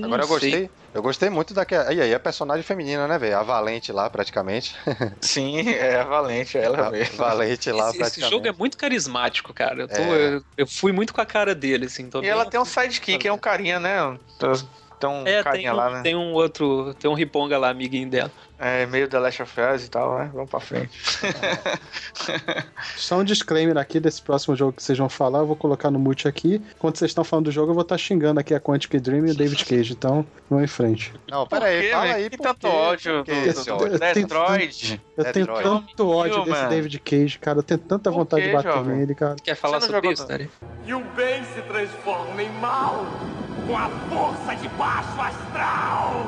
[SPEAKER 1] Agora eu
[SPEAKER 3] sei.
[SPEAKER 1] gostei. Eu gostei muito daquela. E aí, a personagem feminina, né, velho? A Valente lá, praticamente. [LAUGHS]
[SPEAKER 2] Sim, é a Valente, ela
[SPEAKER 1] A
[SPEAKER 2] mesmo.
[SPEAKER 1] Valente lá,
[SPEAKER 3] Esse, esse
[SPEAKER 1] praticamente.
[SPEAKER 3] jogo é muito carismático, cara. Eu, tô-
[SPEAKER 1] É.
[SPEAKER 3] eu, eu fui muito com a cara dele, assim. tô
[SPEAKER 2] E
[SPEAKER 3] bem-
[SPEAKER 2] ela tem um sidekick, é um carinha, né? Tem um
[SPEAKER 3] É, tem
[SPEAKER 2] carinha
[SPEAKER 3] um,
[SPEAKER 2] lá, né?
[SPEAKER 3] tem um outro. Tem um riponga lá, amiguinho dela.
[SPEAKER 2] É meio The Last of Us e tal, né? Vamos pra frente.
[SPEAKER 4] Só um disclaimer aqui desse próximo jogo que vocês vão falar, eu vou colocar no mute aqui. Enquanto vocês estão falando do jogo, eu vou estar xingando aqui a Quantic Dream e o David Cage, então vamos em frente.
[SPEAKER 1] Não, pera aí,
[SPEAKER 2] quê,
[SPEAKER 1] fala aí.
[SPEAKER 2] Que tanto
[SPEAKER 1] quê?
[SPEAKER 2] ódio do- Detroit.
[SPEAKER 4] Eu tenho tanto ódio desse. David Cage, cara. Eu tenho tanta
[SPEAKER 2] Por
[SPEAKER 4] vontade
[SPEAKER 2] quê,
[SPEAKER 4] de bater
[SPEAKER 2] jovem?
[SPEAKER 4] nele, cara.
[SPEAKER 3] Quer falar sobre isso? Dari?
[SPEAKER 6] E o bem se transforma em mal com a força de baixo astral.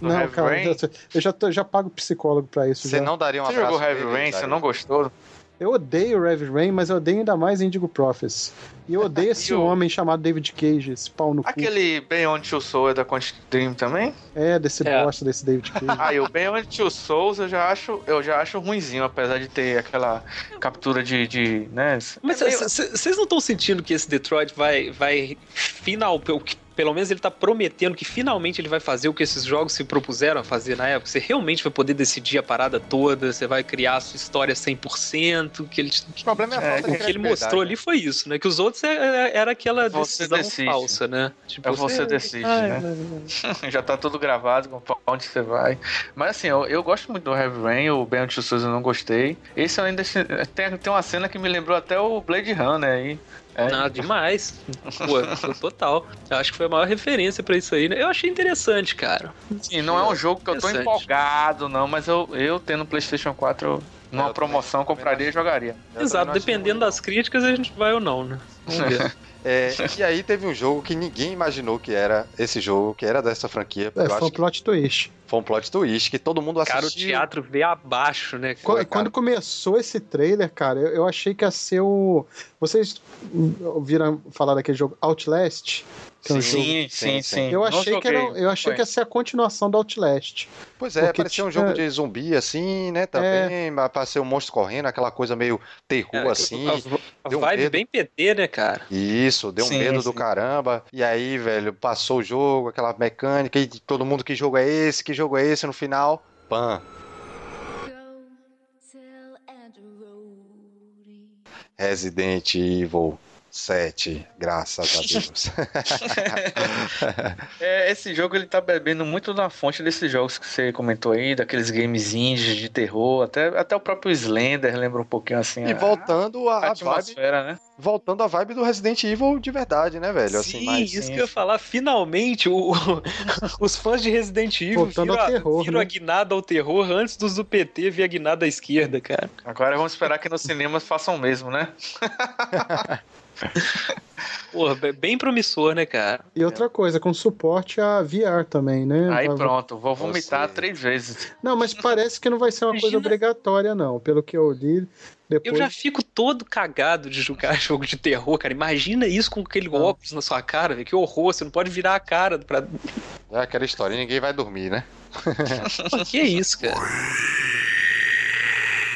[SPEAKER 2] No
[SPEAKER 4] não,
[SPEAKER 2] Heavy
[SPEAKER 4] cara,
[SPEAKER 2] Rain?
[SPEAKER 4] eu, já, tô- já pago psicólogo pra isso.
[SPEAKER 1] Você
[SPEAKER 4] já.
[SPEAKER 1] não daria um
[SPEAKER 2] Você jogou Heavy Rain, você não gostou?
[SPEAKER 4] Eu odeio o Heavy Rain, mas eu odeio ainda mais Indigo Prophecy. E eu odeio esse [LAUGHS]
[SPEAKER 2] E o-
[SPEAKER 4] homem chamado David Cage, esse pau no cu.
[SPEAKER 2] Aquele Beyond Two Souls é da Quantic Dream também?
[SPEAKER 4] É, desse
[SPEAKER 3] É.
[SPEAKER 4] bosta desse David Cage. [LAUGHS]
[SPEAKER 2] Ah, e o Beyond Two Souls eu já acho, eu já acho ruinzinho, apesar de ter aquela captura de, de né?
[SPEAKER 3] Mas
[SPEAKER 2] É meio-
[SPEAKER 3] vocês não estão sentindo que esse Detroit vai, vai final, pelo menos ele tá prometendo que finalmente ele vai fazer o que esses jogos se propuseram a fazer na época? Você realmente vai poder decidir a parada toda, você vai criar a sua história 100%, que ele,
[SPEAKER 1] O problema é a
[SPEAKER 2] É,
[SPEAKER 1] falta
[SPEAKER 3] o
[SPEAKER 1] de
[SPEAKER 3] que ele mostrou
[SPEAKER 1] né?
[SPEAKER 3] ali foi isso, né? Que os outros é- é- era aquela
[SPEAKER 2] Você
[SPEAKER 3] decisão
[SPEAKER 2] decide.
[SPEAKER 3] falsa, né? Tipo,
[SPEAKER 2] É você decide, né? [LAUGHS] já tá tudo gravado pra onde você vai. Mas assim, eu, eu gosto muito do Heavy Rain, o Two Souls eu não gostei. Esse eu ainda tem, tem uma cena que me lembrou até o Blade Runner aí. É,
[SPEAKER 3] Não, demais. Pô, total. Eu acho que foi a maior referência pra isso aí, né? Eu achei interessante, cara.
[SPEAKER 2] Sim, não é um jogo que eu tô empolgado, não, mas eu, eu tendo PlayStation 4 numa
[SPEAKER 1] Eu
[SPEAKER 2] promoção,
[SPEAKER 1] também-
[SPEAKER 2] compraria e jogaria.
[SPEAKER 3] Exato, dependendo das críticas, a gente vai ou não, né? Vamos ver. [LAUGHS]
[SPEAKER 1] É, [LAUGHS] e aí teve um jogo que ninguém imaginou que era esse jogo, que era dessa franquia.
[SPEAKER 4] É, foi um
[SPEAKER 1] que
[SPEAKER 4] plot twist.
[SPEAKER 1] foi um plot twist que todo mundo assistiu.
[SPEAKER 3] Cara, o teatro veio abaixo, né?
[SPEAKER 4] Quando,
[SPEAKER 1] cara.
[SPEAKER 4] quando começou esse trailer, cara, eu, eu achei que ia ser o. Vocês ouviram falar daquele jogo Outlast? Que é um
[SPEAKER 2] sim, sim, sim,
[SPEAKER 4] Eu achei, que,
[SPEAKER 2] joguei,
[SPEAKER 4] era, eu achei que ia ser a continuação do Outlast.
[SPEAKER 1] Pois é, parecia um
[SPEAKER 4] tinha-
[SPEAKER 1] jogo de zumbi assim, né? Também, mas parecia um monstro correndo, aquela coisa meio terror
[SPEAKER 3] É,
[SPEAKER 1] assim.
[SPEAKER 3] a, a
[SPEAKER 1] deu um
[SPEAKER 3] vibe
[SPEAKER 1] medo.
[SPEAKER 3] bem PT, né, cara?
[SPEAKER 1] Isso, deu um
[SPEAKER 2] Sim,
[SPEAKER 1] medo
[SPEAKER 2] sim.
[SPEAKER 1] do caramba. E aí, velho, passou o jogo, aquela mecânica, e todo mundo que jogo é esse, que jogo é esse no final. Pã. Resident Evil 7, graças a Deus. [LAUGHS]
[SPEAKER 2] É, esse jogo ele tá bebendo muito da fonte desses jogos que você comentou aí, daqueles games indies de terror, até, até o próprio Slender lembra um pouquinho assim.
[SPEAKER 1] e
[SPEAKER 2] a-
[SPEAKER 1] voltando
[SPEAKER 2] a
[SPEAKER 1] a, a vibe,
[SPEAKER 2] atmosfera, né?
[SPEAKER 1] voltando a vibe do Resident Evil de verdade, né, velho? Assim,
[SPEAKER 3] Sim,
[SPEAKER 1] mas
[SPEAKER 3] isso que eu ia falar. Finalmente, o- [LAUGHS] os fãs de Resident Evil
[SPEAKER 4] Voltando
[SPEAKER 3] viram,
[SPEAKER 4] ao
[SPEAKER 3] a-
[SPEAKER 4] terror,
[SPEAKER 3] viram
[SPEAKER 4] né?
[SPEAKER 3] a guinada ao terror antes dos do PT vir a guinada à esquerda, cara.
[SPEAKER 2] Agora vamos esperar que nos cinemas façam o mesmo, né? [LAUGHS] [LAUGHS]
[SPEAKER 3] Porra, be- bem promissor, né, cara?
[SPEAKER 4] E outra coisa, com suporte a VR também, né?
[SPEAKER 2] Aí
[SPEAKER 4] Vai-
[SPEAKER 2] pronto, vou vomitar
[SPEAKER 1] Você-
[SPEAKER 2] três vezes.
[SPEAKER 4] Não, mas [LAUGHS] parece que não vai ser uma coisa
[SPEAKER 3] Imagina-
[SPEAKER 4] obrigatória, não. Pelo que eu li, depois.
[SPEAKER 3] Eu já fico todo cagado de jogar [LAUGHS] jogo de terror, cara. Imagina isso com aquele
[SPEAKER 4] Ah.
[SPEAKER 3] óculos na sua cara, velho. Que horror, você não pode virar a cara pra.
[SPEAKER 1] é aquela história, ninguém vai dormir, né?
[SPEAKER 3] que isso, cara?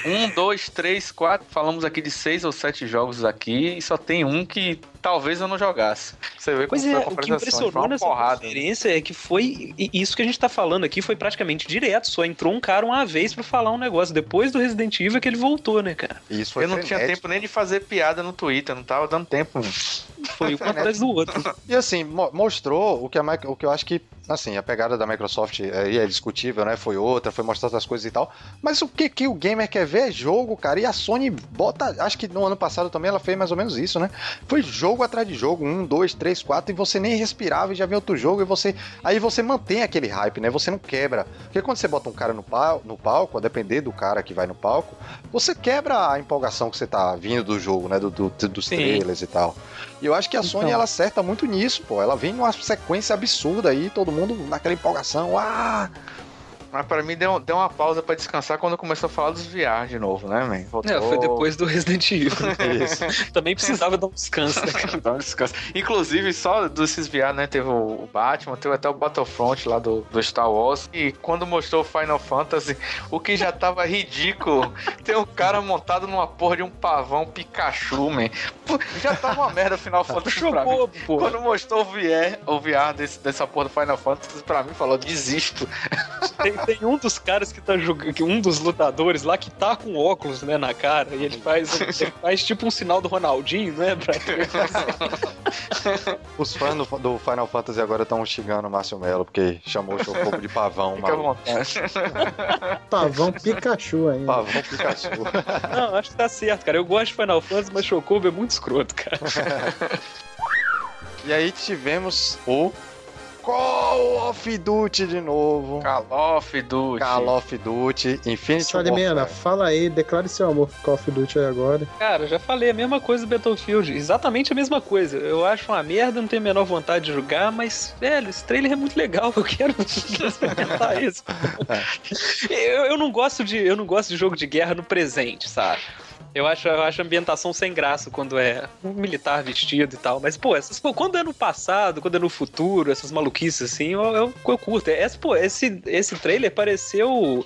[SPEAKER 2] Um, dois, três, quatro. Falamos aqui de seis ou sete jogos aqui e só tem um que talvez eu não jogasse. Você vê como
[SPEAKER 3] Pois
[SPEAKER 2] foi
[SPEAKER 3] é,
[SPEAKER 2] a
[SPEAKER 3] o que
[SPEAKER 2] foi
[SPEAKER 3] impressionou
[SPEAKER 2] uma
[SPEAKER 3] nessa
[SPEAKER 2] porrada.
[SPEAKER 3] conferência é que foi. Isso que a gente tá falando aqui foi praticamente direto. Só entrou um cara uma vez pra falar um negócio. Depois do Resident Evil é que ele voltou, né, cara?
[SPEAKER 1] Isso foi
[SPEAKER 2] Eu não tinha
[SPEAKER 1] frenético.
[SPEAKER 2] tempo nem de fazer piada no Twitter, não tava dando tempo.
[SPEAKER 3] Foi um atrás do outro.
[SPEAKER 1] E assim, mo- mostrou o que, a, o que eu acho que, assim, a pegada da Microsoft aí é discutível, né? Foi outra, foi mostrar outras coisas e tal. Mas o que, que o gamer quer ver é jogo, cara. E a Sony bota. Acho que no ano passado também ela fez mais ou menos isso, né? Foi jogo atrás de jogo, um, dois, três, quatro, e você nem respirava e já vem outro jogo, e você. Aí você mantém aquele hype, né? Você não quebra. Porque quando você bota um cara no, pal, no palco, a depender do cara que vai no palco, você quebra a empolgação que você tá vindo do jogo, né? Do, do- dos
[SPEAKER 3] Sim.
[SPEAKER 1] trailers e tal. E eu acho que a Sony
[SPEAKER 4] Então.
[SPEAKER 1] ela acerta muito nisso, pô. Ela vem numa sequência absurda aí, todo mundo naquela empolgação. Ah!
[SPEAKER 2] Mas pra mim deu, deu uma pausa pra descansar quando começou a falar dos VR de novo, né, man? Voltou.
[SPEAKER 3] É, foi depois do Resident Evil. [LAUGHS]
[SPEAKER 1] Isso.
[SPEAKER 3] Também precisava dar um descanso, né, cara? [LAUGHS]
[SPEAKER 2] Dá um descanso. Inclusive, só desses VR, né? Teve o Batman, teve até o Battlefront lá do, do Star Wars. E quando mostrou o Final Fantasy, o que já tava ridículo, tem um cara montado numa porra de um pavão Pikachu, man. Já tava uma merda o Final Fantasy pra mim.
[SPEAKER 3] Pô.
[SPEAKER 2] Quando mostrou o VR, o VR desse, dessa porra do Final Fantasy, pra mim falou, desisto.
[SPEAKER 3] Tem, tem um dos caras que tá jogando, um dos lutadores lá que tá com óculos, né, na cara, e ele faz, ele faz tipo um sinal do Ronaldinho, né, pra
[SPEAKER 1] Os fãs do, do Final Fantasy agora estão xingando o Márcio Melo, porque chamou o Chocobo de pavão,
[SPEAKER 2] Fica à
[SPEAKER 1] maluco.
[SPEAKER 2] vontade.
[SPEAKER 4] Pavão Pikachu ainda.
[SPEAKER 1] Pavão Pikachu.
[SPEAKER 3] Não, acho que tá certo, cara. Eu gosto de Final Fantasy, mas Chocobo é muito escroto, cara. [LAUGHS]
[SPEAKER 1] e aí tivemos o Call of Duty de novo.
[SPEAKER 2] Call of Duty.
[SPEAKER 1] Call of Duty Infinity
[SPEAKER 4] Salimena,
[SPEAKER 1] Warfare.
[SPEAKER 4] fala aí, declare seu amor pro Call of Duty aí agora.
[SPEAKER 3] Cara, já falei a mesma coisa do Battlefield. Exatamente a mesma coisa. Eu acho uma merda, não tenho a menor vontade de jogar, mas, velho, esse trailer é muito legal. [LAUGHS] Eu quero experimentar isso. eu, eu não gosto de, eu não gosto de jogo de guerra no presente, sabe? Eu acho, eu acho a ambientação sem graça quando é um militar vestido e tal. Mas, pô, essas, pô, quando é no passado, quando é no futuro, essas maluquices assim, eu, eu, eu curto. Esse, pô, esse, esse trailer pareceu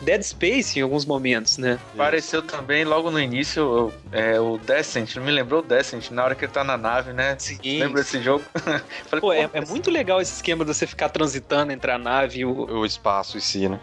[SPEAKER 3] Dead Space em alguns momentos, né?
[SPEAKER 2] Apareceu também logo no início é, o Descent, não me lembrou o Descent, na hora que ele tá na nave, né?
[SPEAKER 3] Sim.
[SPEAKER 2] Lembra desse jogo? [LAUGHS] Falei,
[SPEAKER 3] Pô, é, é muito legal esse esquema de você ficar transitando entre a nave e o.
[SPEAKER 1] O espaço em si, né?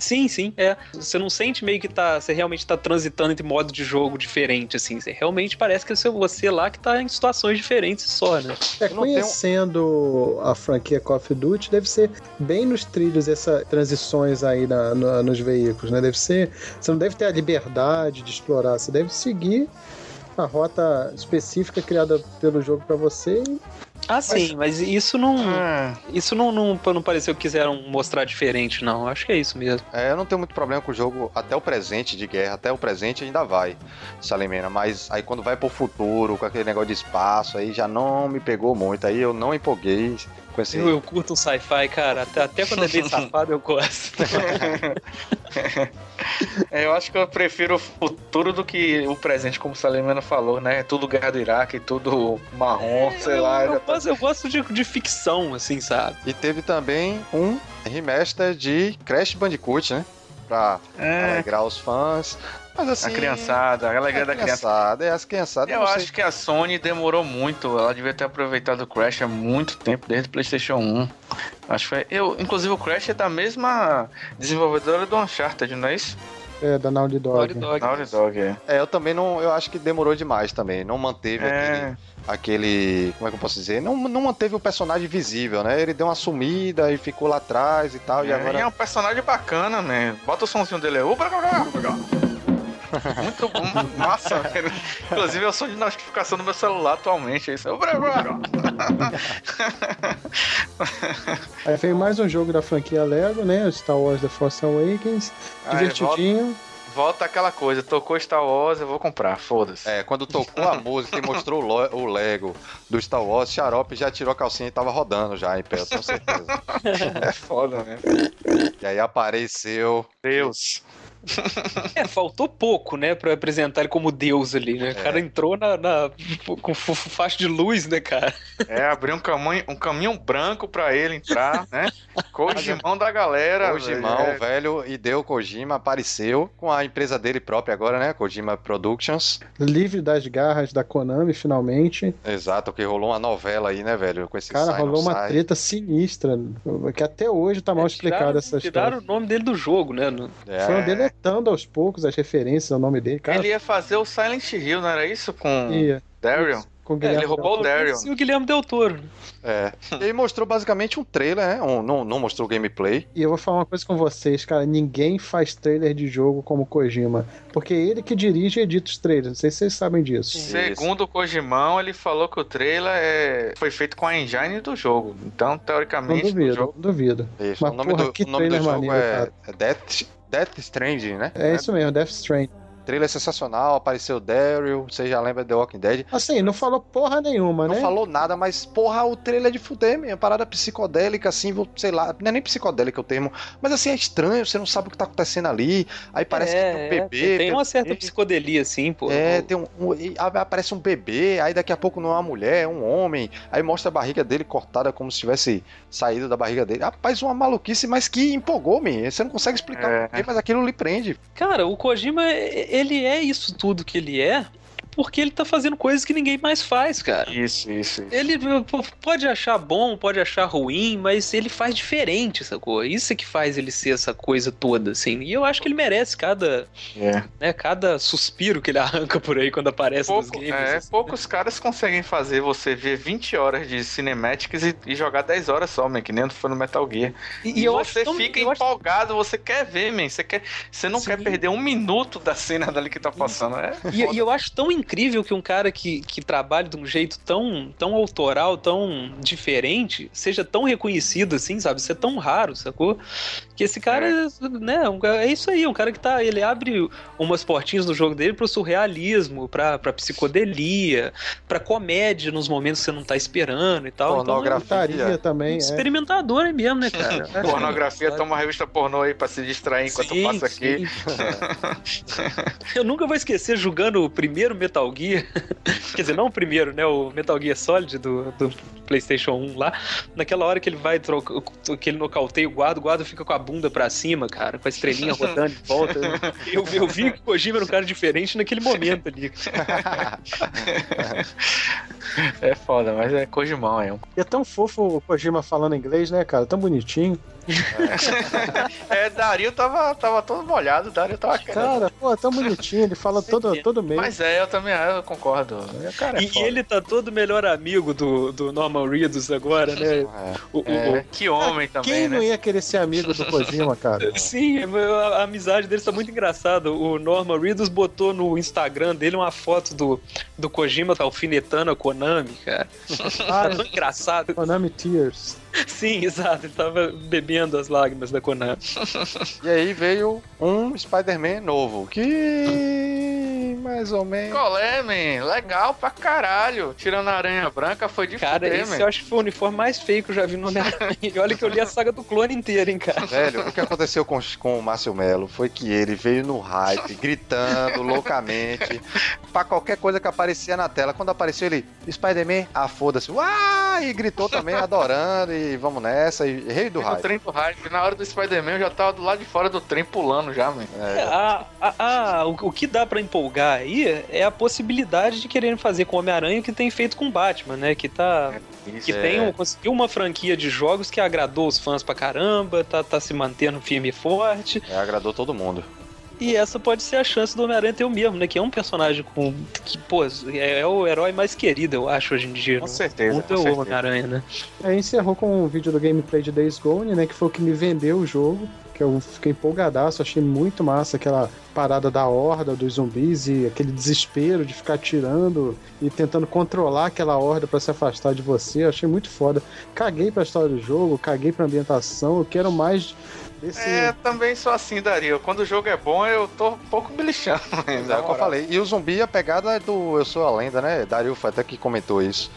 [SPEAKER 3] Sim, sim, é. Você não sente meio que tá. Você realmente tá transitando entre modo de jogo diferente, assim. Você realmente parece que é você lá que tá em situações diferentes só, né?
[SPEAKER 4] É, conhecendo a franquia Call of Duty, deve ser bem nos trilhos essas transições aí na- na- nos veículos, né? Deve ser. Você não deve ter a liberdade de explorar, você deve seguir a rota específica criada pelo jogo pra você e
[SPEAKER 3] Ah, sim, mas isso não.
[SPEAKER 2] Ah,
[SPEAKER 3] Isso não, não, não pareceu que quiseram mostrar diferente, não. Acho que é isso mesmo.
[SPEAKER 1] É, eu não tenho muito problema com o jogo até o presente de guerra, até o presente ainda vai, Salimena. Mas aí quando vai pro futuro, com aquele negócio de espaço, aí já não me pegou muito. Aí eu não empolguei com esse.
[SPEAKER 3] Eu, eu curto um sci-fi, cara. Até, até quando é bem [LAUGHS] safado eu gosto. [LAUGHS]
[SPEAKER 2] É, eu acho que eu prefiro o futuro do que o presente, como o Salimano falou, né? Tudo guerra do Iraque, tudo marrom, sei lá.
[SPEAKER 3] Eu,
[SPEAKER 2] já
[SPEAKER 3] eu
[SPEAKER 2] tá-
[SPEAKER 3] gosto, eu gosto de, de ficção, assim, sabe?
[SPEAKER 1] E teve também um remaster de Crash Bandicoot, né? Pra
[SPEAKER 2] É,
[SPEAKER 1] alegrar os fãs. Mas assim.
[SPEAKER 2] a criançada, a alegria
[SPEAKER 1] a
[SPEAKER 2] da criança.
[SPEAKER 1] criançada, é as criançadas.
[SPEAKER 2] Eu
[SPEAKER 1] não sei-
[SPEAKER 2] acho que a Sony demorou muito. Ela devia ter aproveitado o Crash há muito tempo, desde o PlayStation 1. Acho que foi. Eu, inclusive, o Crash é da mesma desenvolvedora do Uncharted, não é isso?
[SPEAKER 4] É, da Naughty Dog.
[SPEAKER 3] Naughty Dog.
[SPEAKER 2] Naughty Dog, é.
[SPEAKER 1] É, eu também não. Eu acho que demorou demais também. Não manteve
[SPEAKER 2] É,
[SPEAKER 1] aquele, aquele. Como é que eu posso dizer? Não, não manteve o personagem visível, né? Ele deu uma sumida e ficou lá atrás e tal. E
[SPEAKER 2] é,
[SPEAKER 1] agora.
[SPEAKER 2] e é um personagem bacana, né? Bota o somzinho dele aí. Ubra, ubra, ubra. Muito bom, massa. Inclusive, eu sou de notificação no meu celular atualmente. é Isso. [LAUGHS]
[SPEAKER 4] Aí veio mais um jogo da franquia Lego, né? Star Wars The Force Awakens.
[SPEAKER 2] Aí,
[SPEAKER 4] Divertidinho.
[SPEAKER 2] Volta aquela coisa, tocou Star Wars, eu vou comprar, foda-se.
[SPEAKER 1] É, quando tocou a [LAUGHS] música e mostrou o, Lego do Star Wars, Xarope já tirou a calcinha e tava rodando já em pé, eu tenho certeza. [LAUGHS]
[SPEAKER 2] É foda, né?
[SPEAKER 1] e aí apareceu.
[SPEAKER 2] Deus. [LAUGHS]
[SPEAKER 3] É, faltou pouco, né, pra apresentar ele como Deus ali, né? O
[SPEAKER 1] É.
[SPEAKER 3] cara entrou na, na- com fa- faixa de luz, né, cara?
[SPEAKER 2] É, abrir um caminho, um caminho branco pra ele entrar, né? Cogimão da galera.
[SPEAKER 1] Kojimão,
[SPEAKER 2] velho. É,
[SPEAKER 1] velho, Hideo Kojima apareceu com a empresa dele própria agora, né? Kojima Productions.
[SPEAKER 4] Livre das garras da Konami, finalmente.
[SPEAKER 1] Exato, que rolou uma novela aí, né, velho? Com esse
[SPEAKER 4] Cara,
[SPEAKER 1] sai,
[SPEAKER 4] rolou uma
[SPEAKER 1] sai.
[SPEAKER 4] treta sinistra. Que até hoje tá mal explicada
[SPEAKER 3] Tiraram-
[SPEAKER 4] essa
[SPEAKER 3] Tiraram
[SPEAKER 4] história.
[SPEAKER 3] o nome dele do jogo, né? No-
[SPEAKER 1] É,
[SPEAKER 4] Foram deletando aos poucos as referências ao nome dele. Cara,
[SPEAKER 2] Ele ia fazer o Silent Hill, não era isso? Com
[SPEAKER 4] ia.
[SPEAKER 2] Daryl?
[SPEAKER 4] Com
[SPEAKER 2] É,
[SPEAKER 4] Guilherme
[SPEAKER 2] ele roubou o Daryl.
[SPEAKER 3] E o Guilherme Del Toro. né?
[SPEAKER 1] é. [LAUGHS] E aí mostrou basicamente um trailer, né? Um- não, não mostrou gameplay.
[SPEAKER 4] E eu vou falar uma coisa com vocês, cara. Ninguém faz trailer de jogo como Kojima. Porque é ele que dirige e edita os trailers. Não sei se vocês sabem disso.
[SPEAKER 2] Segundo o Kojimão, ele falou que o trailer é... foi feito com a engine do jogo. Então,
[SPEAKER 4] Não
[SPEAKER 2] teoricamente, o
[SPEAKER 4] duvido,
[SPEAKER 2] jogo...
[SPEAKER 4] não duvido.
[SPEAKER 1] Isso.
[SPEAKER 4] Mas,
[SPEAKER 1] o nome
[SPEAKER 4] porra,
[SPEAKER 1] do,
[SPEAKER 4] que
[SPEAKER 1] o nome do jogo
[SPEAKER 4] maneiro,
[SPEAKER 1] é, é Death, Death Stranding, né?
[SPEAKER 4] É isso mesmo, Death Stranding.
[SPEAKER 1] Trailer sensacional, apareceu o Daryl, você já lembra The Walking Dead.
[SPEAKER 4] Assim, não falou porra nenhuma,
[SPEAKER 1] Não
[SPEAKER 4] né?
[SPEAKER 1] falou nada, mas porra, o trailer é de fuder, minha parada psicodélica, assim, vou- sei lá, não é nem psicodélica o termo, mas assim, é estranho, você não sabe o que tá acontecendo ali, aí parece que tem um bebê.
[SPEAKER 3] Tem uma certa psicodelia, assim, pô.
[SPEAKER 1] É, tem um, um- e aparece um bebê, aí daqui a pouco não é uma mulher, é um homem, aí mostra a barriga dele cortada como se tivesse saído da barriga dele. Rapaz, uma maluquice, mas que empolgou, me. Você não consegue explicar
[SPEAKER 2] É.
[SPEAKER 1] o porquê, mas aquilo lhe prende.
[SPEAKER 3] Cara, o Kojima, ele é isso tudo que ele é porque ele tá fazendo coisas que ninguém mais faz, cara.
[SPEAKER 2] Isso, isso, isso.
[SPEAKER 3] Ele pode achar bom, pode achar ruim, mas ele faz diferente, sacou? Isso é que faz ele ser essa coisa toda, assim. E eu acho que ele merece cada,
[SPEAKER 2] É.
[SPEAKER 3] né, cada suspiro que ele [LAUGHS] arranca por aí quando aparece nos
[SPEAKER 2] Pouco-
[SPEAKER 3] games.
[SPEAKER 2] é,
[SPEAKER 3] assim.
[SPEAKER 2] poucos caras conseguem fazer você ver 20 horas de cinematics e, e jogar 10 horas só, man, que nem foi no Metal Gear.
[SPEAKER 3] E,
[SPEAKER 2] E,
[SPEAKER 3] eu acho
[SPEAKER 2] você
[SPEAKER 3] tão-
[SPEAKER 2] fica
[SPEAKER 3] eu acho-
[SPEAKER 2] empolgado, você quer ver, man. Você, quer, você não quer
[SPEAKER 3] Sim.
[SPEAKER 2] perder um minuto da cena dali que tá passando. É,
[SPEAKER 3] E, e eu acho tão incrível que um cara que, que trabalha de um jeito tão, tão autoral, tão diferente, seja tão reconhecido assim, sabe? Isso é tão raro, sacou? Que esse cara, né, um cara- é isso aí, um cara que tá, ele abre umas portinhas no jogo dele pro surrealismo, pra, pra psicodelia, pra comédia nos momentos que você não tá esperando e tal. Então, é
[SPEAKER 4] também,
[SPEAKER 3] um
[SPEAKER 4] é.
[SPEAKER 3] experimentador aí mesmo, né, cara? [LAUGHS]
[SPEAKER 2] Pornografia, toma uma revista pornô aí pra se distrair enquanto
[SPEAKER 3] Sim,
[SPEAKER 2] passa aqui.
[SPEAKER 3] sim. [LAUGHS] Eu nunca vou esquecer jogando o primeiro Metal Gear. [LAUGHS] Quer dizer, não o primeiro, né? O Metal Gear Solid do, do PlayStation 1 lá. Naquela hora que ele vai trocar, que ele nocauteia o guarda, o guarda fica com a bunda pra cima, cara, com a estrelinha rodando em volta. [LAUGHS] Eu, eu vi que o Kojima era um cara diferente naquele momento ali. [LAUGHS]
[SPEAKER 2] É foda, mas é Kojimão, é um.
[SPEAKER 4] E é tão fofo o Kojima falando inglês, né, cara? Tão bonitinho. [LAUGHS]
[SPEAKER 2] É, Dario tava, tava todo molhado, Dario tava
[SPEAKER 4] Cara, pô, tão bonitinho. Ele fala todo, todo mês.
[SPEAKER 2] Mas é, eu também eu concordo. É, Cara, é
[SPEAKER 3] E, e
[SPEAKER 2] foda.
[SPEAKER 3] ele tá todo melhor amigo do, do Norman Reedus agora, né? O- o-
[SPEAKER 2] É, que homem também,
[SPEAKER 4] Quem
[SPEAKER 2] né?
[SPEAKER 4] não ia querer ser amigo do Kojima, cara? [LAUGHS]
[SPEAKER 3] Sim, a, a amizade deles tá muito engraçada. O Norman Reedus botou no Instagram dele uma foto do, do Kojima tá alfinetando a Konami, cara.
[SPEAKER 4] Ah, [LAUGHS]
[SPEAKER 3] Tá tão engraçado.
[SPEAKER 4] Konami Tears. [LAUGHS]
[SPEAKER 3] Sim, exato. Ele tava bebendo as lágrimas da Konami.
[SPEAKER 1] E aí veio um Spider-Man novo, que [LAUGHS] mais ou menos.
[SPEAKER 2] Qual é, man? Legal pra caralho. Tirando a aranha branca, foi de
[SPEAKER 3] Cara,
[SPEAKER 2] fuder,
[SPEAKER 3] esse
[SPEAKER 2] man.
[SPEAKER 3] eu acho que foi o uniforme mais feio que eu já vi no Homem-Aranha. E [LAUGHS] olha que eu li a saga do clone inteira, hein, cara.
[SPEAKER 1] Velho, o que aconteceu com, com o Márcio Melo foi que ele veio no hype, gritando loucamente, pra qualquer coisa que aparecia na tela. Quando apareceu ele, Spider-Man, ah, foda-se, uai! E gritou também, adorando, e vamos nessa, e rei do
[SPEAKER 2] No
[SPEAKER 1] hype.
[SPEAKER 2] trem do hype. Na hora do Spider-Man, eu já tava do lado de fora do trem pulando já, man.
[SPEAKER 3] É, a- a- a- o, o que dá pra empolgar aí é a possibilidade de quererem fazer com o Homem-Aranha o que tem feito com o Batman, né? Que tá. Que
[SPEAKER 1] É.
[SPEAKER 3] tem um, conseguiu uma franquia de jogos que agradou os fãs pra caramba, tá, tá se mantendo firme e forte.
[SPEAKER 1] É, agradou todo mundo.
[SPEAKER 3] E essa pode ser a chance do Homem-Aranha ter o mesmo, né? Que é um personagem com. que, pô, é, é o herói mais querido, eu acho, hoje em dia.
[SPEAKER 2] Com
[SPEAKER 3] no
[SPEAKER 2] certeza, com
[SPEAKER 3] é o
[SPEAKER 2] certeza.
[SPEAKER 3] Homem-Aranha, né?
[SPEAKER 4] Aí encerrou com um vídeo do gameplay de Days Gone, né? Que foi o que me vendeu o jogo. Que eu fiquei empolgadaço, achei muito massa aquela parada da horda dos zumbis e aquele desespero de ficar tirando e tentando controlar aquela horda pra se afastar de você. Achei muito foda. Caguei pra história do jogo, caguei pra ambientação, eu quero mais desse.
[SPEAKER 2] É, também sou assim, Dario. Quando o jogo é bom, eu tô um pouco me lixando. [LAUGHS] man,
[SPEAKER 1] É, o que eu falei. E o zumbi, a pegada é do Eu Sou a Lenda, né? Dario foi até que comentou isso.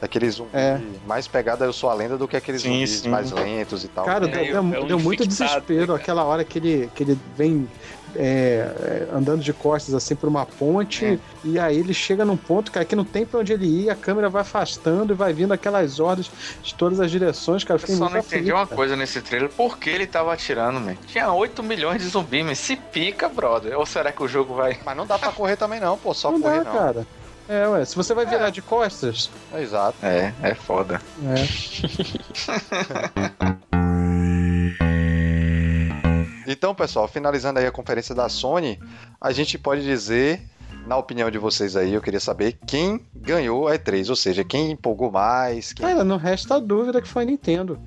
[SPEAKER 1] Daquele zumbi
[SPEAKER 4] É.
[SPEAKER 1] mais pegada Eu Sou a Lenda do que aqueles
[SPEAKER 2] Sim,
[SPEAKER 1] zumbis
[SPEAKER 2] sim.
[SPEAKER 1] mais lentos e tal.
[SPEAKER 4] Cara,
[SPEAKER 3] É,
[SPEAKER 4] deu,
[SPEAKER 3] é
[SPEAKER 4] deu-
[SPEAKER 3] um
[SPEAKER 4] deu muito
[SPEAKER 3] infectado,
[SPEAKER 4] desespero
[SPEAKER 3] né,
[SPEAKER 4] aquela hora que ele, que ele vem é, é, andando de costas assim por uma ponte
[SPEAKER 2] É.
[SPEAKER 4] e aí ele chega num ponto, cara, que não tem pra onde ele ir, a câmera vai afastando e vai vindo aquelas ordens de todas as direções, cara. eu
[SPEAKER 2] só não entendi uma coisa nesse trailer. Por que ele tava atirando, man? Tinha 8 milhões de zumbi, man. Se pica, brother. Ou será que o jogo vai...
[SPEAKER 1] Mas não dá pra correr também não, pô. Só
[SPEAKER 4] Não
[SPEAKER 1] correr
[SPEAKER 4] dá,
[SPEAKER 1] não.
[SPEAKER 4] cara. É, ué, se você vai virar de costas,
[SPEAKER 1] Exato.
[SPEAKER 2] É, é foda. [LAUGHS]
[SPEAKER 1] Então, pessoal, finalizando aí a conferência da Sony, a gente pode dizer, na opinião de vocês aí, eu queria saber quem ganhou a E3, ou seja, quem empolgou mais, quem...
[SPEAKER 4] cara, não resta dúvida que foi a Nintendo.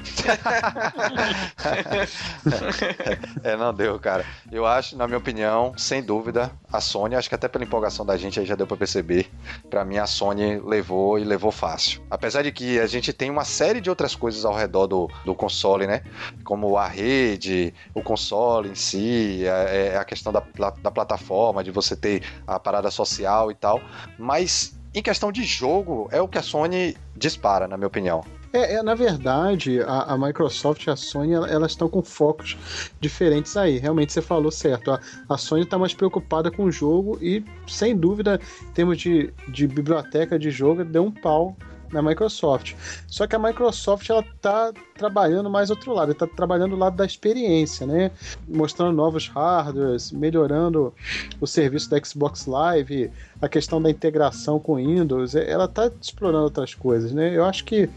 [SPEAKER 4] [LAUGHS]
[SPEAKER 1] É, não deu, cara. Eu acho, na minha opinião, sem dúvida, a Sony, acho que até pela empolgação da gente aí já deu pra perceber. Pra mim, a Sony levou e levou fácil. Apesar de que a gente tem uma série de outras coisas ao redor do, do console, né? Como a rede, o console em si, é, é a questão da, da plataforma, de você ter a parada social e tal. Mas. Em questão de jogo, é o que a Sony dispara, na minha opinião.
[SPEAKER 4] É, é, na verdade, a, a Microsoft e a Sony, ela- elas estão com focos diferentes aí. Realmente você falou certo. A, a Sony está mais preocupada com o jogo e, sem dúvida, em termos de, de biblioteca de jogo, deu um pau na Microsoft. Só que a Microsoft ela tá trabalhando mais outro lado, está trabalhando o lado da experiência, né? Mostrando novos hardwares, melhorando o serviço da Xbox Live, a questão da integração com Windows, ela está explorando outras coisas, né? Eu acho que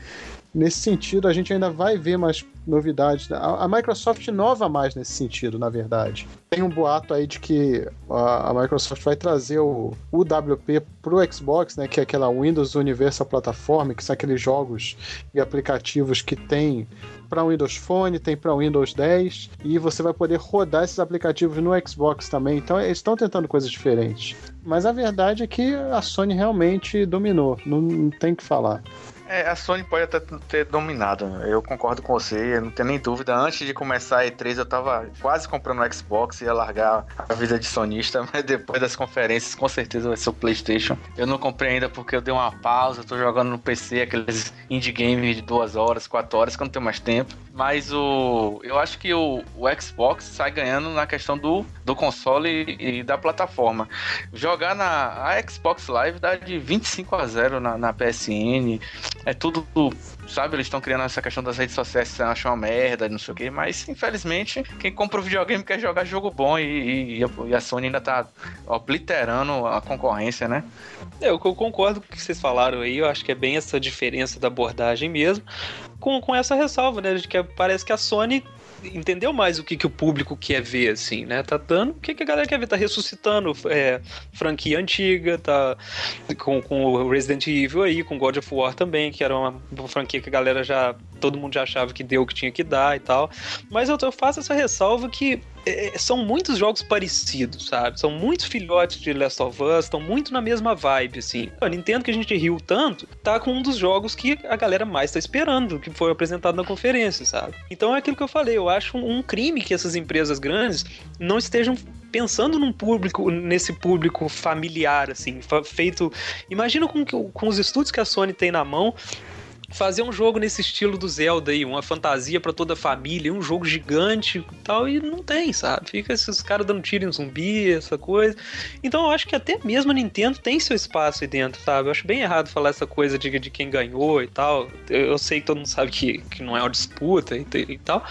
[SPEAKER 4] nesse sentido a gente ainda vai ver mais novidades. A, a Microsoft inova mais nesse sentido, na verdade. Tem um boato aí de que a, a Microsoft vai trazer o UWP pro Xbox, né, que é aquela Windows Universal Platform, que são aqueles jogos e aplicativos que tem para Windows Phone, tem para Windows 10 e você vai poder rodar esses aplicativos no Xbox também. Então eles estão tentando coisas diferentes. Mas a verdade é que a Sony realmente dominou, não, não tem que falar.
[SPEAKER 2] É, a Sony pode até ter dominado. Eu concordo com você, eu não tenho nem dúvida. Antes de começar a E3, eu tava quase comprando o Xbox e ia largar a vida de sonista, [LAUGHS] mas depois das conferências, com certeza vai ser o PlayStation. Eu não comprei ainda porque eu dei uma pausa, tô jogando no PC aqueles indie games de duas horas, quatro horas, que eu não tenho mais tempo. Mas o. Eu acho que o, o Xbox sai ganhando na questão do, do console e, e da plataforma. Jogar na a Xbox Live dá de 25 a 0 na, na PSN. É tudo, sabe? Eles estão criando essa questão das redes sociais você acha uma merda, não sei o quê. Mas, infelizmente, quem compra o videogame quer jogar jogo bom e, e- a, e a Sony ainda tá obliterando a concorrência, né?
[SPEAKER 3] É, eu eu concordo com o que vocês falaram aí, eu acho que é bem essa diferença da abordagem mesmo, com, com essa ressalva, né, de que parece que a Sony entendeu mais o que, que o público quer ver, assim, né, tá dando o que, que a galera quer ver, tá ressuscitando é, franquia antiga, tá com, com o Resident Evil aí, com God of War também, que era uma, uma franquia que a galera já, todo mundo já achava que deu o que tinha que dar e tal, mas eu, eu faço essa ressalva que é, são muitos jogos parecidos, sabe? São muitos filhotes de Last of Us, estão muito na mesma vibe, assim. A Nintendo que a gente riu tanto, tá com um dos jogos que a galera mais tá esperando, que foi apresentado na conferência, sabe? Então é aquilo que eu falei, eu acho um, um crime que essas empresas grandes não estejam pensando num público, nesse público familiar, assim, feito. Imagina com, com os estudos que a Sony tem na mão fazer um jogo nesse estilo do Zelda aí, uma fantasia para toda a família, um jogo gigante e tal, e não tem, sabe? Fica esses caras dando tiro em zumbi, essa coisa. Então eu acho que até mesmo a Nintendo tem seu espaço aí dentro, sabe? Eu acho bem errado falar essa coisa de, de quem ganhou e tal. Eu, eu sei que todo mundo sabe que, que não é uma disputa e, e, tal,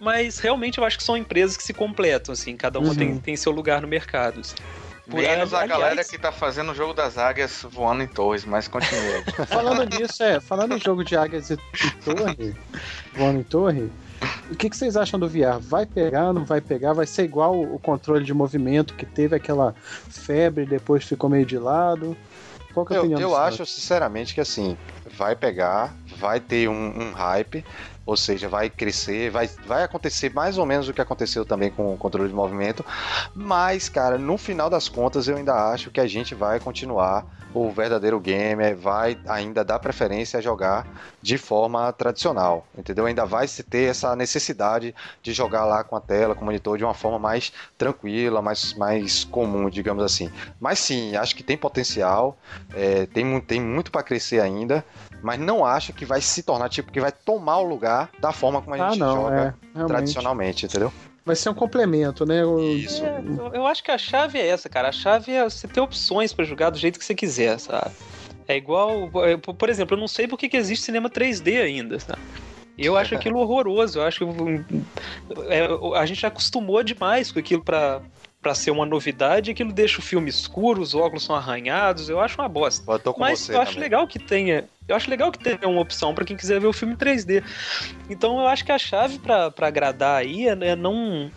[SPEAKER 3] mas realmente eu acho que são empresas que se completam, assim, cada uma uhum. tem, tem seu lugar no mercado. Assim.
[SPEAKER 2] Menos a galera que tá fazendo o jogo das águias voando em torres, mas continua. [LAUGHS]
[SPEAKER 4] falando nisso, é, falando em jogo de águias e, e torre, voando em torre, o que, que, vocês acham do VR? Vai pegar, não vai pegar? Vai ser igual o controle de movimento que teve aquela febre e depois ficou meio de lado? Qual que é a
[SPEAKER 1] eu,
[SPEAKER 4] opinião
[SPEAKER 1] Eu acho, sinceramente, que assim, vai pegar, vai ter um, um hype, ou seja, vai crescer, vai, vai acontecer mais ou menos o que aconteceu também com o controle de movimento. Mas, cara, no final das contas, eu ainda acho que a gente vai continuar o verdadeiro gamer vai ainda dar preferência a jogar de forma tradicional, entendeu? Ainda vai se ter essa necessidade de jogar lá com a tela, com o monitor de uma forma mais tranquila, mais, mais comum, digamos assim. Mas sim, acho que tem potencial, é, tem, tem muito para crescer ainda, mas não acho que vai se tornar tipo que vai tomar o lugar da forma como a ah, gente não, joga é, tradicionalmente, entendeu?
[SPEAKER 4] Vai ser um complemento, né? O...
[SPEAKER 3] Isso. É, eu acho que a chave é essa, cara. A chave é você ter opções para jogar do jeito que você quiser, sabe? É igual. É, por exemplo, eu não sei por que existe cinema 3D ainda, sabe? Eu acho [LAUGHS] aquilo horroroso. Eu acho que é, a gente acostumou demais com aquilo para para ser uma novidade, aquilo deixa o filme escuro, os óculos são arranhados, eu acho uma bosta. Eu Mas eu acho legal que tenha, eu acho legal que tenha uma opção para quem quiser ver o filme 3D. Então eu acho que a chave para agradar aí é, é não,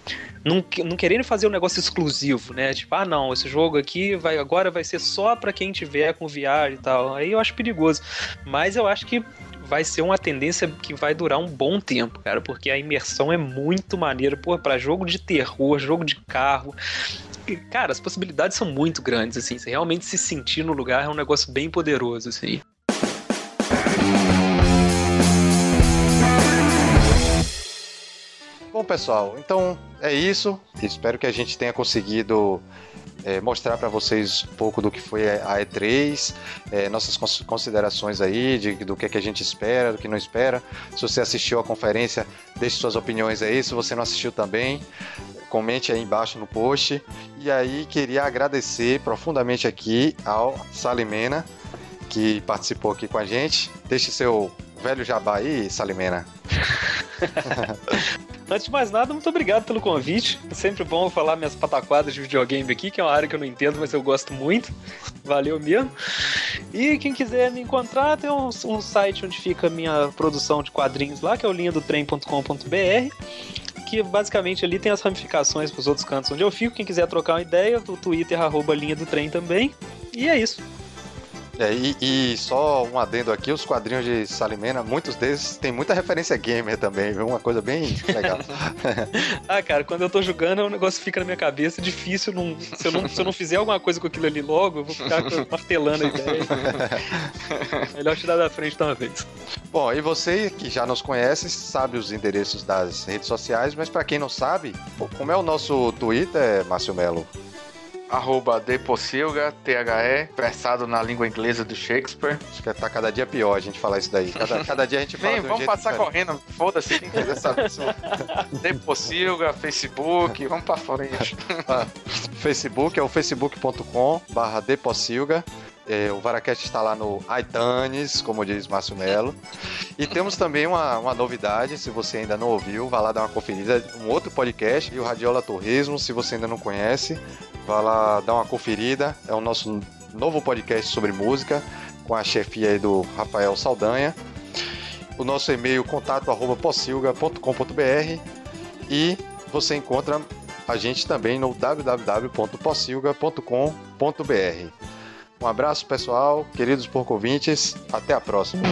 [SPEAKER 3] não não querendo fazer um negócio exclusivo, né? Tipo, ah, não, esse jogo aqui vai agora vai ser só para quem tiver com VR e tal. Aí eu acho perigoso. Mas eu acho que vai ser uma tendência que vai durar um bom tempo, cara, porque a imersão é muito maneira, pô, para jogo de terror, jogo de carro. Cara, as possibilidades são muito grandes, assim. Você realmente se sentir no lugar é um negócio bem poderoso, assim.
[SPEAKER 1] Bom, pessoal, então é isso. Espero que a gente tenha conseguido é, mostrar para vocês um pouco do que foi a E3, é, nossas considerações aí, de, do que, é que a gente espera, do que não espera. Se você assistiu a conferência, deixe suas opiniões aí. Se você não assistiu também, comente aí embaixo no post. E aí, queria agradecer profundamente aqui ao Salimena, que participou aqui com a gente. Deixe seu velho jabá aí, Salimena. [LAUGHS]
[SPEAKER 3] Antes de mais nada, muito obrigado pelo convite. É sempre bom falar minhas pataquadas de videogame aqui, que é uma área que eu não entendo, mas eu gosto muito. Valeu mesmo. E quem quiser me encontrar, tem um, um site onde fica a minha produção de quadrinhos lá, que é o linha do trem.com.br que basicamente ali tem as ramificações para os outros cantos onde eu fico. Quem quiser trocar uma ideia, o Twitter, arroba linha do trem também. E é isso.
[SPEAKER 1] É, e, e, só um adendo aqui, os quadrinhos de Salimena, muitos deles tem muita referência gamer também, viu? Uma coisa bem legal. [LAUGHS]
[SPEAKER 3] ah, cara, quando eu tô jogando, o negócio fica na minha cabeça, difícil. Não, se, eu não, se eu não fizer alguma coisa com aquilo ali logo, eu vou ficar martelando a ideia. [LAUGHS] Melhor tirar da frente de uma vez.
[SPEAKER 1] Bom, e você que já nos conhece, sabe os endereços das redes sociais, mas para quem não sabe, como é o nosso Twitter, Márcio Melo?
[SPEAKER 2] Arroba Depossilga, THE, versado na língua inglesa do Shakespeare.
[SPEAKER 1] Acho que tá cada dia pior a gente falar isso daí. Cada, [LAUGHS] cada dia a gente fala
[SPEAKER 2] Vem, vamos passar diferente. correndo, foda-se, [LAUGHS] quem quiser saber. [LAUGHS] Depossilga, Facebook, vamos pra frente.
[SPEAKER 1] Ah, Facebook é o facebook.com barra Depossilga. É, o Varacast está lá no iTunes, como diz Márcio Melo. E temos também uma, uma novidade, se você ainda não ouviu, vá lá dar uma conferida, um outro podcast, e o Radiola Torresmo, se você ainda não conhece, vá lá dar uma conferida. É o nosso novo podcast sobre música, com a chefia do Rafael Saldanha. O nosso e-mail contato@possilga.com.br e você encontra a gente também no www.possilga.com.br. Um abraço, pessoal, queridos porcovintes. Até a próxima.